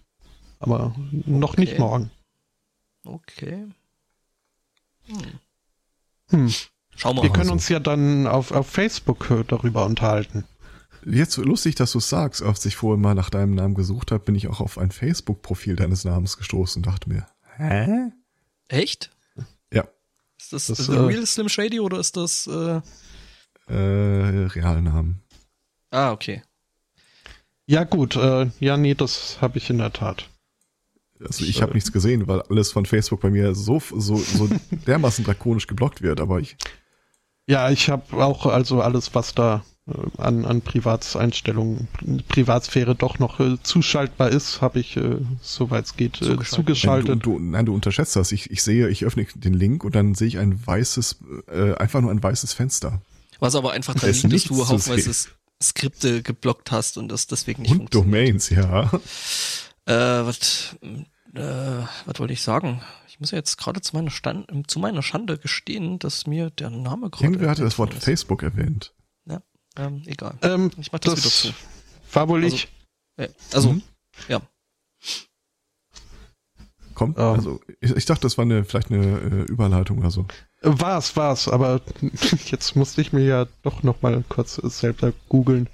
Aber noch nicht Okay. morgen. Okay. Hm. Schauen wir Wir mal. können so. uns ja dann auf, auf Facebook äh, darüber unterhalten. Jetzt lustig, dass du sagst, als ich vorher mal nach deinem Namen gesucht habe, bin ich auch auf ein Facebook-Profil deines Namens gestoßen und dachte mir, hä? Echt? Ja, Ist das, Das, The äh, Real Slim Shady oder ist das. Äh, äh, Realnamen. ah, okay. Ja gut, äh, ja nee, das habe ich in der Tat. Also ich habe nichts gesehen, weil alles von Facebook bei mir so, so, so dermaßen drakonisch geblockt wird, aber ich, Ja, ich habe auch also alles, was da an, an Privatseinstellungen, Privatsphäre doch noch äh, zuschaltbar ist, habe ich, äh, soweit es geht, äh, Zugeschaltet. du, du, nein, du unterschätzt das. Ich, ich sehe, ich öffne den Link und dann sehe ich ein weißes, äh, einfach nur ein weißes Fenster. Was aber einfach Da daran ist liegt, dass du haufenweise. Skripte geblockt hast und das deswegen nicht Und funktioniert. Domains, ja. Äh, was, äh, was wollte ich sagen? Ich muss ja jetzt gerade zu meiner Stand, zu meiner Schande gestehen, dass mir der Name gerade. Irgendwer hatte das Wort ist. Facebook erwähnt. Ähm, egal. Ähm, Ich mach das, das wieder zu. war wohl Also- ich. Ja, also, Mhm. ja. Kommt, Ähm. also ich, ich dachte, das war eine, vielleicht eine äh, Überleitung oder so. Äh, War's, war's, aber jetzt musste ich mir ja doch noch mal kurz äh, selber googeln.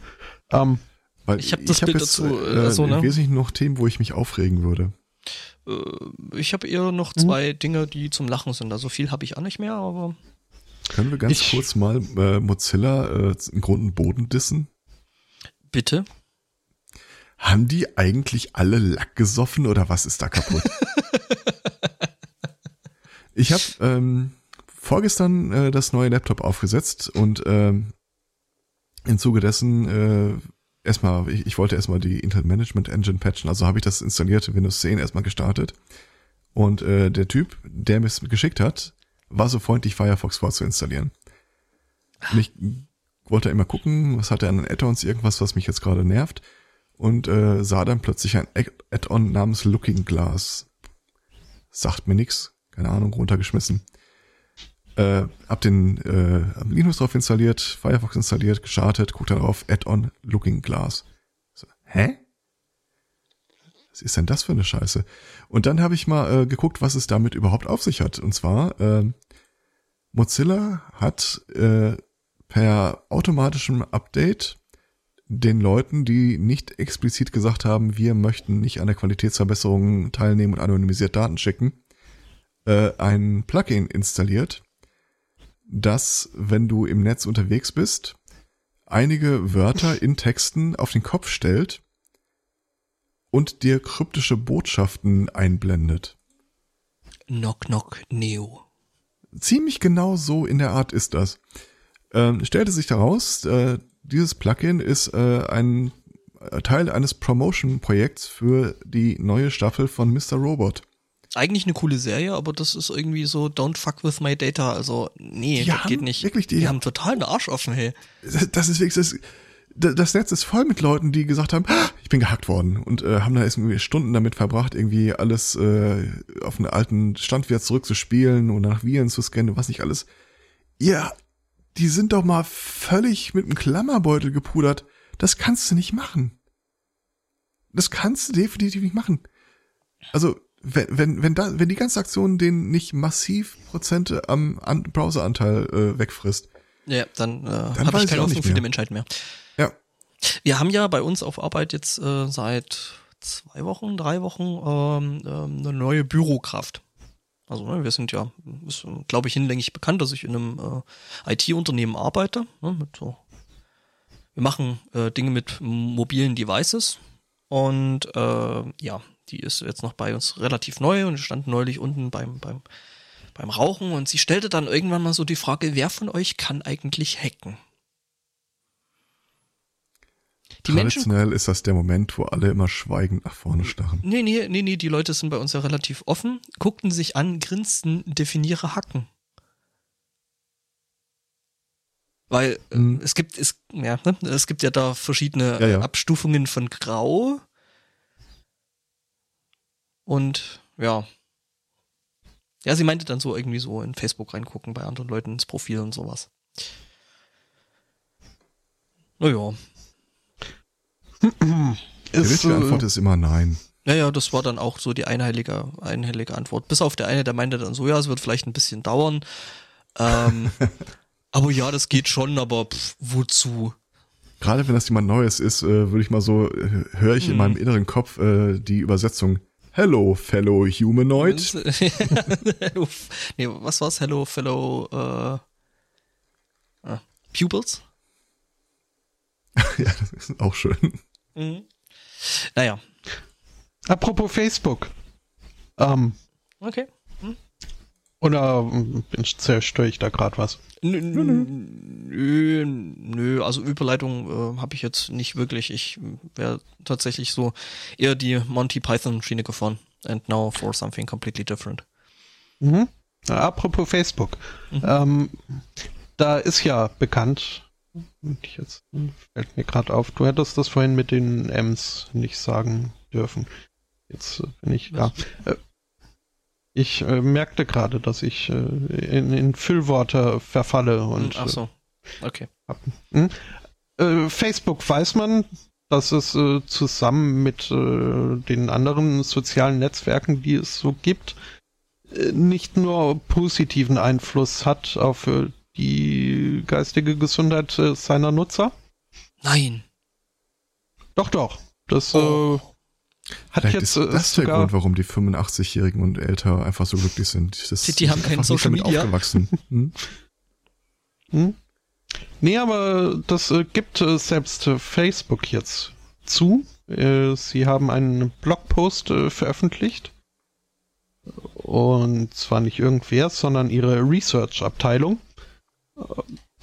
Ähm, Weil Ich hab das hab Bild jetzt, dazu, äh, äh, so, ne? im Wesentlichen noch Themen, wo ich mich aufregen würde. Äh, Ich habe eher noch Mhm. zwei Dinge, die zum Lachen sind. Also viel habe ich auch nicht mehr, aber Können wir ganz Ich- kurz mal äh, Mozilla äh, im Grund und Boden dissen? bitte. Haben die eigentlich alle Lack gesoffen oder was ist da kaputt? ich habe ähm, vorgestern äh, das neue Laptop aufgesetzt und ähm, im Zuge dessen äh, erstmal, ich, ich wollte erstmal die Intel Management Engine patchen, also habe ich das installierte Windows 10 erstmal gestartet. Und äh, der Typ, der mir es geschickt hat, war so freundlich, Firefox vorzuinstallieren. Und ich wollte immer gucken, was hat er an Add-ons, irgendwas, was mich jetzt gerade nervt. Und äh, sah dann plötzlich ein Add- Add-on namens Looking Glass. Sagt mir nix, keine Ahnung, runtergeschmissen. Äh, hab den äh, Linux drauf installiert, Firefox installiert, gestartet, guck darauf, Add-on Looking Glass. So, hä? Was ist denn das für eine Scheiße? Und dann habe ich mal äh, geguckt, was es damit überhaupt auf sich hat. Und zwar, äh, Mozilla hat äh, per automatischem Update den Leuten, die nicht explizit gesagt haben, wir möchten nicht an der Qualitätsverbesserung teilnehmen und anonymisiert Daten schicken, äh, ein Plugin installiert, das, wenn du im Netz unterwegs bist, einige Wörter in Texten auf den Kopf stellt und dir kryptische Botschaften einblendet. Knock Knock Neo. Ziemlich genau so in der Art ist das. Ähm, stellte sich daraus, äh, dieses Plugin ist äh, ein äh, Teil eines Promotion-Projekts für die neue Staffel von Mr. Robot. Eigentlich eine coole Serie, aber das ist irgendwie so, don't fuck with my data. Also, nee, Die das haben geht nicht. wirklich die- die haben total einen Arsch offen, hey. Das das ist wirklich, das, das Netz ist voll mit Leuten, die gesagt haben, "Ah, ich bin gehackt worden und äh, haben da irgendwie Stunden damit verbracht, irgendwie alles äh, auf einen alten Stand wieder zurückzuspielen und nach Viren zu scannen und was nicht alles. Ja, die sind doch mal völlig mit einem Klammerbeutel gepudert. Das kannst du nicht machen. Das kannst du definitiv nicht machen. Also, wenn, wenn, wenn, da, wenn die ganze Aktion den nicht massiv Prozente am An Browseranteil äh, wegfrisst, Ja, dann, äh, weiß habe ich keine Hoffnung für die Menschheit mehr. Wir haben ja bei uns auf Arbeit jetzt äh, seit zwei Wochen, drei Wochen ähm, ähm, eine neue Bürokraft. Also ne, wir sind ja, glaube ich, hinlänglich bekannt, dass ich in einem äh, IT-Unternehmen arbeite. Ne, mit so. Wir machen äh, Dinge mit mobilen Devices und äh, ja, die ist jetzt noch bei uns relativ neu und stand neulich unten beim, beim, beim Rauchen und sie stellte dann irgendwann mal so die Frage, wer von euch kann eigentlich hacken? Die Menschen traditionell ist das der Moment, wo alle immer schweigend nach vorne starren. Nee, nee, nee, nee, die Leute sind bei uns ja relativ offen, guckten sich an, grinsten, definiere Hacken. Weil äh, Mhm. es gibt, es, ja, ne, es gibt ja da verschiedene Ja, ja. Abstufungen von Grau. Und ja. Ja, sie meinte dann so irgendwie so in Facebook reingucken, bei anderen Leuten ins Profil und sowas. Naja. Die Ist, richtige Antwort äh, ist immer nein. Ja, ja, das war dann auch so die einhellige, einhellige Antwort. Bis auf der eine, der meinte dann so, ja, es wird vielleicht ein bisschen dauern. Ähm, aber ja, das geht schon, aber pff, wozu? Gerade wenn das jemand Neues ist, äh, würde ich mal so, äh, höre ich in Hm. meinem inneren Kopf äh, die Übersetzung Hello, fellow humanoid. Hello, nee, was war's? Hello, fellow äh, ah, Pupils? ja, das ist auch schön. Mhm. Naja, apropos Facebook. Ähm, okay. oder ähm, zerstöre ich da gerade was? Nö, nö, nö, also Überleitung äh, habe ich jetzt nicht wirklich. Ich wäre tatsächlich so eher die Monty Python Schiene gefahren. And now for something completely different. Mhm. Apropos Facebook. Mhm. Ähm, da ist ja bekannt, und jetzt fällt mir gerade auf, du hättest das vorhin mit den M's nicht sagen dürfen. Jetzt äh, bin ich da. Äh, ich äh, merkte gerade, dass ich äh, in, in Füllworte verfalle und Ach so. Okay. Hm? Äh, Facebook weiß man, dass es äh, zusammen mit äh, den anderen sozialen Netzwerken, die es so gibt, äh, nicht nur positiven Einfluss hat auf äh, die geistige Gesundheit äh, seiner Nutzer. Nein. Doch, doch. Das Oh. äh, hat Vielleicht jetzt ist äh, das der sogar Grund, warum die 85-Jährigen und älter einfach so glücklich sind. Das Die- die haben sind kein einfach nicht Social damit Media. Aufgewachsen. Hm? Hm? Nee, aber das äh, gibt äh, selbst Facebook jetzt zu. Sie haben einen Blogpost veröffentlicht. Und zwar nicht irgendwer, sondern ihre Research-Abteilung,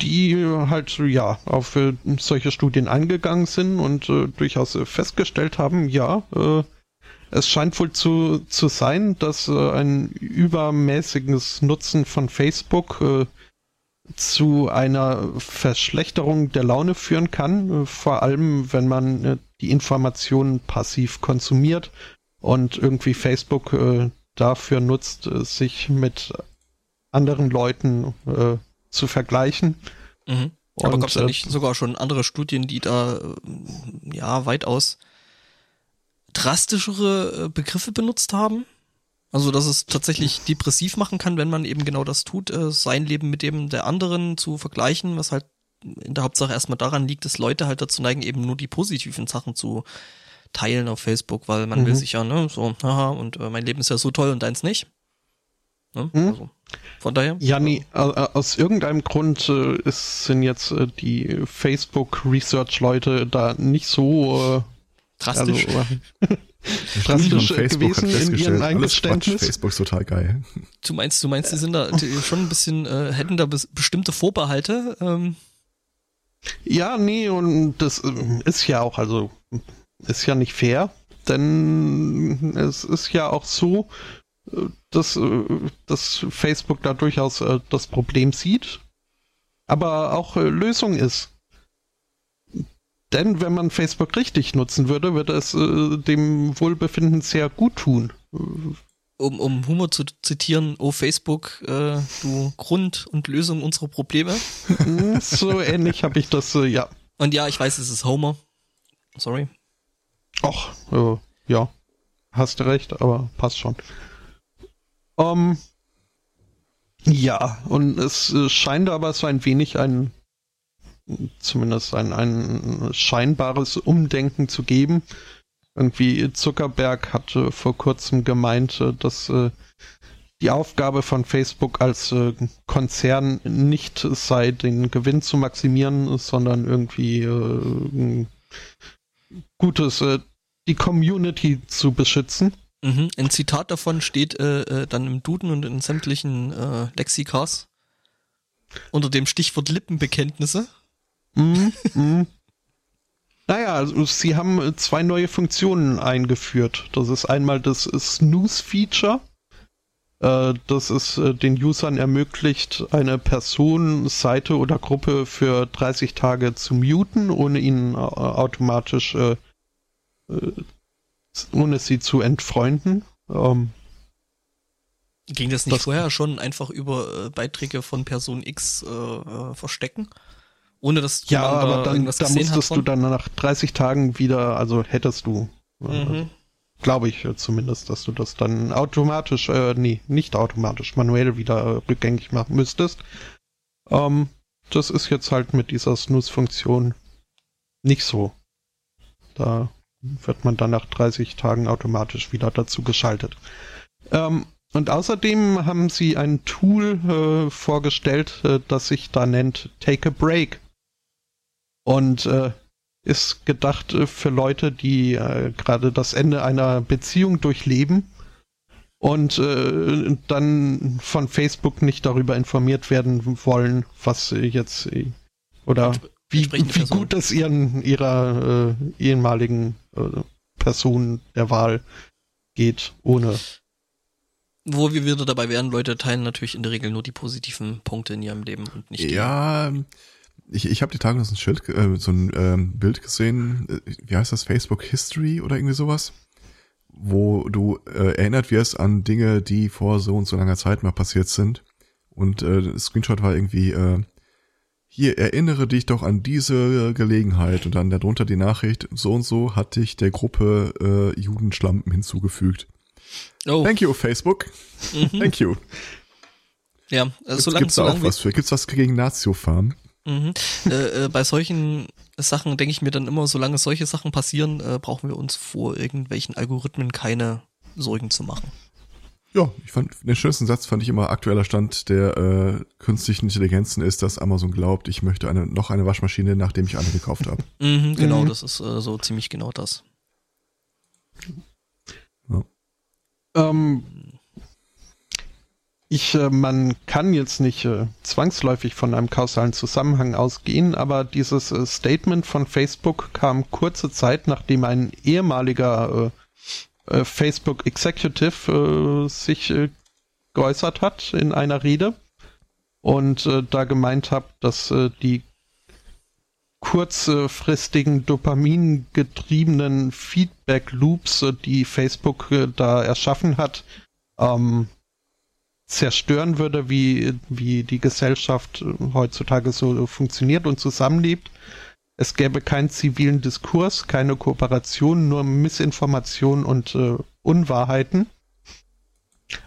die halt ja auf äh, solche Studien eingegangen sind und äh, durchaus äh, festgestellt haben, ja, äh, es scheint wohl zu, zu sein, dass äh, ein übermäßiges Nutzen von Facebook äh, zu einer Verschlechterung der Laune führen kann, äh, vor allem wenn man äh, die Informationen passiv konsumiert und irgendwie Facebook dafür nutzt, sich mit anderen Leuten zu vergleichen. Mhm. Aber gab es da äh, nicht sogar schon andere Studien, die da äh, ja weitaus drastischere äh, Begriffe benutzt haben? Also, dass es tatsächlich depressiv machen kann, wenn man eben genau das tut, äh, sein Leben mit dem der anderen zu vergleichen, was halt in der Hauptsache erstmal daran liegt, dass Leute halt dazu neigen, eben nur die positiven Sachen zu teilen auf Facebook, weil man will Mhm. sich ja, ne, so, haha, und äh, mein Leben ist ja so toll und deins nicht. Ne? Mhm. Also, von daher. Ja, nee, aus irgendeinem Grund äh, ist, sind jetzt äh, die Facebook-Research-Leute da nicht so äh, Drastisch. Also, Drastisch, gewesen in ihrem Eingeständnis. Facebook ist total geil. Du meinst, du meinst, die sind da die schon ein bisschen, äh, hätten da bes bestimmte Vorbehalte? Ähm, Ja, nee, und das ist ja auch, also ist ja nicht fair, denn es ist ja auch so, dass, äh, dass Facebook da durchaus äh, das Problem sieht, aber auch äh, Lösung ist. denn wenn man Facebook richtig nutzen würde, würde es dem Wohlbefinden sehr gut tun. Um, um Humor zu zitieren, oh Facebook, äh, du Grund und Lösung unserer Probleme. Hm, so ähnlich habe ich das, äh, ja. Und ja, ich weiß, es ist Homer. Sorry. Ach, äh, ja. Hast du recht, aber passt schon. Ähm, ja, und es äh, scheint aber so ein wenig ein zumindest ein, ein scheinbares Umdenken zu geben. Irgendwie Zuckerberg hatte vor kurzem gemeint, äh, dass äh, die Aufgabe von Facebook als Konzern nicht sei, den Gewinn zu maximieren, sondern irgendwie Gutes, die Community zu beschützen. Mhm. Ein Zitat davon steht äh, äh, dann im Duden und in sämtlichen äh, Lexikas unter dem Stichwort Lippenbekenntnisse. Mhm. Mhm. Naja, also sie haben zwei neue Funktionen eingeführt. Das ist einmal das Snooze-Feature. Äh, das es äh, den Usern ermöglicht, eine Person, Seite oder Gruppe für 30 Tage zu muten, ohne ihnen äh, automatisch, ohne sie zu entfreunden. Ähm, Ging das nicht das vorher schon einfach über Beiträge von Person X äh, verstecken? Ohne dass ja, aber dann, da musstest du dann nach 30 Tagen wieder, also hättest du, äh, mhm. glaube ich äh, zumindest, dass du das dann automatisch, äh, nee, nicht automatisch, manuell wieder äh, rückgängig machen müsstest. Ähm, das ist jetzt halt mit dieser Snooze-Funktion nicht so. Da wird man dann nach 30 Tagen automatisch wieder dazu geschaltet. Ähm, und außerdem haben sie ein Tool äh, vorgestellt, äh, das sich da nennt Take a Break und äh, ist gedacht äh, für Leute, die äh, gerade das Ende einer Beziehung durchleben und äh, dann von Facebook nicht darüber informiert werden wollen, was jetzt oder wie, wie gut es ihren ihrer äh, ehemaligen äh, Person der Wahl geht, ohne wo wir wieder dabei wären, Leute teilen natürlich in der Regel nur die positiven Punkte in ihrem Leben und nicht die. Ja, ich, ich habe die Tage noch so ein Schild, äh, so ein ähm, Bild gesehen, äh, wie heißt das, Facebook History oder irgendwie sowas, wo du äh, erinnert wirst an Dinge, die vor so und so langer Zeit mal passiert sind. Und äh, das Screenshot war irgendwie, äh, hier, erinnere dich doch an diese Gelegenheit und dann darunter die Nachricht, so und so hat dich der Gruppe äh, Judenschlampen hinzugefügt. Oh. Thank you, Facebook. Mhm. Thank you. Ja, also solange gibt's da auch was für. Gibt's was gegen Nazio-Farm? Mhm. Äh, äh, bei solchen Sachen denke ich mir dann immer, solange solche Sachen passieren, äh, brauchen wir uns vor irgendwelchen Algorithmen keine Sorgen zu machen. Ja, ich fand den schönsten Satz fand ich immer aktueller Stand der äh, künstlichen Intelligenzen ist, dass Amazon glaubt, ich möchte eine noch eine Waschmaschine, nachdem ich eine gekauft habe. Mhm, genau, mhm. das ist äh, so ziemlich genau das. Ja. Ähm, ich, äh, man kann jetzt nicht äh, zwangsläufig von einem kausalen Zusammenhang ausgehen, aber dieses äh, Statement von Facebook kam kurze Zeit, nachdem ein ehemaliger äh, äh, Facebook Executive äh, sich geäußert hat in einer Rede und da gemeint hat, dass die kurzfristigen dopamingetriebenen Feedback Loops, die Facebook da erschaffen hat, ähm, zerstören würde, wie, wie die Gesellschaft heutzutage so funktioniert und zusammenlebt. Es gäbe keinen zivilen Diskurs, keine Kooperation, nur Missinformation und äh, Unwahrheiten.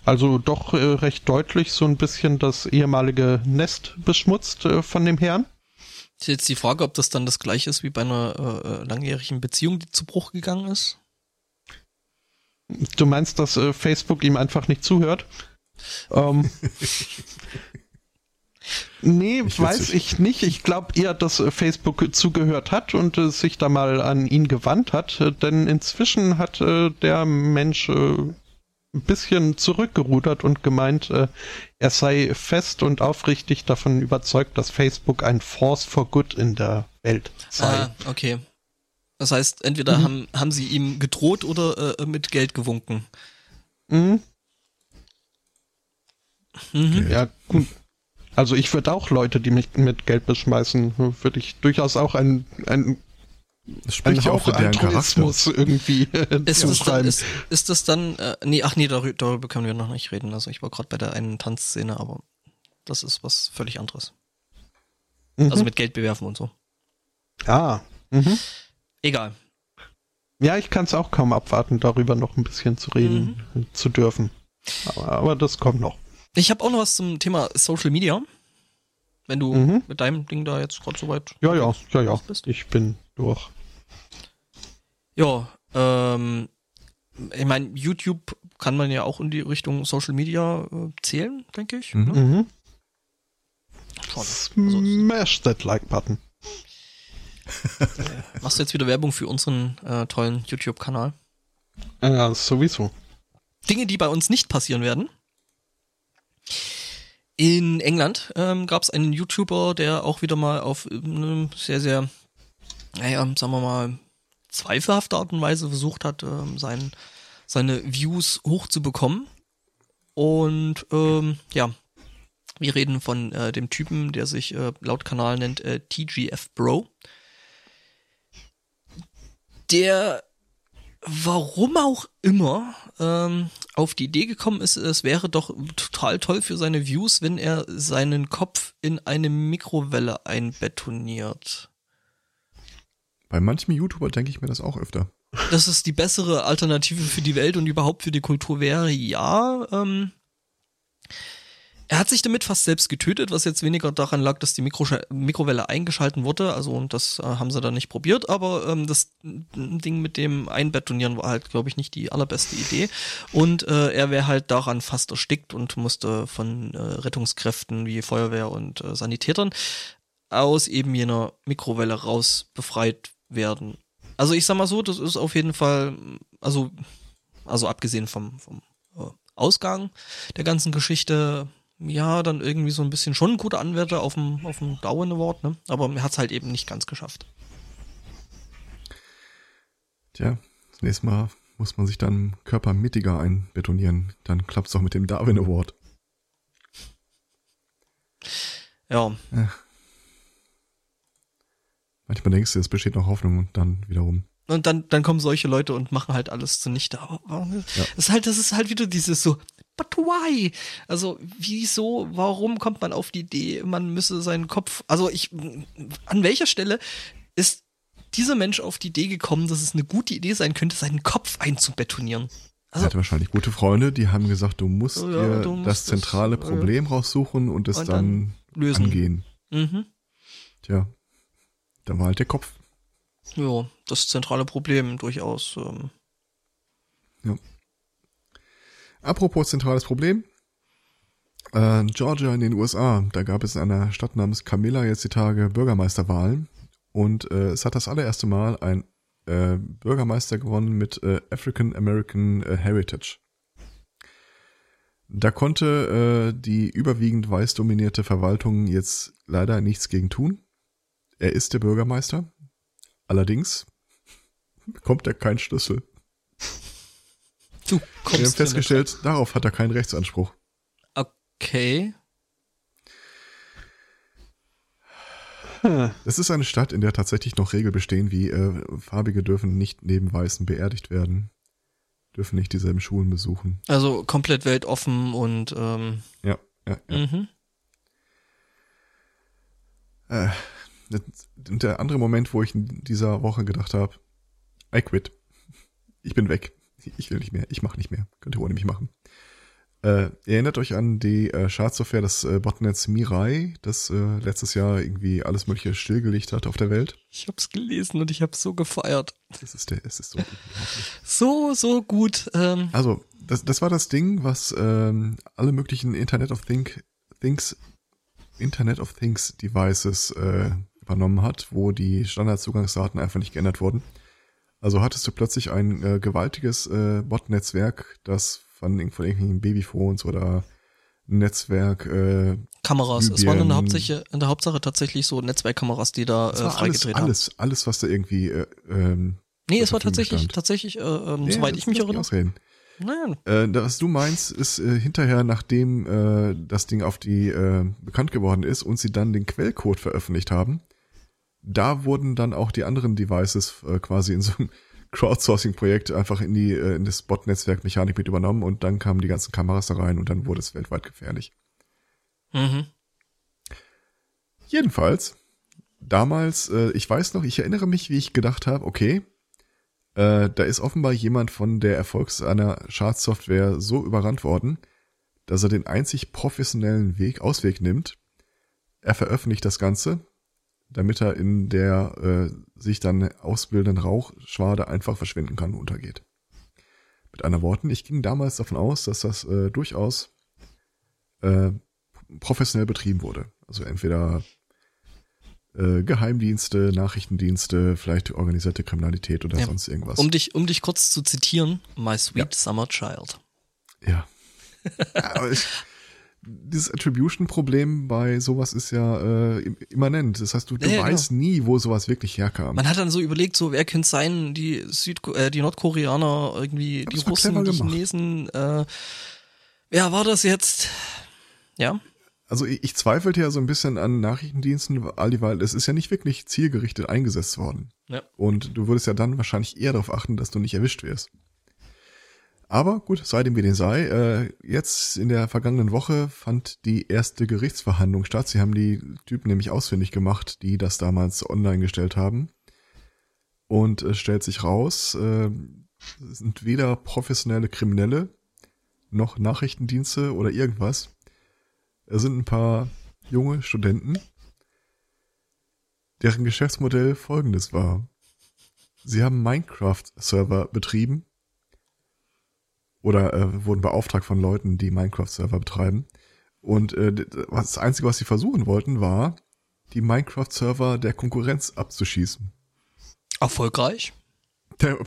Also doch äh, recht deutlich so ein bisschen das ehemalige Nest beschmutzt äh, von dem Herrn. Ist jetzt die Frage, ob das dann das gleiche ist wie bei einer äh, äh langjährigen Beziehung, die zu Bruch gegangen ist? Du meinst, dass äh, Facebook ihm einfach nicht zuhört? Ähm, nee, ich weiß ich nicht. Ich glaube eher, dass äh, Facebook zugehört hat und äh, sich da mal an ihn gewandt hat, äh, denn inzwischen hat äh, der Mensch äh, ein bisschen zurückgerudert und gemeint, äh, er sei fest und aufrichtig davon überzeugt, dass Facebook ein Force for Good in der Welt sei. Ah, okay. Das heißt, entweder mhm. haben, haben sie ihm gedroht oder mit Geld gewunken. Mhm. Mhm. Ja, gut. Also ich würde auch Leute, die mich mit Geld beschmeißen, würde ich durchaus auch ein, ein Das spricht ja auch für deren Charakter. irgendwie äh, Ist, das dann, ist, ist das dann, äh, nee, ach nee, darüber, darüber können wir noch nicht reden. Also ich war gerade bei der einen Tanzszene, aber das ist was völlig anderes. Mhm. Also mit Geld bewerfen und so. ah. Mhm. Egal. Ja, ich kann es auch kaum abwarten, darüber noch ein bisschen zu reden zu dürfen. Aber, aber das kommt noch. Ich habe auch noch was zum Thema Social Media. Wenn du Mhm. mit deinem Ding da jetzt gerade soweit Ja, ja, ja, ja. bist. Ich bin durch. Ja, ähm, ich meine, YouTube kann man ja auch in die Richtung Social Media äh, zählen, denke ich. Mhm. Ne? Mhm. Schon. Also, Smash that like button. machst du jetzt wieder Werbung für unseren äh, tollen YouTube-Kanal? Ja, sowieso. Dinge, die bei uns nicht passieren werden. In England ähm, gab es einen YouTuber, der auch wieder mal auf eine sehr, sehr, naja, sagen wir mal, zweifelhafte Art und Weise versucht hat, ähm, sein, seine Views hochzubekommen. Und ähm, ja, wir reden von äh, dem Typen, der sich äh, laut Kanal nennt äh, TGF Bro. Der warum auch immer ähm, auf die Idee gekommen ist, es wäre doch total toll für seine Views, wenn er seinen Kopf in eine Mikrowelle einbetoniert. Bei manchem YouTuber denke ich mir das auch öfter. Dass es die bessere Alternative für die Welt und überhaupt für die Kultur wäre, ja. Ähm, er hat sich damit fast selbst getötet, was jetzt weniger daran lag, dass die Mikro Mikrowelle eingeschalten wurde. Also und das äh, haben sie dann nicht probiert, aber ähm, das Ding mit dem Einbetonieren war halt, glaube ich, nicht die allerbeste Idee. Und äh, er wäre halt daran fast erstickt und musste von äh, Rettungskräften wie Feuerwehr und äh, Sanitätern aus eben jener Mikrowelle raus befreit werden. Also ich sag mal so, das ist auf jeden Fall, also, also abgesehen vom, vom äh, Ausgang der ganzen Geschichte, ja, dann irgendwie so ein bisschen schon ein guter Anwärter auf dem, auf dem Darwin Award, ne? Aber er hat es halt eben nicht ganz geschafft. Tja, das nächste Mal muss man sich dann Körper mittiger einbetonieren. Dann klappt's auch mit dem Darwin Award. Ja, Manchmal denkst du, es besteht noch Hoffnung und dann wiederum. und dann, dann kommen solche Leute und machen halt alles zunichte. Aber, aber, Ja. Das ist halt, das ist halt wieder dieses so, but why? Also, wieso, warum kommt man auf die Idee, man müsse seinen Kopf, also ich, an welcher Stelle ist dieser Mensch auf die Idee gekommen, dass es eine gute Idee sein könnte, seinen Kopf einzubetonieren? Er Also, hatte wahrscheinlich gute Freunde, die haben gesagt, du musst ja, dir du musst das zentrale ja. Problem raussuchen und es Und dann, dann lösen. angehen. mhm. Tja, da war halt der Kopf. Ja, das zentrale Problem durchaus. Ähm, Apropos zentrales Problem. Äh, Georgia in den USA, da gab es in einer Stadt namens Camilla jetzt die Tage Bürgermeisterwahlen. Und äh, es hat das allererste Mal ein äh, Bürgermeister gewonnen mit äh, African American äh, Heritage. Da konnte äh, die überwiegend weiß dominierte Verwaltung jetzt leider nichts gegen tun. Er ist der Bürgermeister. Allerdings bekommt er keinen Schlüssel. Du Wir haben kommst festgestellt, darauf hat er keinen Rechtsanspruch. Okay. Hm. Das ist eine Stadt, in der tatsächlich noch Regeln bestehen, wie äh, Farbige dürfen nicht neben Weißen beerdigt werden, dürfen nicht dieselben Schulen besuchen. Also komplett weltoffen und ähm, Ja, ja, ja. mhm. Äh, und der andere Moment, wo ich in dieser Woche gedacht habe, I quit. Ich bin weg. Ich will nicht mehr. Ich mache nicht mehr. Könnt ihr ohne mich machen. Äh, ihr erinnert euch an die äh, Schadsoftware des äh, Botnets Mirai, das äh, letztes Jahr irgendwie alles mögliche stillgelegt hat auf der Welt? Ich hab's gelesen und ich hab's so gefeiert. Das ist der, es ist so unglaublich. So, so gut. Ähm, Also, das, das war das Ding, was ähm, alle möglichen Internet of Think, Things, Internet of Things Devices äh, übernommen hat, wo die Standardzugangsdaten einfach nicht geändert wurden. Also hattest du plötzlich ein äh, gewaltiges äh, Bot-Netzwerk, das von, von irgendwelchen Babyphones oder Netzwerk äh, Kameras. Es waren in der. Hauptsache, in der Hauptsache tatsächlich so Netzwerkkameras, die da äh, war alles, freigedreht haben. alles, alles, was da irgendwie äh, ähm, Nee, es war tatsächlich, stand. tatsächlich, äh, ähm, Nee, soweit ich mich erinnere. ausreden. Nein. Äh, was du meinst, ist äh, hinterher, nachdem äh, das Ding auf die äh, bekannt geworden ist und sie dann den Quellcode veröffentlicht haben, da wurden dann auch die anderen Devices äh, quasi in so einem Crowdsourcing-Projekt einfach in die äh, in das Bot-Netzwerk Mechanik mit übernommen und dann kamen die ganzen Kameras da rein und dann wurde es weltweit gefährlich. Mhm. Jedenfalls, damals, äh, ich weiß noch, ich erinnere mich, wie ich gedacht habe, okay, äh, da ist offenbar jemand von der Erfolgs einer Schadsoftware so überrannt worden, dass er den einzig professionellen Weg, Ausweg nimmt. Er veröffentlicht das Ganze, damit er in der äh, sich dann ausbildenden Rauchschwade einfach verschwinden kann und untergeht. Mit anderen Worten, ich ging damals davon aus, dass das äh, durchaus äh, professionell betrieben wurde. Also entweder äh, Geheimdienste, Nachrichtendienste, vielleicht organisierte Kriminalität oder Ja. sonst irgendwas. Um dich, um dich kurz zu zitieren, My Sweet Ja. Summer Child. Ja. ja ich, dieses Attribution-Problem bei sowas ist ja äh, im- immanent. Das heißt, du, du Ja, ja, weißt nie, wo sowas wirklich herkam. Man hat dann so überlegt, so wer könnte sein, die Südko äh, die Nordkoreaner, irgendwie die das war Russen, die. Chinesen, äh, wer war das jetzt? Ja, Also ich, ich zweifelte ja so ein bisschen an Nachrichtendiensten, all dieweil es ist ja nicht wirklich zielgerichtet eingesetzt worden. Ja. Und du würdest ja dann wahrscheinlich eher darauf achten, dass du nicht erwischt wirst. Aber gut, sei dem wie dem sei, äh, jetzt in der vergangenen Woche fand die erste Gerichtsverhandlung statt. Sie haben die Typen nämlich ausfindig gemacht, die das damals online gestellt haben. Und es stellt sich raus, äh, es sind weder professionelle Kriminelle noch Nachrichtendienste oder irgendwas. Es sind ein paar junge Studenten, deren Geschäftsmodell folgendes war. Sie haben Minecraft-Server betrieben oder äh, wurden beauftragt von Leuten, die Minecraft-Server betreiben. Und äh, das Einzige, was sie versuchen wollten, war, die Minecraft-Server der Konkurrenz abzuschießen. erfolgreich. Der,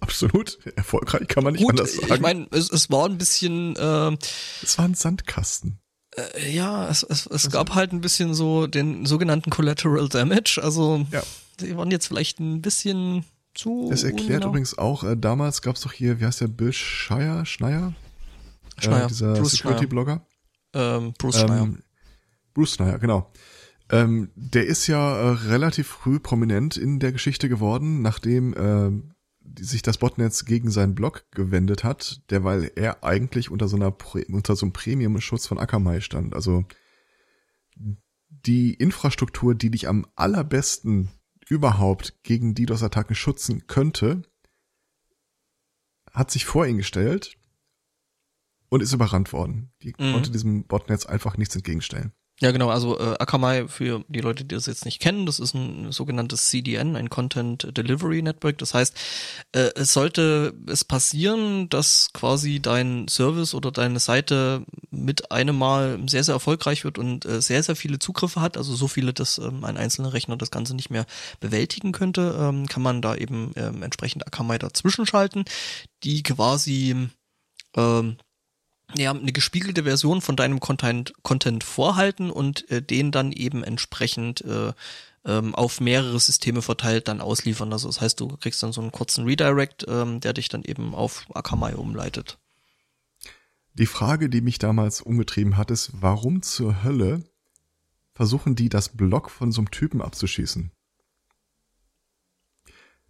absolut erfolgreich, kann man nicht Gut, anders sagen. ich meine, es, es war ein bisschen, äh, es war ein Sandkasten. äh, ja, es, es, es gab halt ein bisschen so den sogenannten Collateral Damage. Also, Ja. die waren jetzt vielleicht ein bisschen zu. Das erklärt übrigens auch, äh, damals gab es doch hier, wie heißt der, Bill Schreier, Schneier? Schneier, Äh, dieser Bruce Security-Blogger. ähm, Bruce Schneier. Ähm, Bruce Schneier, genau. Ähm, der ist ja äh, relativ früh prominent in der Geschichte geworden, nachdem die, sich das Botnetz gegen seinen Blog gewendet hat, derweil er eigentlich unter so einer unter so einem Premium-Schutz von Akamai stand. Also die Infrastruktur, die dich am allerbesten überhaupt gegen DDoS-Attacken schützen könnte, hat sich vor ihn gestellt und ist überrannt worden. Die Mhm. konnte diesem Botnetz einfach nichts entgegenstellen. Ja, genau. Also äh, Akamai, für die Leute, die das jetzt nicht kennen, das ist ein sogenanntes CDN, ein Content Delivery Network. Das heißt, äh, es sollte es passieren, dass quasi dein Service oder deine Seite mit einem Mal sehr, sehr erfolgreich wird und äh, sehr, sehr viele Zugriffe hat, also so viele, dass ähm, ein einzelner Rechner das Ganze nicht mehr bewältigen könnte, ähm, kann man da eben ähm, entsprechend Akamai dazwischen schalten, die quasi ähm, ja, eine gespiegelte Version von deinem Content, Content vorhalten und äh, den dann eben entsprechend äh, ähm, auf mehrere Systeme verteilt dann ausliefern. Also das heißt, du kriegst dann so einen kurzen Redirect, ähm, der dich dann eben auf Akamai umleitet. Die Frage, die mich damals umgetrieben hat, ist, warum zur Hölle versuchen die, das Block von so einem Typen abzuschießen?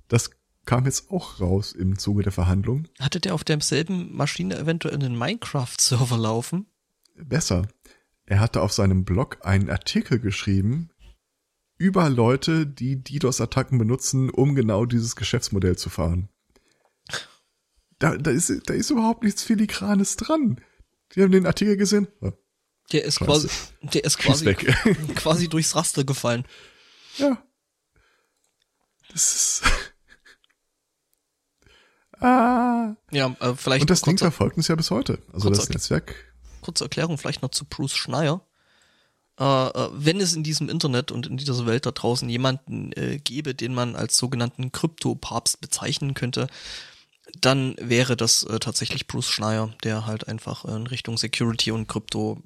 Das kam jetzt auch raus im Zuge der Verhandlung. Hatte der auf derselben Maschine eventuell einen Minecraft-Server laufen? Besser, er hatte auf seinem Blog einen Artikel geschrieben über Leute, die DDoS-Attacken benutzen, um genau dieses Geschäftsmodell zu fahren. Da, da, ist, da ist überhaupt nichts Filigranes dran. Die haben den Artikel gesehen. Ja, Der ist Scheiße. quasi, der ist quasi, quasi durchs Raster gefallen. Ja. Das ist. Ah. Ja, äh, vielleicht Und das Ding verfolgt uns ja bis heute. Also das Netzwerk. kurze Erklärung vielleicht noch zu Bruce Schneier. Äh, äh, wenn es in diesem Internet und in dieser Welt da draußen jemanden äh, gäbe, den man als sogenannten Krypto-Papst bezeichnen könnte, dann wäre das äh, tatsächlich Bruce Schneier, der halt einfach äh, in Richtung Security und Krypto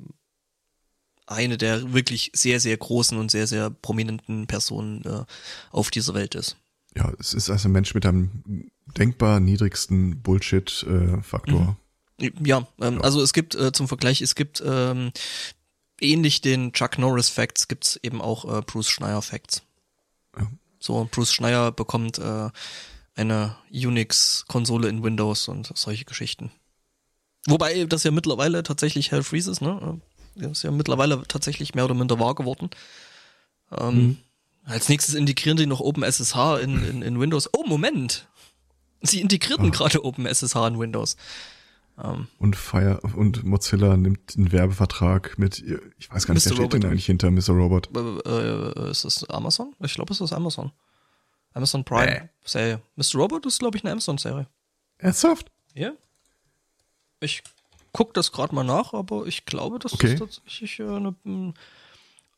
eine der wirklich sehr, sehr großen und sehr, sehr prominenten Personen äh, auf dieser Welt ist. Ja, es ist also ein Mensch mit einem denkbar niedrigsten Bullshit-Faktor. Ja, ähm, also es gibt äh, zum Vergleich, es gibt ähm, ähnlich den Chuck Norris Facts, gibt's eben auch äh, Bruce Schneier Facts. Ja. So, Bruce Schneier bekommt äh, eine Unix-Konsole in Windows und solche Geschichten. Wobei das ja mittlerweile tatsächlich Hell Freeze ist, ne? Das ist ja mittlerweile tatsächlich mehr oder minder wahr geworden. Ähm, Mhm. Als nächstes integrieren die noch OpenSSH in, in, in Windows. Oh, Moment! Sie integrierten Ah. gerade OpenSSH in Windows. Ähm, Und Fire und Mozilla nimmt einen Werbevertrag mit, ich weiß gar nicht, Mr. wer steht denn Robot. eigentlich hinter Mr. Robot? äh, äh, ist das Amazon? Ich glaube, es ist Amazon. Amazon Prime Äh. Serie. Mr. Robot ist, glaube ich, eine Amazon-Serie. Ernsthaft? Ja. Ich guck das gerade mal nach, aber ich glaube, das Okay. ist tatsächlich äh, eine ähm,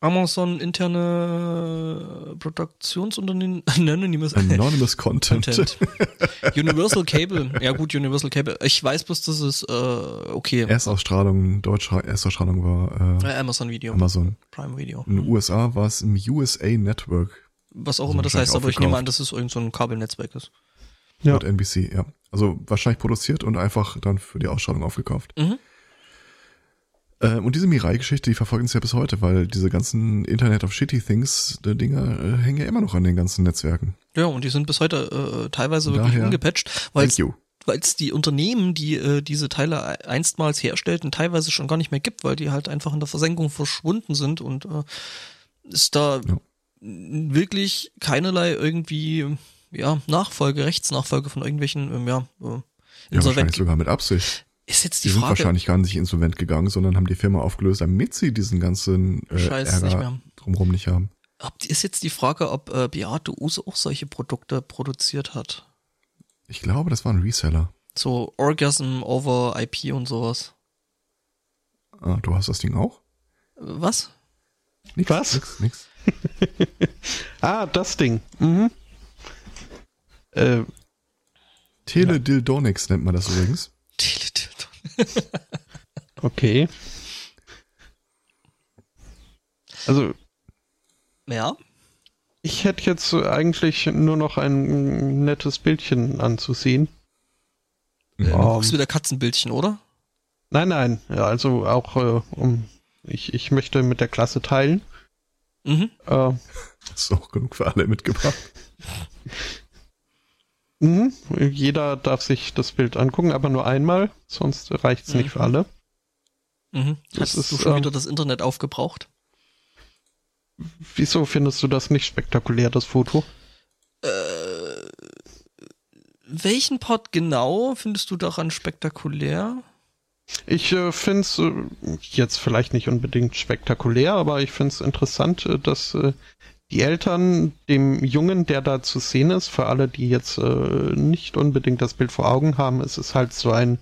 Amazon interne Produktionsunternehmen. Anonymous Anonymous Content. Content. Universal Cable. Ja gut, Universal Cable. Ich weiß bloß, dass es äh, okay. Erstausstrahlung, deutsche Erstausstrahlung war Äh, äh, Amazon Video. Amazon. Prime Video. In den USA war es im USA Network Was auch Also immer das heißt, aber ich nehme an, dass es irgend so ein Kabelnetzwerk ist. Ja. laut NBC, ja. Also wahrscheinlich produziert und einfach dann für die Ausstrahlung aufgekauft. Mhm. Äh, und diese Mirai-Geschichte, die verfolgen uns ja bis heute, weil diese ganzen Internet of Shitty Things, die Dinger äh, hängen ja immer noch an den ganzen Netzwerken. Ja, und die sind bis heute äh, teilweise wirklich Daher- ungepatcht, weil es die Unternehmen, die äh, diese Teile einstmals herstellten, teilweise schon gar nicht mehr gibt, weil die halt einfach in der Versenkung verschwunden sind und äh, ist da Ja. wirklich keinerlei irgendwie ja Nachfolge, Rechtsnachfolge von irgendwelchen ähm, ja, äh, Ja, wahrscheinlich sogar mit Absicht. Ist jetzt Die die sind Frage, wahrscheinlich gar nicht insolvent gegangen, sondern haben die Firma aufgelöst, damit sie diesen ganzen äh, Scheiß Ärger nicht mehr haben. drumherum nicht haben. ob, ist jetzt die Frage, ob äh, Beate Use auch solche Produkte produziert hat. Ich glaube, das war ein Reseller. So Orgasm over IP und sowas. Ah, du hast das Ding auch? Was? Nix, Was? Nix, nix. Ah, das Ding. Mhm. Äh, Teledildonix nennt man das übrigens. Teledildon. okay. Also, Ja. ich hätte jetzt eigentlich nur noch ein nettes Bildchen anzusehen. Äh, Du Ähm, guckst wieder Katzenbildchen, oder? Nein, nein, ja, also auch äh, um ich, ich möchte mit der Klasse teilen. Mhm. Äh, Ist auch genug für alle mitgebracht. mhm, jeder darf sich das Bild angucken, aber nur einmal, sonst reicht's nicht für alle. Mhm. Das Hast ist, du schon ähm, wieder das Internet aufgebraucht? Wieso findest du das nicht spektakulär, das Foto? Äh, welchen Part genau findest du daran spektakulär? Ich äh, finde es äh, jetzt vielleicht nicht unbedingt spektakulär, aber ich finde es interessant, äh, dass äh, die Eltern dem Jungen, der da zu sehen ist, für alle, die jetzt äh, nicht unbedingt das Bild vor Augen haben, ist es halt so ein,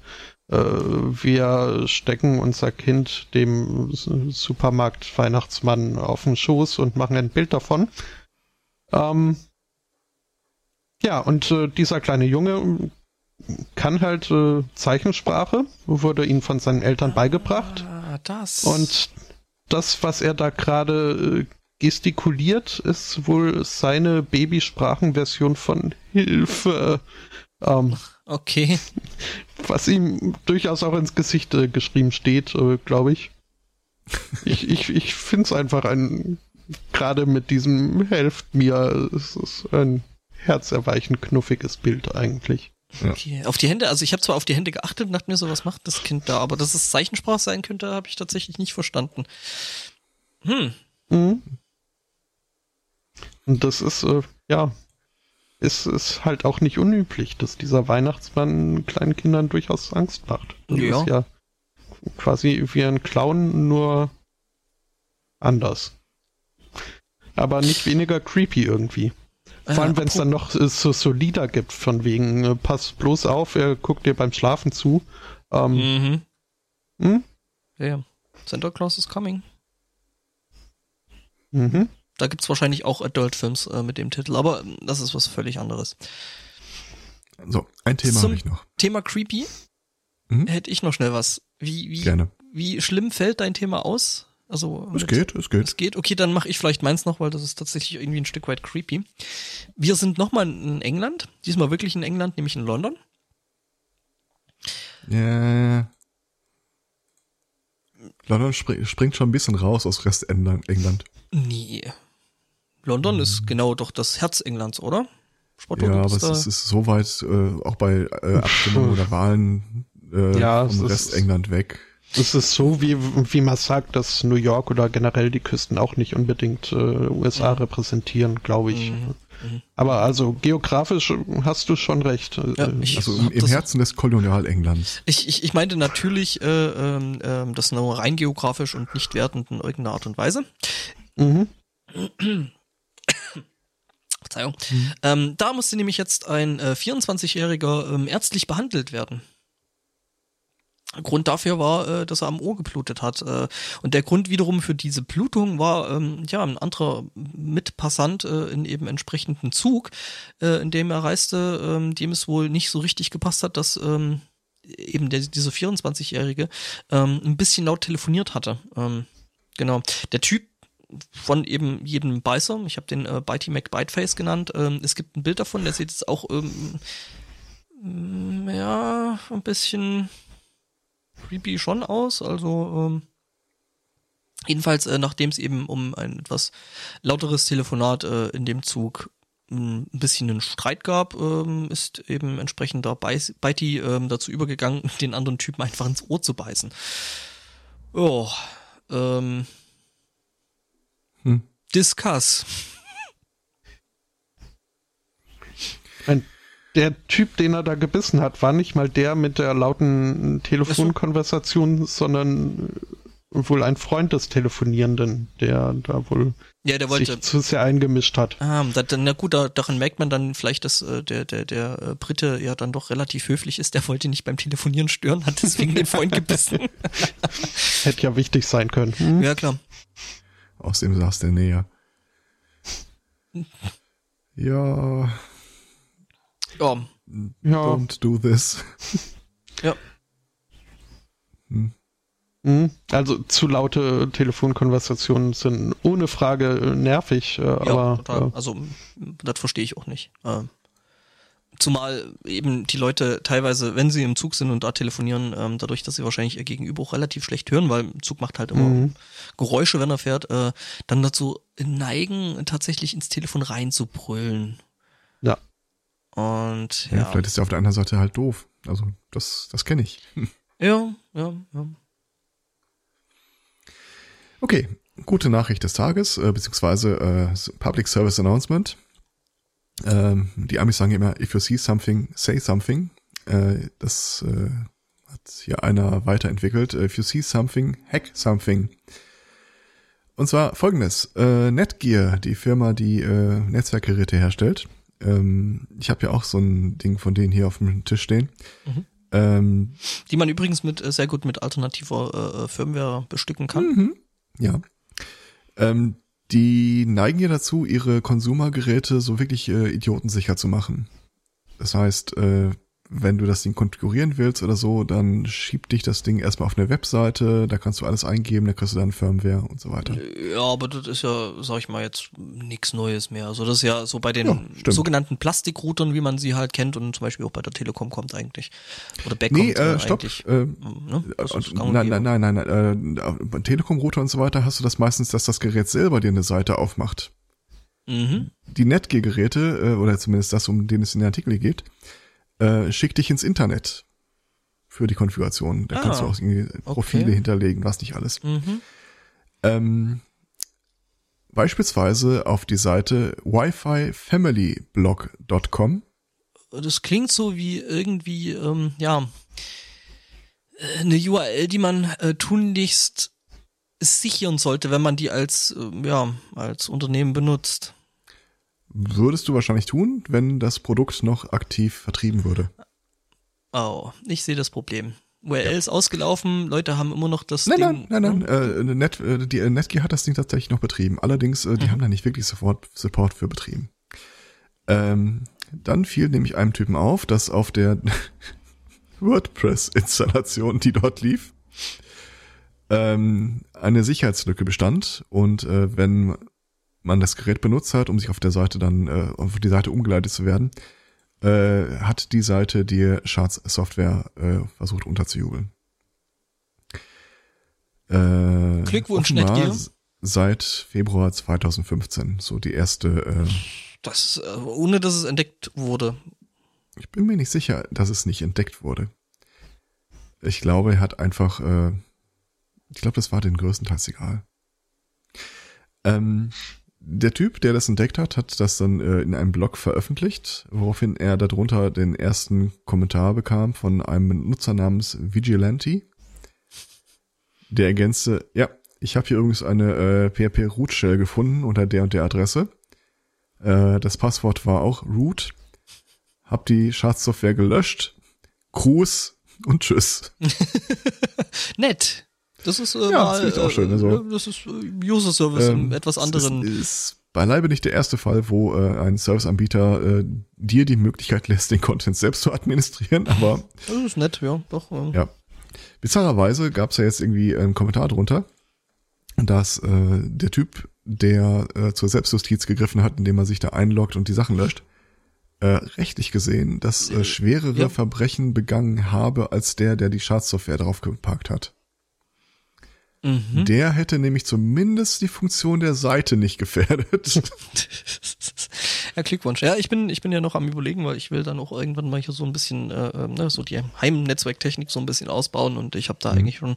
äh, wir stecken unser Kind dem Supermarkt-Weihnachtsmann auf den Schoß und machen ein Bild davon. Ähm, ja, und äh, dieser kleine Junge kann halt äh, Zeichensprache, wurde ihm von seinen Eltern beigebracht. Ah, das. Und das, was er da gerade äh, gestikuliert, ist wohl seine Babysprachenversion von Hilfe, ähm, okay. was ihm durchaus auch ins Gesicht äh, geschrieben steht, äh, glaube ich. Ich, ich, ich finde es einfach ein, gerade mit diesem Helft mir, es ist ein herzerweichend knuffiges Bild eigentlich. Ja. okay. Auf die Hände, also ich habe zwar auf die Hände geachtet und dachte mir so, was macht das Kind da, aber dass es Zeichensprache sein könnte, habe ich tatsächlich nicht verstanden. Hm. Mhm. Und das ist, äh, ja, ist, ist halt auch nicht unüblich, dass dieser Weihnachtsmann kleinen Kindern durchaus Angst macht. Das Ja. ist ja quasi wie ein Clown, nur anders. Aber nicht weniger creepy irgendwie. Vor allem, Äh, wenn es dann noch äh, so, so Lieder gibt, von wegen, äh, pass bloß auf, er guckt dir beim Schlafen zu. Ähm, Mhm. hm? Ja, ja. Santa Claus is coming. Mhm. Da gibt's wahrscheinlich auch Adult-Films äh, mit dem Titel, aber ähm, das ist was völlig anderes. So, ein Thema habe ich noch. Thema Creepy. Mhm. Hätte ich noch schnell was. Wie, wie, Gerne. wie schlimm fällt dein Thema aus? Also Es mit- geht, es geht. Es geht. Okay, dann mache ich vielleicht meins noch, weil das ist tatsächlich irgendwie ein Stück weit creepy. Wir sind nochmal in England, diesmal wirklich in England, nämlich in London. Ja. London spring, springt schon ein bisschen raus aus Rest England. England. Nee. London ist genau doch das Herz Englands, oder? Sportort ja, aber es ist, ist so weit äh, auch bei äh, Abstimmungen oder Wahlen äh, ja, vom Rest England weg. Es ist so, wie, wie man sagt, dass New York oder generell die Küsten auch nicht unbedingt äh, USA mhm. repräsentieren, glaube ich. Mhm. Mhm. Aber also geografisch hast du schon recht. Ja, also im, im Herzen des Kolonialenglands. Ich, ich, ich meinte natürlich äh, äh, das nur rein geografisch und nicht wertend in irgendeiner Art und Weise. Mhm. Verzeihung. Mhm. Ähm, da musste nämlich jetzt ein äh, 24-Jähriger ähm, ärztlich behandelt werden. Grund dafür war, äh, dass er am Ohr geblutet hat. Äh, und der Grund wiederum für diese Blutung war, ähm, ja, ein anderer Mitpassant äh, in eben entsprechenden Zug, äh, in dem er reiste, ähm, dem es wohl nicht so richtig gepasst hat, dass ähm, eben der, dieser 24-Jährige ähm, ein bisschen laut telefoniert hatte. Ähm, genau. Der Typ von eben jedem Beißer, ich habe den äh, Bitey McBiteface genannt, ähm, es gibt ein Bild davon, der sieht jetzt auch ähm, ja, ein bisschen creepy schon aus. Also ähm, jedenfalls, äh, nachdem es eben um ein etwas lauteres Telefonat äh, in dem Zug ein bisschen einen Streit gab, ähm, ist eben entsprechend da Beiti ähm, dazu übergegangen, den anderen Typen einfach ins Ohr zu beißen. Oh, ähm, hm. Discuss. Ein der Typ, den er da gebissen hat, war nicht mal der mit der lauten Telefonkonversation, sondern wohl ein Freund des Telefonierenden, der da wohl ja, der wollte, sich zu sehr eingemischt hat. Ah, da, na gut, da, daran merkt man dann vielleicht, dass äh, der, der, der äh, Brite ja dann doch relativ höflich ist. Der wollte nicht beim Telefonieren stören, hat deswegen den Freund gebissen. Hätte ja wichtig sein können. Hm? Ja, klar. Außerdem saß der näher. ja. Ja. ja. Don't do this. Ja. Hm. hm. Also zu laute Telefonkonversationen sind ohne Frage nervig, äh, ja, aber. Total. Äh, also das verstehe ich auch nicht. Ähm, zumal eben die Leute teilweise, wenn sie im Zug sind und da telefonieren, ähm, dadurch, dass sie wahrscheinlich ihr Gegenüber auch relativ schlecht hören, weil im Zug macht halt immer mhm. Geräusche, wenn er fährt, äh, dann dazu neigen, tatsächlich ins Telefon reinzubrüllen. Ja. Und ja. ja. Vielleicht ist er auf der anderen Seite halt doof. Also das, das kenne ich. Ja, ja, ja. Okay, gute Nachricht des Tages, äh, beziehungsweise äh, Public Service Announcement. Ähm, die Amis sagen immer, if you see something, say something. Äh, das äh, hat hier einer weiterentwickelt. If you see something, hack something. Und zwar folgendes. Äh, Netgear, die Firma, die äh, Netzwerkgeräte herstellt, ähm, ich habe ja auch so ein Ding von denen hier auf dem Tisch stehen. Mhm. Ähm, die man übrigens mit äh, sehr gut mit alternativer äh, äh, Firmware bestücken kann. Mhm. Ja. Ähm, die neigen ja dazu, ihre Konsumergeräte so wirklich äh, idiotensicher zu machen. Das heißt, äh, wenn du das Ding konfigurieren willst oder so, dann schiebt dich das Ding erstmal auf eine Webseite, da kannst du alles eingeben, da kriegst du dann Firmware und so weiter. Ja, aber das ist ja, sag ich mal, jetzt nichts Neues mehr. Also das ist ja so bei den ja, sogenannten Plastikroutern, wie man sie halt kennt und zum Beispiel auch bei der Telekom kommt eigentlich. Oder Backcom nee, äh, stopp. eigentlich. Äh, ne? nein, nein, nein, nein, nein. Äh, bei Telekom-Router und so weiter hast du das meistens, dass das Gerät selber dir eine Seite aufmacht. Mhm. Die Netgear-Geräte, äh, oder zumindest das, um den es in der Artikel geht, äh, schick dich ins Internet für die Konfiguration. Da ah, kannst du auch irgendwie Profile okay. hinterlegen, was nicht alles. Mhm. Ähm, beispielsweise auf die Seite wififamilyblog.com. Das klingt so wie irgendwie, ähm, ja, eine URL, die man äh, tunlichst sichern sollte, wenn man die als, äh, ja, als Unternehmen benutzt. Würdest du wahrscheinlich tun, wenn das Produkt noch aktiv vertrieben würde. Oh, ich sehe das Problem. URL ja. ist ausgelaufen, Leute haben immer noch das nein, Ding. Nein, nein, nein, hm? äh, Net, äh, die, äh, Netgear hat das Ding tatsächlich noch betrieben. Allerdings, äh, die mhm. haben da nicht wirklich sofort Support für betrieben. Ähm, dann fiel nämlich einem Typen auf, dass auf der WordPress-Installation, die dort lief, ähm, eine Sicherheitslücke bestand und äh, wenn man das Gerät benutzt hat, um sich auf der Seite dann äh, auf die Seite umgeleitet zu werden, äh, hat die Seite die Schadsoftware äh, versucht unterzujubeln. Äh, Glückwunsch, Netgear. seit Februar 2015. So die erste. Äh, das, äh, ohne dass es entdeckt wurde. Ich bin mir nicht sicher, dass es nicht entdeckt wurde. Ich glaube, er hat einfach, äh, ich glaube, das war den größtenteils egal. Ähm, der Typ, der das entdeckt hat, hat das dann äh, in einem Blog veröffentlicht, woraufhin er darunter den ersten Kommentar bekam von einem Nutzer namens Vigilante. Der ergänzte, ja, ich habe hier übrigens eine äh, PHP Root Shell gefunden unter der und der Adresse. Äh, das Passwort war auch root. Hab die Schadsoftware gelöscht. Gruß und tschüss. Nett. Das ist äh, Ja, mal, das auch schön, also. äh, das ist äh, User Service Ähm, im etwas anderen. ist, ist beileibe nicht der erste Fall, wo äh, ein Serviceanbieter äh, dir die Möglichkeit lässt, den Content selbst zu administrieren, aber Das ist nett, ja, doch. Ähm, Ja. Bizarrerweise gab es ja jetzt irgendwie einen Kommentar drunter, dass äh, der Typ, der äh, zur Selbstjustiz gegriffen hat, indem er sich da einloggt und die Sachen löscht, äh, rechtlich gesehen, dass äh, schwerere Ja. Verbrechen begangen habe als der, der die Schadsoftware draufgepackt hat. Mhm. Der hätte nämlich zumindest die Funktion der Seite nicht gefährdet. ja, Glückwunsch. Ja, ich bin, ich bin ja noch am überlegen, weil ich will dann auch irgendwann mal hier so ein bisschen, äh, äh, ne, so die Heimnetzwerktechnik so ein bisschen ausbauen und ich habe da Mhm. eigentlich schon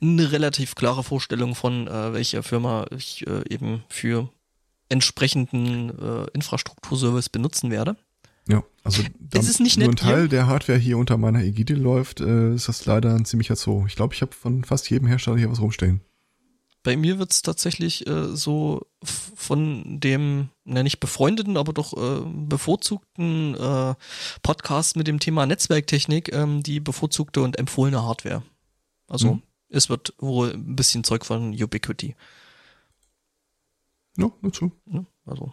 eine relativ klare Vorstellung von, äh, welche Firma ich äh, eben für entsprechenden äh, Infrastrukturservice benutzen werde. Ja, also da ist nicht nur ein? Teil der Hardware hier unter meiner Ägide läuft, äh, ist das leider ein ziemlicher Zoo. Ich glaube, ich habe von fast jedem Hersteller hier was rumstehen. Bei mir wird's tatsächlich äh, so von dem, na nicht befreundeten, aber doch äh, bevorzugten äh, Podcast mit dem Thema Netzwerktechnik ähm, die bevorzugte und empfohlene Hardware. Also Mhm. es wird wohl ein bisschen Zeug von Ubiquity. Ja, dazu. Ne? Also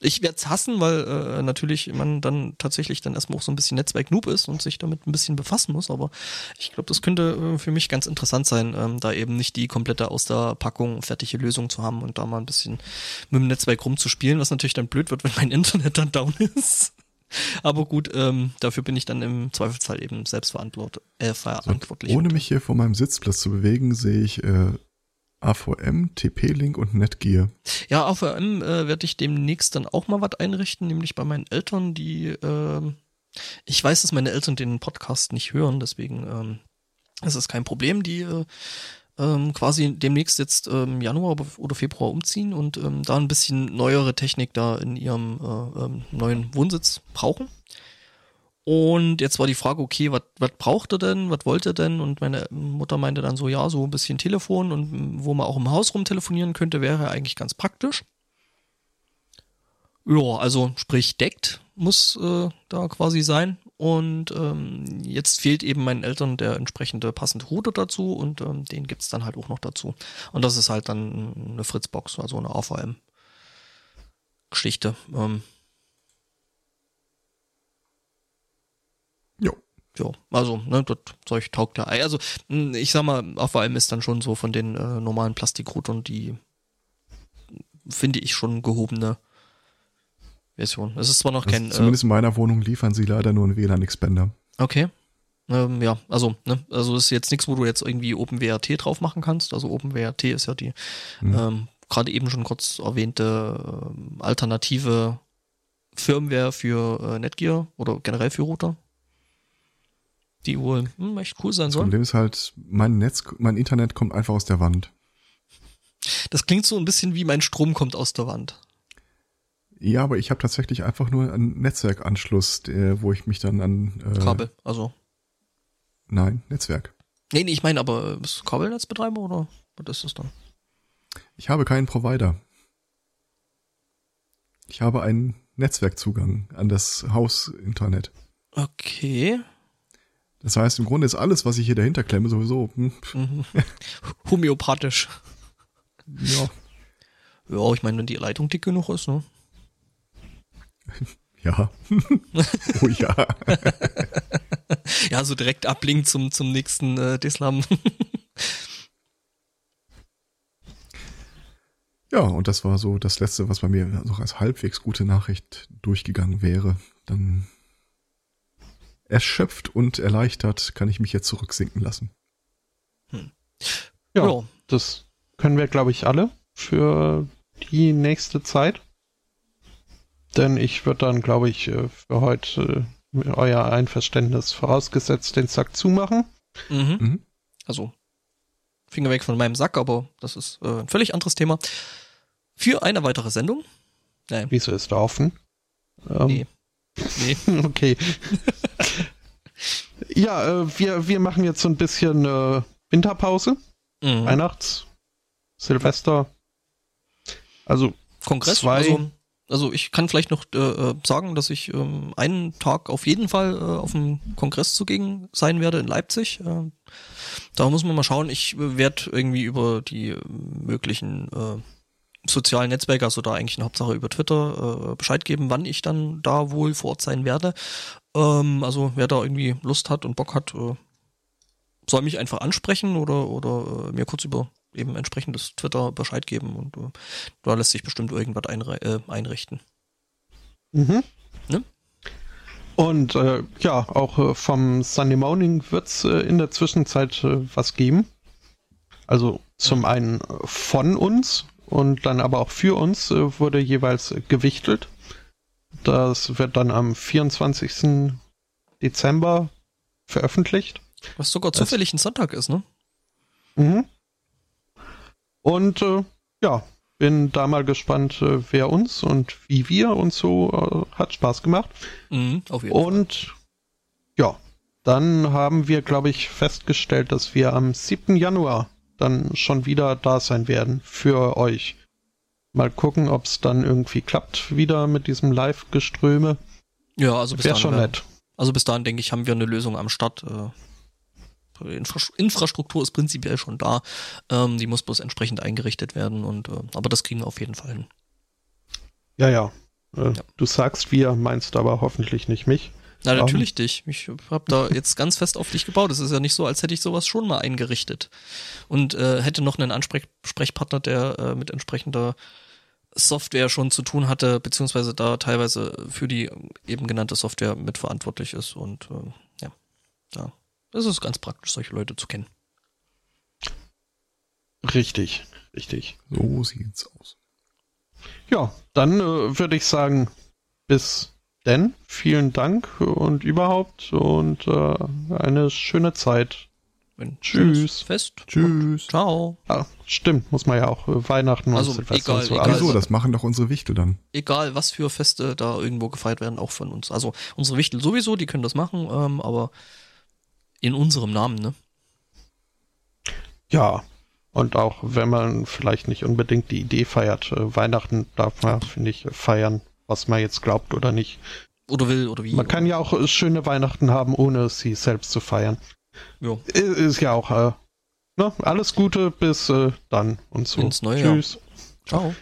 ich werde es hassen, weil äh, natürlich man dann tatsächlich dann erstmal auch so ein bisschen Netzwerk-Noob ist und sich damit ein bisschen befassen muss, aber ich glaube, das könnte äh, für mich ganz interessant sein, ähm, da eben nicht die komplette aus der Packung fertige Lösung zu haben und da mal ein bisschen mit dem Netzwerk rumzuspielen, was natürlich dann blöd wird, wenn mein Internet dann down ist. Aber gut, ähm, dafür bin ich dann im Zweifelsfall eben selbst verantwort äh, verantwortlich. Ohne mich hier von meinem Sitzplatz zu bewegen, sehe ich äh, AVM, TP-Link und Netgear. Ja, AVM äh, werde ich demnächst dann auch mal was einrichten, nämlich bei meinen Eltern, die, ähm, ich weiß, dass meine Eltern den Podcast nicht hören, deswegen ähm, ist es kein Problem, die äh, ähm, quasi demnächst jetzt ähm, Januar oder Februar umziehen und ähm, da ein bisschen neuere Technik da in ihrem äh, ähm, neuen Wohnsitz brauchen. Und jetzt war die Frage, okay, was braucht er denn, was wollte er denn? Und meine Mutter meinte dann so, ja, so ein bisschen Telefon und wo man auch im Haus rum telefonieren könnte, wäre eigentlich ganz praktisch. Ja, also sprich deckt muss äh, da quasi sein. Und ähm, jetzt fehlt eben meinen Eltern der entsprechende passende Router dazu und ähm, den gibt's dann halt auch noch dazu. Und das ist halt dann eine Fritzbox, also eine AVM-Geschichte. Ähm, Jo. Ja, also, ne, das Zeug taugt ja. Also, mh, ich sag mal, AVM ist dann schon so von den äh, normalen Plastikroutern die, finde ich, schon gehobene Version. Es ist zwar noch Also kein. zumindest in meiner Wohnung liefern sie leider nur einen WLAN-Expander. Äh, okay. Ähm, ja, also, ne, also ist jetzt nichts, wo du jetzt irgendwie OpenWRT drauf machen kannst. Also OpenWRT ist ja die Mhm. ähm, gerade eben schon kurz erwähnte ähm, alternative Firmware für äh, Netgear oder generell für Router. Die wohl hm, echt cool sein Das soll. Problem ist halt, mein Netz, mein Internet kommt einfach aus der Wand. Das klingt so ein bisschen wie mein Strom kommt aus der Wand. Ja, aber ich habe tatsächlich einfach nur einen Netzwerkanschluss, der, wo ich mich dann an äh, Kabel, also. Nein, Netzwerk. Nee, nee, ich meine aber, äh, bist du Kabelnetzbetreiber oder was ist das dann? Ich habe keinen Provider. Ich habe einen Netzwerkzugang an das Hausinternet. Okay. Das heißt, im Grunde ist alles, was ich hier dahinter klemme, sowieso. Hm, Mhm. Homöopathisch. ja, Ja, ich meine, wenn die Leitung dick genug ist, ne? ja. oh ja. Ja, so direkt ablink zum, zum nächsten äh, Deslam. Ja, und das war so das Letzte, was bei mir noch als halbwegs gute Nachricht durchgegangen wäre. Dann erschöpft und erleichtert kann ich mich jetzt zurücksinken lassen. Ja, Ja. das können wir, glaube ich, alle für die nächste Zeit. Denn ich würde dann, glaube ich, äh, für heute äh, euer Einverständnis vorausgesetzt den Sack zumachen. Mhm. Mhm. Also Finger weg von meinem Sack, aber das ist äh, ein völlig anderes Thema. Für eine weitere Sendung. Nein. Wieso ist er offen? Ähm, nee. Nee. okay. ja, äh, wir, wir machen jetzt so ein bisschen äh, Winterpause. Mhm. Weihnachts, Silvester. Also Kongress. Zwei, also also ich kann vielleicht noch äh, äh, sagen, dass ich ähm, einen Tag auf jeden Fall äh, auf dem Kongress zugegen sein werde in Leipzig. Äh, da muss man mal schauen. Ich werde irgendwie über die äh, möglichen äh, sozialen Netzwerke, also da eigentlich in Hauptsache über Twitter, äh, Bescheid geben, wann ich dann da wohl vor Ort sein werde. Ähm, also wer da irgendwie Lust hat und Bock hat, äh, soll mich einfach ansprechen oder, oder äh, mir kurz über eben entsprechendes Twitter Bescheid geben und äh, da lässt sich bestimmt irgendwas äh, einrichten. Mhm. Ne? Und äh, ja, auch äh, vom Sunday Morning wird es äh, in der Zwischenzeit äh, was geben. Also zum einen von uns und dann aber auch für uns wurde jeweils gewichtelt. Das wird dann am 24. Dezember veröffentlicht. Was sogar zufällig ein Sonntag ist, ne? Mhm. Und äh, ja, bin da mal gespannt, äh, wer uns und wie wir und so äh, hat Spaß gemacht. Mhm, auf jeden und Fall. ja, dann haben wir, glaube ich, festgestellt, dass wir am 7. Januar dann schon wieder da sein werden für euch. Mal gucken, ob es dann irgendwie klappt wieder mit diesem Live-Geströme. Ja, also bis Wäre schon nett. Also bis dahin, denke ich, haben wir eine Lösung am Start. Äh, Infrastruktur ist prinzipiell schon da. Ähm, die muss bloß entsprechend eingerichtet werden und äh, aber das kriegen wir auf jeden Fall hin. Ja, ja. Äh, ja. Du sagst wir, meinst aber hoffentlich nicht mich. Na, natürlich um, dich. Ich habe da jetzt ganz fest auf dich gebaut. Es ist ja nicht so, als hätte ich sowas schon mal eingerichtet. Und äh, hätte noch einen Ansprechpartner, der äh, mit entsprechender Software schon zu tun hatte, beziehungsweise da teilweise für die eben genannte Software mitverantwortlich ist. Und äh, ja, da es ist ganz praktisch, solche Leute zu kennen. Richtig, richtig. So sieht's aus. Ja, dann äh, würde ich sagen, bis denn. Vielen Dank und überhaupt und äh, eine schöne Zeit. Wenn Tschüss. Fest. Tschüss. Ciao. Ah, stimmt, muss man ja auch äh, Weihnachten also und Silvester egal, und so. Egal, Wieso, das machen doch unsere Wichtel dann. Egal, was für Feste da irgendwo gefeiert werden, auch von uns. Also unsere Wichtel sowieso, die können das machen, ähm, aber in unserem Namen, ne? Ja, und auch wenn man vielleicht nicht unbedingt die Idee feiert, äh, Weihnachten darf man, finde ich, feiern, was man jetzt glaubt oder nicht. Oder will oder wie. Man kann ja auch äh, schöne Weihnachten haben, ohne sie selbst zu feiern. Jo. Ist ja auch, äh, ne, alles Gute bis äh, dann und so. Ins neue Tschüss. Jahr. Ciao.